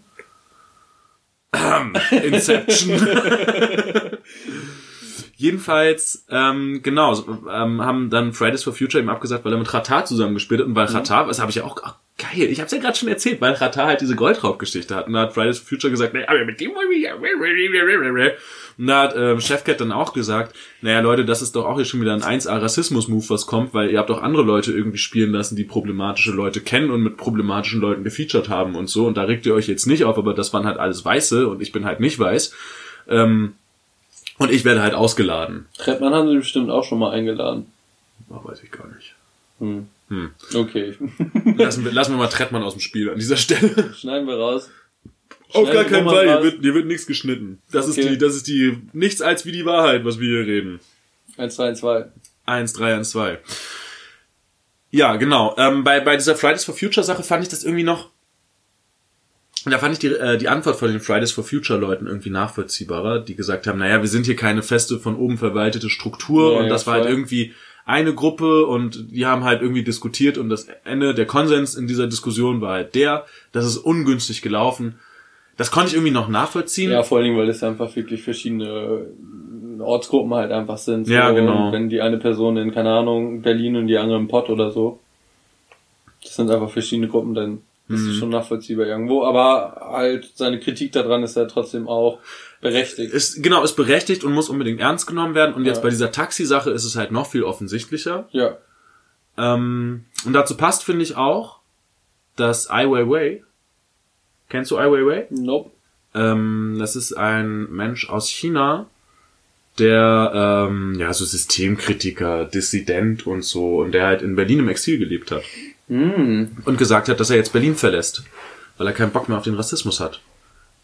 Speaker 1: Inception. Jedenfalls, ähm, genau, ähm, haben dann Fridays for Future ihm abgesagt, weil er mit Qatar zusammengespielt hat und weil Qatar, das habe ich ja auch, ach, geil, ich habe es ja gerade schon erzählt, weil Qatar halt diese Goldraubgeschichte hat und da hat Fridays for Future gesagt, nee, aber mit dem wollen wir ja. Und da hat ähm, Chefcat dann auch gesagt, naja Leute, das ist doch auch hier schon wieder ein 1A Rassismus-Move, was kommt, weil ihr habt auch andere Leute irgendwie spielen lassen, die problematische Leute kennen und mit problematischen Leuten gefeatured haben und so. Und da regt ihr euch jetzt nicht auf, aber das waren halt alles Weiße und ich bin halt nicht weiß. Ähm, und ich werde halt ausgeladen.
Speaker 2: Trettmann haben sie bestimmt auch schon mal eingeladen.
Speaker 1: Oh, weiß ich gar nicht.
Speaker 2: Hm.
Speaker 1: Hm.
Speaker 2: Okay,
Speaker 1: Lassen wir, lassen wir mal Trettmann aus dem Spiel an dieser Stelle.
Speaker 2: schneiden wir raus.
Speaker 1: Auf gar keinen Fall. Hier wird, hier wird nichts geschnitten. Das ist
Speaker 2: Okay.
Speaker 1: die, das ist die, nichts als wie die Wahrheit, was wir hier reden.
Speaker 2: 1, 2, 2.
Speaker 1: 1, 3, 1, 2. Ja, genau. Ähm, bei, bei dieser Fridays for Future Sache fand ich das irgendwie noch, da fand ich die, äh, die Antwort von den Fridays for Future Leuten irgendwie nachvollziehbarer, die gesagt haben, naja, wir sind hier keine feste von oben verwaltete Struktur
Speaker 2: Ja,
Speaker 1: und
Speaker 2: ja,
Speaker 1: das war halt irgendwie eine Gruppe und die haben halt irgendwie diskutiert und das Ende, der Konsens in dieser Diskussion war halt der, das ist ungünstig gelaufen. Das konnte ich irgendwie noch nachvollziehen.
Speaker 2: Ja, vor allen Dingen, weil es einfach wirklich verschiedene Ortsgruppen halt einfach sind.
Speaker 1: Ja,
Speaker 2: so.
Speaker 1: genau.
Speaker 2: Und wenn die eine Person in, keine Ahnung, Berlin und die andere im Pott oder so. Das sind einfach verschiedene Gruppen, dann ist
Speaker 1: Mhm.
Speaker 2: schon nachvollziehbar irgendwo. Aber halt seine Kritik daran ist ja trotzdem auch berechtigt.
Speaker 1: Ist, genau, ist berechtigt und muss unbedingt ernst genommen werden. Und jetzt
Speaker 2: Ja.
Speaker 1: bei dieser Taxi-Sache ist es halt noch viel offensichtlicher.
Speaker 2: Ja.
Speaker 1: Ähm, und dazu passt, finde ich auch, dass Ai Weiwei, kennst du Ai Weiwei?
Speaker 2: Nope.
Speaker 1: Ähm, das ist ein Mensch aus China, der ähm, ja so Systemkritiker, Dissident und so und der halt in Berlin im Exil gelebt hat
Speaker 2: Mm.
Speaker 1: und gesagt hat, dass er jetzt Berlin verlässt, weil er keinen Bock mehr auf den Rassismus hat,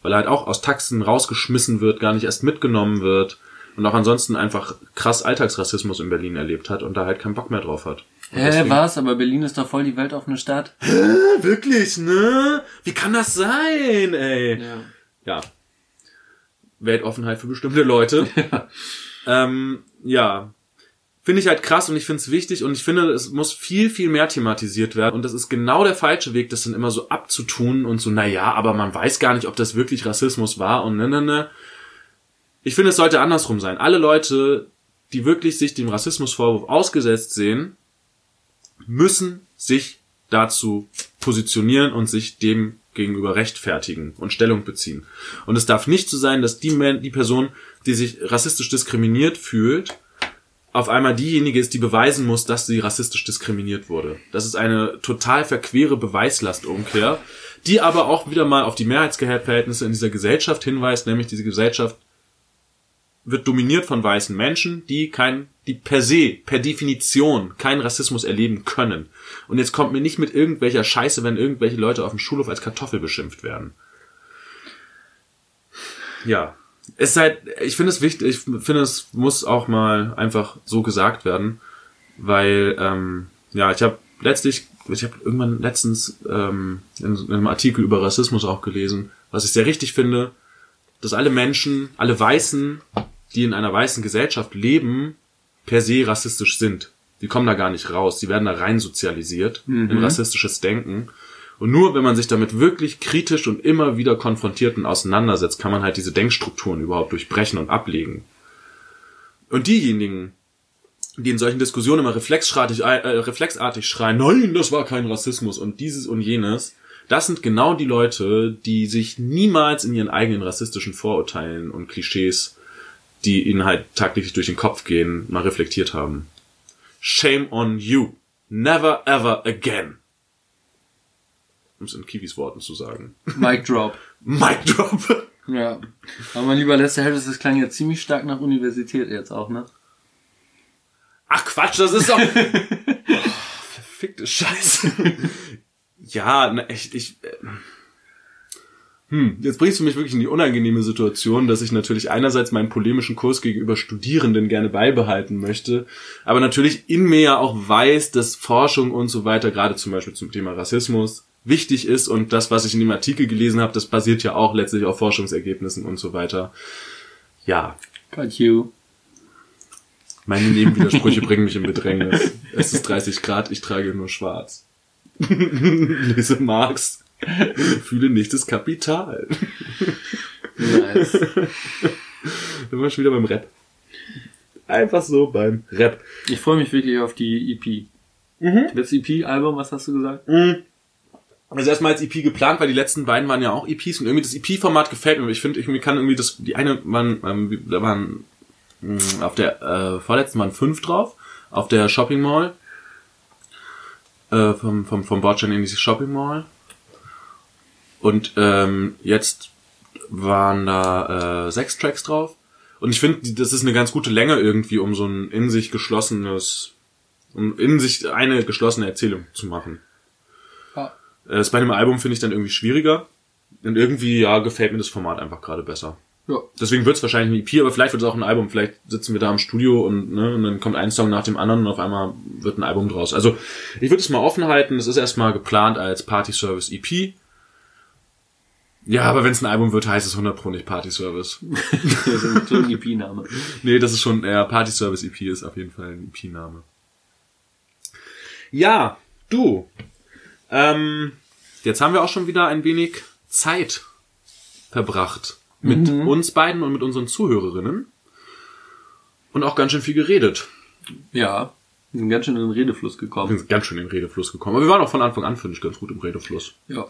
Speaker 1: weil er halt auch aus Taxen rausgeschmissen wird, gar nicht erst mitgenommen wird und auch ansonsten einfach krass Alltagsrassismus in Berlin erlebt hat und da halt keinen Bock mehr drauf hat. Und
Speaker 2: Hä,
Speaker 1: deswegen-
Speaker 2: was? Aber Berlin ist doch voll die weltoffene Stadt.
Speaker 1: Wirklich, ne? Wie kann das sein, ey?
Speaker 2: Ja.
Speaker 1: ja, Weltoffenheit für bestimmte Leute. ähm, ja, finde ich halt krass und ich finde es wichtig und ich finde, es muss viel, viel mehr thematisiert werden und das ist genau der falsche Weg, das dann immer so abzutun und so, na ja, aber man weiß gar nicht, ob das wirklich Rassismus war und ne, ne, ne. Ich finde, es sollte andersrum sein. Alle Leute, die wirklich sich dem Rassismusvorwurf ausgesetzt sehen, müssen sich dazu positionieren und sich dem gegenüber rechtfertigen und Stellung beziehen. Und es darf nicht so sein, dass die, Men die Person, die sich rassistisch diskriminiert fühlt, auf einmal diejenige ist, die beweisen muss, dass sie rassistisch diskriminiert wurde. Das ist eine total verquere Beweislastumkehr, die aber auch wieder mal auf die Mehrheitsverhältnisse in dieser Gesellschaft hinweist, nämlich diese Gesellschaft wird dominiert von weißen Menschen, die kein, die per se, per Definition keinen Rassismus erleben können. Und jetzt kommt mir nicht mit irgendwelcher Scheiße, wenn irgendwelche Leute auf dem Schulhof als Kartoffel beschimpft werden. Ja. Es ist halt, ich finde es wichtig, ich finde es muss auch mal einfach so gesagt werden, weil, ähm, ja, ich habe letztlich, ich habe irgendwann letztens ähm, in, in einem Artikel über Rassismus auch gelesen, was ich sehr richtig finde, dass alle Menschen, alle Weißen, die in einer weißen Gesellschaft leben, per se rassistisch sind. Die kommen da gar nicht raus. Die werden da rein sozialisiert in rassistisches Denken. Und nur wenn man sich damit wirklich kritisch und immer wieder konfrontiert und auseinandersetzt, kann man halt diese Denkstrukturen überhaupt durchbrechen und ablegen. Und diejenigen, die in solchen Diskussionen immer reflexartig, äh, reflexartig schreien, nein, das war kein Rassismus und dieses und jenes, das sind genau die Leute, die sich niemals in ihren eigenen rassistischen Vorurteilen und Klischees, die ihnen halt tagtäglich durch den Kopf gehen, mal reflektiert haben. Shame on you. Never ever again. Um es in Kiwis Worten zu sagen.
Speaker 2: Mic drop.
Speaker 1: Mic drop.
Speaker 2: Ja. Aber mein lieber letzter Held, das klang ja ziemlich stark nach Universität jetzt auch, ne?
Speaker 1: Ach Quatsch, das ist doch... oh, verfickte Scheiße. ja, na, ich... ich äh, hm, jetzt bringst du mich wirklich in die unangenehme Situation, dass ich natürlich einerseits meinen polemischen Kurs gegenüber Studierenden gerne beibehalten möchte, aber natürlich in mir ja auch weiß, dass Forschung und so weiter, gerade zum Beispiel zum Thema Rassismus, wichtig ist und das, was ich in dem Artikel gelesen habe, das basiert ja auch letztlich auf Forschungsergebnissen und so weiter. Ja,
Speaker 2: Got you.
Speaker 1: meine Nebenwidersprüche bringen mich in Bedrängnis. Es ist 30 Grad, ich trage nur schwarz. Lese Marx. Fühle nicht das Kapital.
Speaker 2: Nice.
Speaker 1: Dann war ich wieder beim Rap. Einfach so beim Rap.
Speaker 2: Ich freue mich wirklich auf die EP.
Speaker 1: Mhm.
Speaker 2: Das EP-Album, was hast du gesagt?
Speaker 1: Also erstmal als EP geplant, weil die letzten beiden waren ja auch EPs und irgendwie das EP-Format gefällt mir. Ich finde, ich kann irgendwie das, die eine waren, ähm, da waren mh, auf der äh, vorletzten waren fünf drauf, auf der Shopping Mall. Äh, vom, vom, vom Bordstein in diese Shopping Mall. Und ähm, jetzt waren da äh, sechs Tracks drauf. Und ich finde, die- das ist eine ganz gute Länge irgendwie, um so ein in sich geschlossenes, um in sich eine geschlossene Erzählung zu machen.
Speaker 2: Ja.
Speaker 1: Äh, Das bei einem Album finde ich dann irgendwie schwieriger. Und irgendwie, ja, gefällt mir das Format einfach gerade besser.
Speaker 2: Ja.
Speaker 1: Deswegen wird es wahrscheinlich ein EP, aber vielleicht wird es auch ein Album. Vielleicht sitzen wir da im Studio und, ne, und dann kommt ein Song nach dem anderen und auf einmal wird ein Album draus. Also ich würde es mal offen halten. Es ist erstmal geplant als Party Service EP. Ja, aber wenn es ein Album wird, heißt es 100 Pro nicht Party Service.
Speaker 2: Das ist ein EP-Name.
Speaker 1: Nee, das ist schon, eher Party Service EP ist auf jeden Fall ein EP-Name. Ja, du. Ähm, jetzt haben wir auch schon wieder ein wenig Zeit verbracht mit uns beiden und mit unseren Zuhörerinnen. Und auch ganz schön viel geredet.
Speaker 2: Ja. Wir sind ganz schön in den Redefluss
Speaker 1: Wir
Speaker 2: gekommen.
Speaker 1: sind ganz schön in den Redefluss gekommen. Aber wir waren auch von Anfang an, finde ich, ganz gut im Redefluss.
Speaker 2: Ja.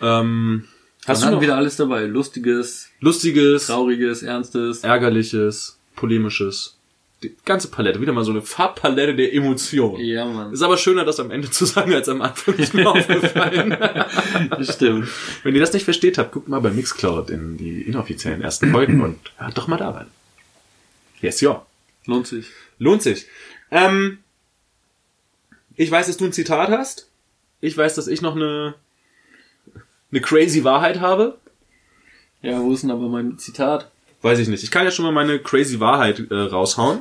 Speaker 1: Ähm, hast du noch
Speaker 2: wieder alles dabei? Lustiges,
Speaker 1: Lustiges,
Speaker 2: Trauriges, Ernstes.
Speaker 1: Ärgerliches, Polemisches? Die ganze Palette. Wieder mal so eine Farbpalette der Emotionen.
Speaker 2: Ja, Mann.
Speaker 1: Ist aber schöner, das am Ende zu sagen, als am Anfang ist mir aufgefallen.
Speaker 2: Stimmt.
Speaker 1: Wenn ihr das nicht versteht habt, guckt mal bei Mixcloud in die inoffiziellen ersten Folgen und hört doch mal da rein. Yes, ja.
Speaker 2: Lohnt sich.
Speaker 1: Lohnt sich. Ähm, ich weiß, dass du ein Zitat hast. Ich weiß, dass ich noch eine, eine crazy Wahrheit habe.
Speaker 2: Ja, wo ist denn aber mein Zitat?
Speaker 1: Weiß ich nicht. Ich kann ja schon mal meine crazy Wahrheit äh, raushauen.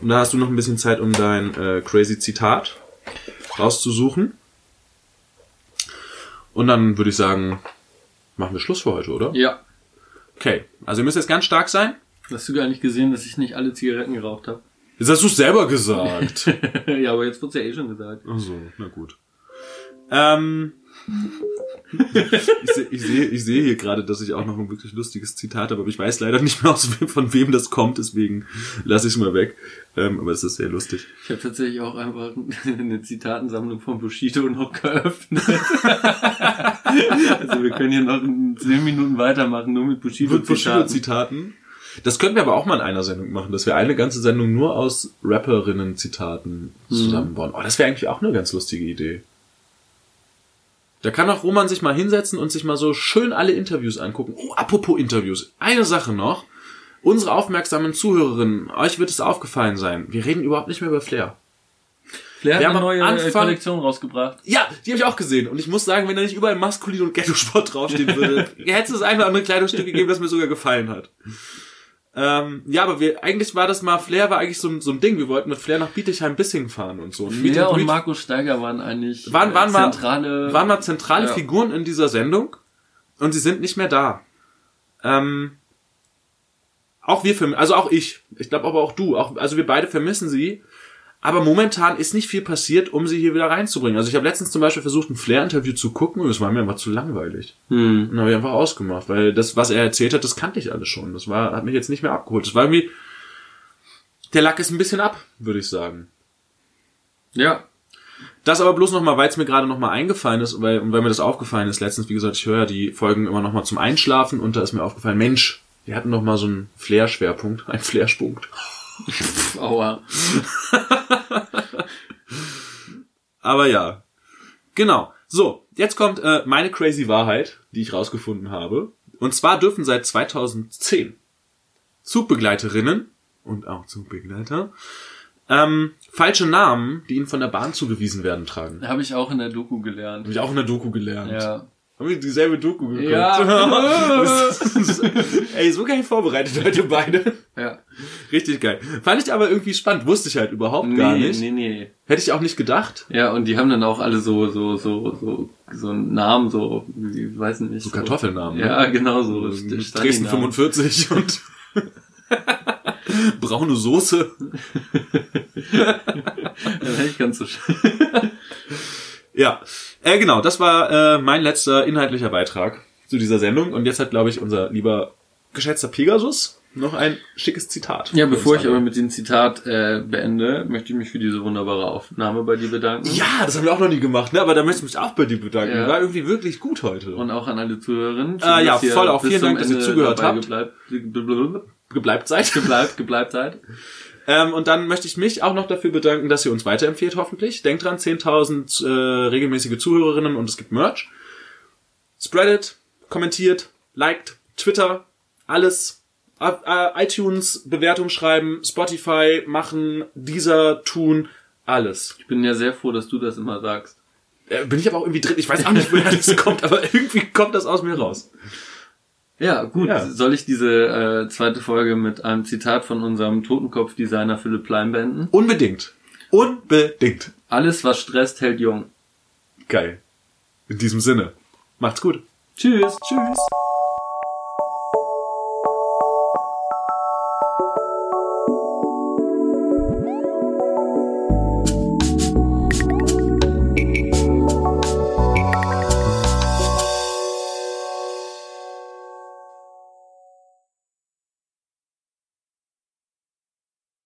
Speaker 1: Und da hast du noch ein bisschen Zeit, um dein äh, crazy Zitat rauszusuchen. Und dann würde ich sagen, machen wir Schluss für heute, oder?
Speaker 2: Ja.
Speaker 1: Okay. Also ihr müsst jetzt ganz stark sein.
Speaker 2: Hast du gar nicht gesehen, dass ich nicht alle Zigaretten geraucht habe?
Speaker 1: Jetzt hast du es selber gesagt.
Speaker 2: ja, aber jetzt wird's ja eh schon gesagt.
Speaker 1: Ach so, na gut. Ähm, ich sehe ich seh, ich seh hier gerade, dass ich auch noch ein wirklich lustiges Zitat habe, aber ich weiß leider nicht mehr, aus von wem das kommt, deswegen lasse ich es mal weg. Ähm, aber es ist sehr lustig.
Speaker 2: Ich habe tatsächlich auch einfach eine Zitatensammlung von Bushido noch geöffnet. also wir können hier noch 10 Minuten weitermachen, nur mit Bushido-Zitaten.
Speaker 1: Zitaten. Das könnten wir aber auch mal in einer Sendung machen, dass wir eine ganze Sendung nur aus Rapperinnen-Zitaten zusammenbauen. Oh, das wäre eigentlich auch eine ganz lustige Idee. Da kann auch Roman sich mal hinsetzen und sich mal so schön alle Interviews angucken. Oh, apropos Interviews. Eine Sache noch. Unsere aufmerksamen Zuhörerinnen, euch wird es aufgefallen sein. Wir reden überhaupt nicht mehr über Flair.
Speaker 2: Flair
Speaker 1: Wir
Speaker 2: hat
Speaker 1: haben
Speaker 2: eine neue äh,
Speaker 1: Anfang-
Speaker 2: Kollektion rausgebracht.
Speaker 1: Ja, die habe ich auch gesehen. Und ich muss sagen, wenn da nicht überall Maskulin und Ghetto-Sport draufstehen würde, hätte es das eine oder andere Kleidungsstück gegeben, das mir sogar gefallen hat. Ähm, ja, aber wir, eigentlich war das mal, Flair war eigentlich so, ein- so ein Ding. Wir wollten mit Flair nach Bietigheim-Bissing fahren und so. Und
Speaker 2: Flair und Markus Steiger waren eigentlich
Speaker 1: waren, waren,
Speaker 2: äh,
Speaker 1: mal,
Speaker 2: zentrale...
Speaker 1: waren mal zentrale
Speaker 2: Ja.
Speaker 1: Figuren in dieser Sendung. Und sie sind nicht mehr da. Ähm, auch wir vermissen, also auch ich. Ich glaube aber auch du. Auch, also wir beide vermissen sie. Aber momentan ist nicht viel passiert, um sie hier wieder reinzubringen. Also ich habe letztens zum Beispiel versucht, ein Flair-Interview zu gucken und es war mir einfach zu langweilig.
Speaker 2: Hm.
Speaker 1: Und habe ich einfach ausgemacht, weil das, was er erzählt hat, das kannte ich alles schon. Das war, hat mich jetzt nicht mehr abgeholt. Das war irgendwie, der Lack ist ein bisschen ab, würde ich sagen.
Speaker 2: Ja,
Speaker 1: Das aber bloß nochmal, weil es mir gerade nochmal eingefallen ist, weil, und weil mir das aufgefallen ist letztens, wie gesagt, ich höre ja die Folgen immer nochmal zum Einschlafen und da ist mir aufgefallen, Mensch, wir hatten noch mal so einen Flair-Schwerpunkt, einen Flair-Punkt.
Speaker 2: aua.
Speaker 1: Aber ja, genau. So, jetzt kommt äh, meine crazy Wahrheit, die ich rausgefunden habe. Und zwar dürfen seit 2010 Zugbegleiterinnen und auch Zugbegleiter ähm, falsche Namen, die ihnen von der Bahn zugewiesen werden, tragen.
Speaker 2: Habe ich auch in der Doku gelernt.
Speaker 1: Habe ich auch in der Doku gelernt.
Speaker 2: Ja.
Speaker 1: Haben wir dieselbe Doku geguckt?
Speaker 2: Ja.
Speaker 1: Ey, so geil vorbereitet heute beide.
Speaker 2: Ja.
Speaker 1: Richtig geil. Fand ich aber irgendwie spannend. Wusste ich halt überhaupt gar
Speaker 2: nee,
Speaker 1: nicht.
Speaker 2: nee, nee.
Speaker 1: Hätte ich auch nicht gedacht.
Speaker 2: Ja, und die haben dann auch alle so, so, so, so, so einen Namen, so, wie, weiß nicht.
Speaker 1: So Kartoffelnamen. ne?
Speaker 2: Ja, genau so.
Speaker 1: Dresden
Speaker 2: Stani-Namen.
Speaker 1: 45 und braune Soße.
Speaker 2: Das hätte ich ganz so schön.
Speaker 1: Ja, äh, genau, das war äh, mein letzter inhaltlicher Beitrag zu dieser Sendung. Und jetzt hat, glaube ich, unser lieber geschätzter Pegasus noch ein schickes Zitat.
Speaker 2: Ja, bevor ich aber mit dem Zitat äh, beende, möchte ich mich für diese wunderbare Aufnahme bei dir bedanken.
Speaker 1: Ja, das haben wir auch noch nie gemacht, ne? aber da möchte ich mich auch bei dir bedanken.
Speaker 2: Ja.
Speaker 1: War irgendwie wirklich gut heute.
Speaker 2: Und auch an alle Zuhörerinnen.
Speaker 1: Ah, ja, voll auch. Vielen Dank, dass ihr zugehört habt.
Speaker 2: Gebleibt, gebleibt,
Speaker 1: Gebleibt seid.
Speaker 2: gebleibt, gebleibt seid.
Speaker 1: Ähm, und dann möchte ich mich auch noch dafür bedanken, dass ihr uns weiterempfehlt, hoffentlich. Denkt dran, 10.000 äh, regelmäßige Zuhörerinnen und es gibt Merch. Spreadet, kommentiert, liked, Twitter, alles. Äh, iTunes, Bewertung schreiben, Spotify machen, dieser tun, alles.
Speaker 2: Ich bin ja sehr froh, dass du das immer sagst.
Speaker 1: Äh, bin ich aber auch irgendwie drin. Ich weiß auch nicht, woher das kommt, aber irgendwie kommt das aus mir raus.
Speaker 2: Ja, gut.
Speaker 1: Ja.
Speaker 2: Soll ich diese äh, zweite Folge mit einem Zitat von unserem Totenkopf-Designer Philipp Plein beenden?
Speaker 1: Unbedingt. Unbedingt.
Speaker 2: Alles, was stresst, hält jung.
Speaker 1: Geil. In diesem Sinne. Macht's gut.
Speaker 2: Tschüss.
Speaker 1: Tschüss.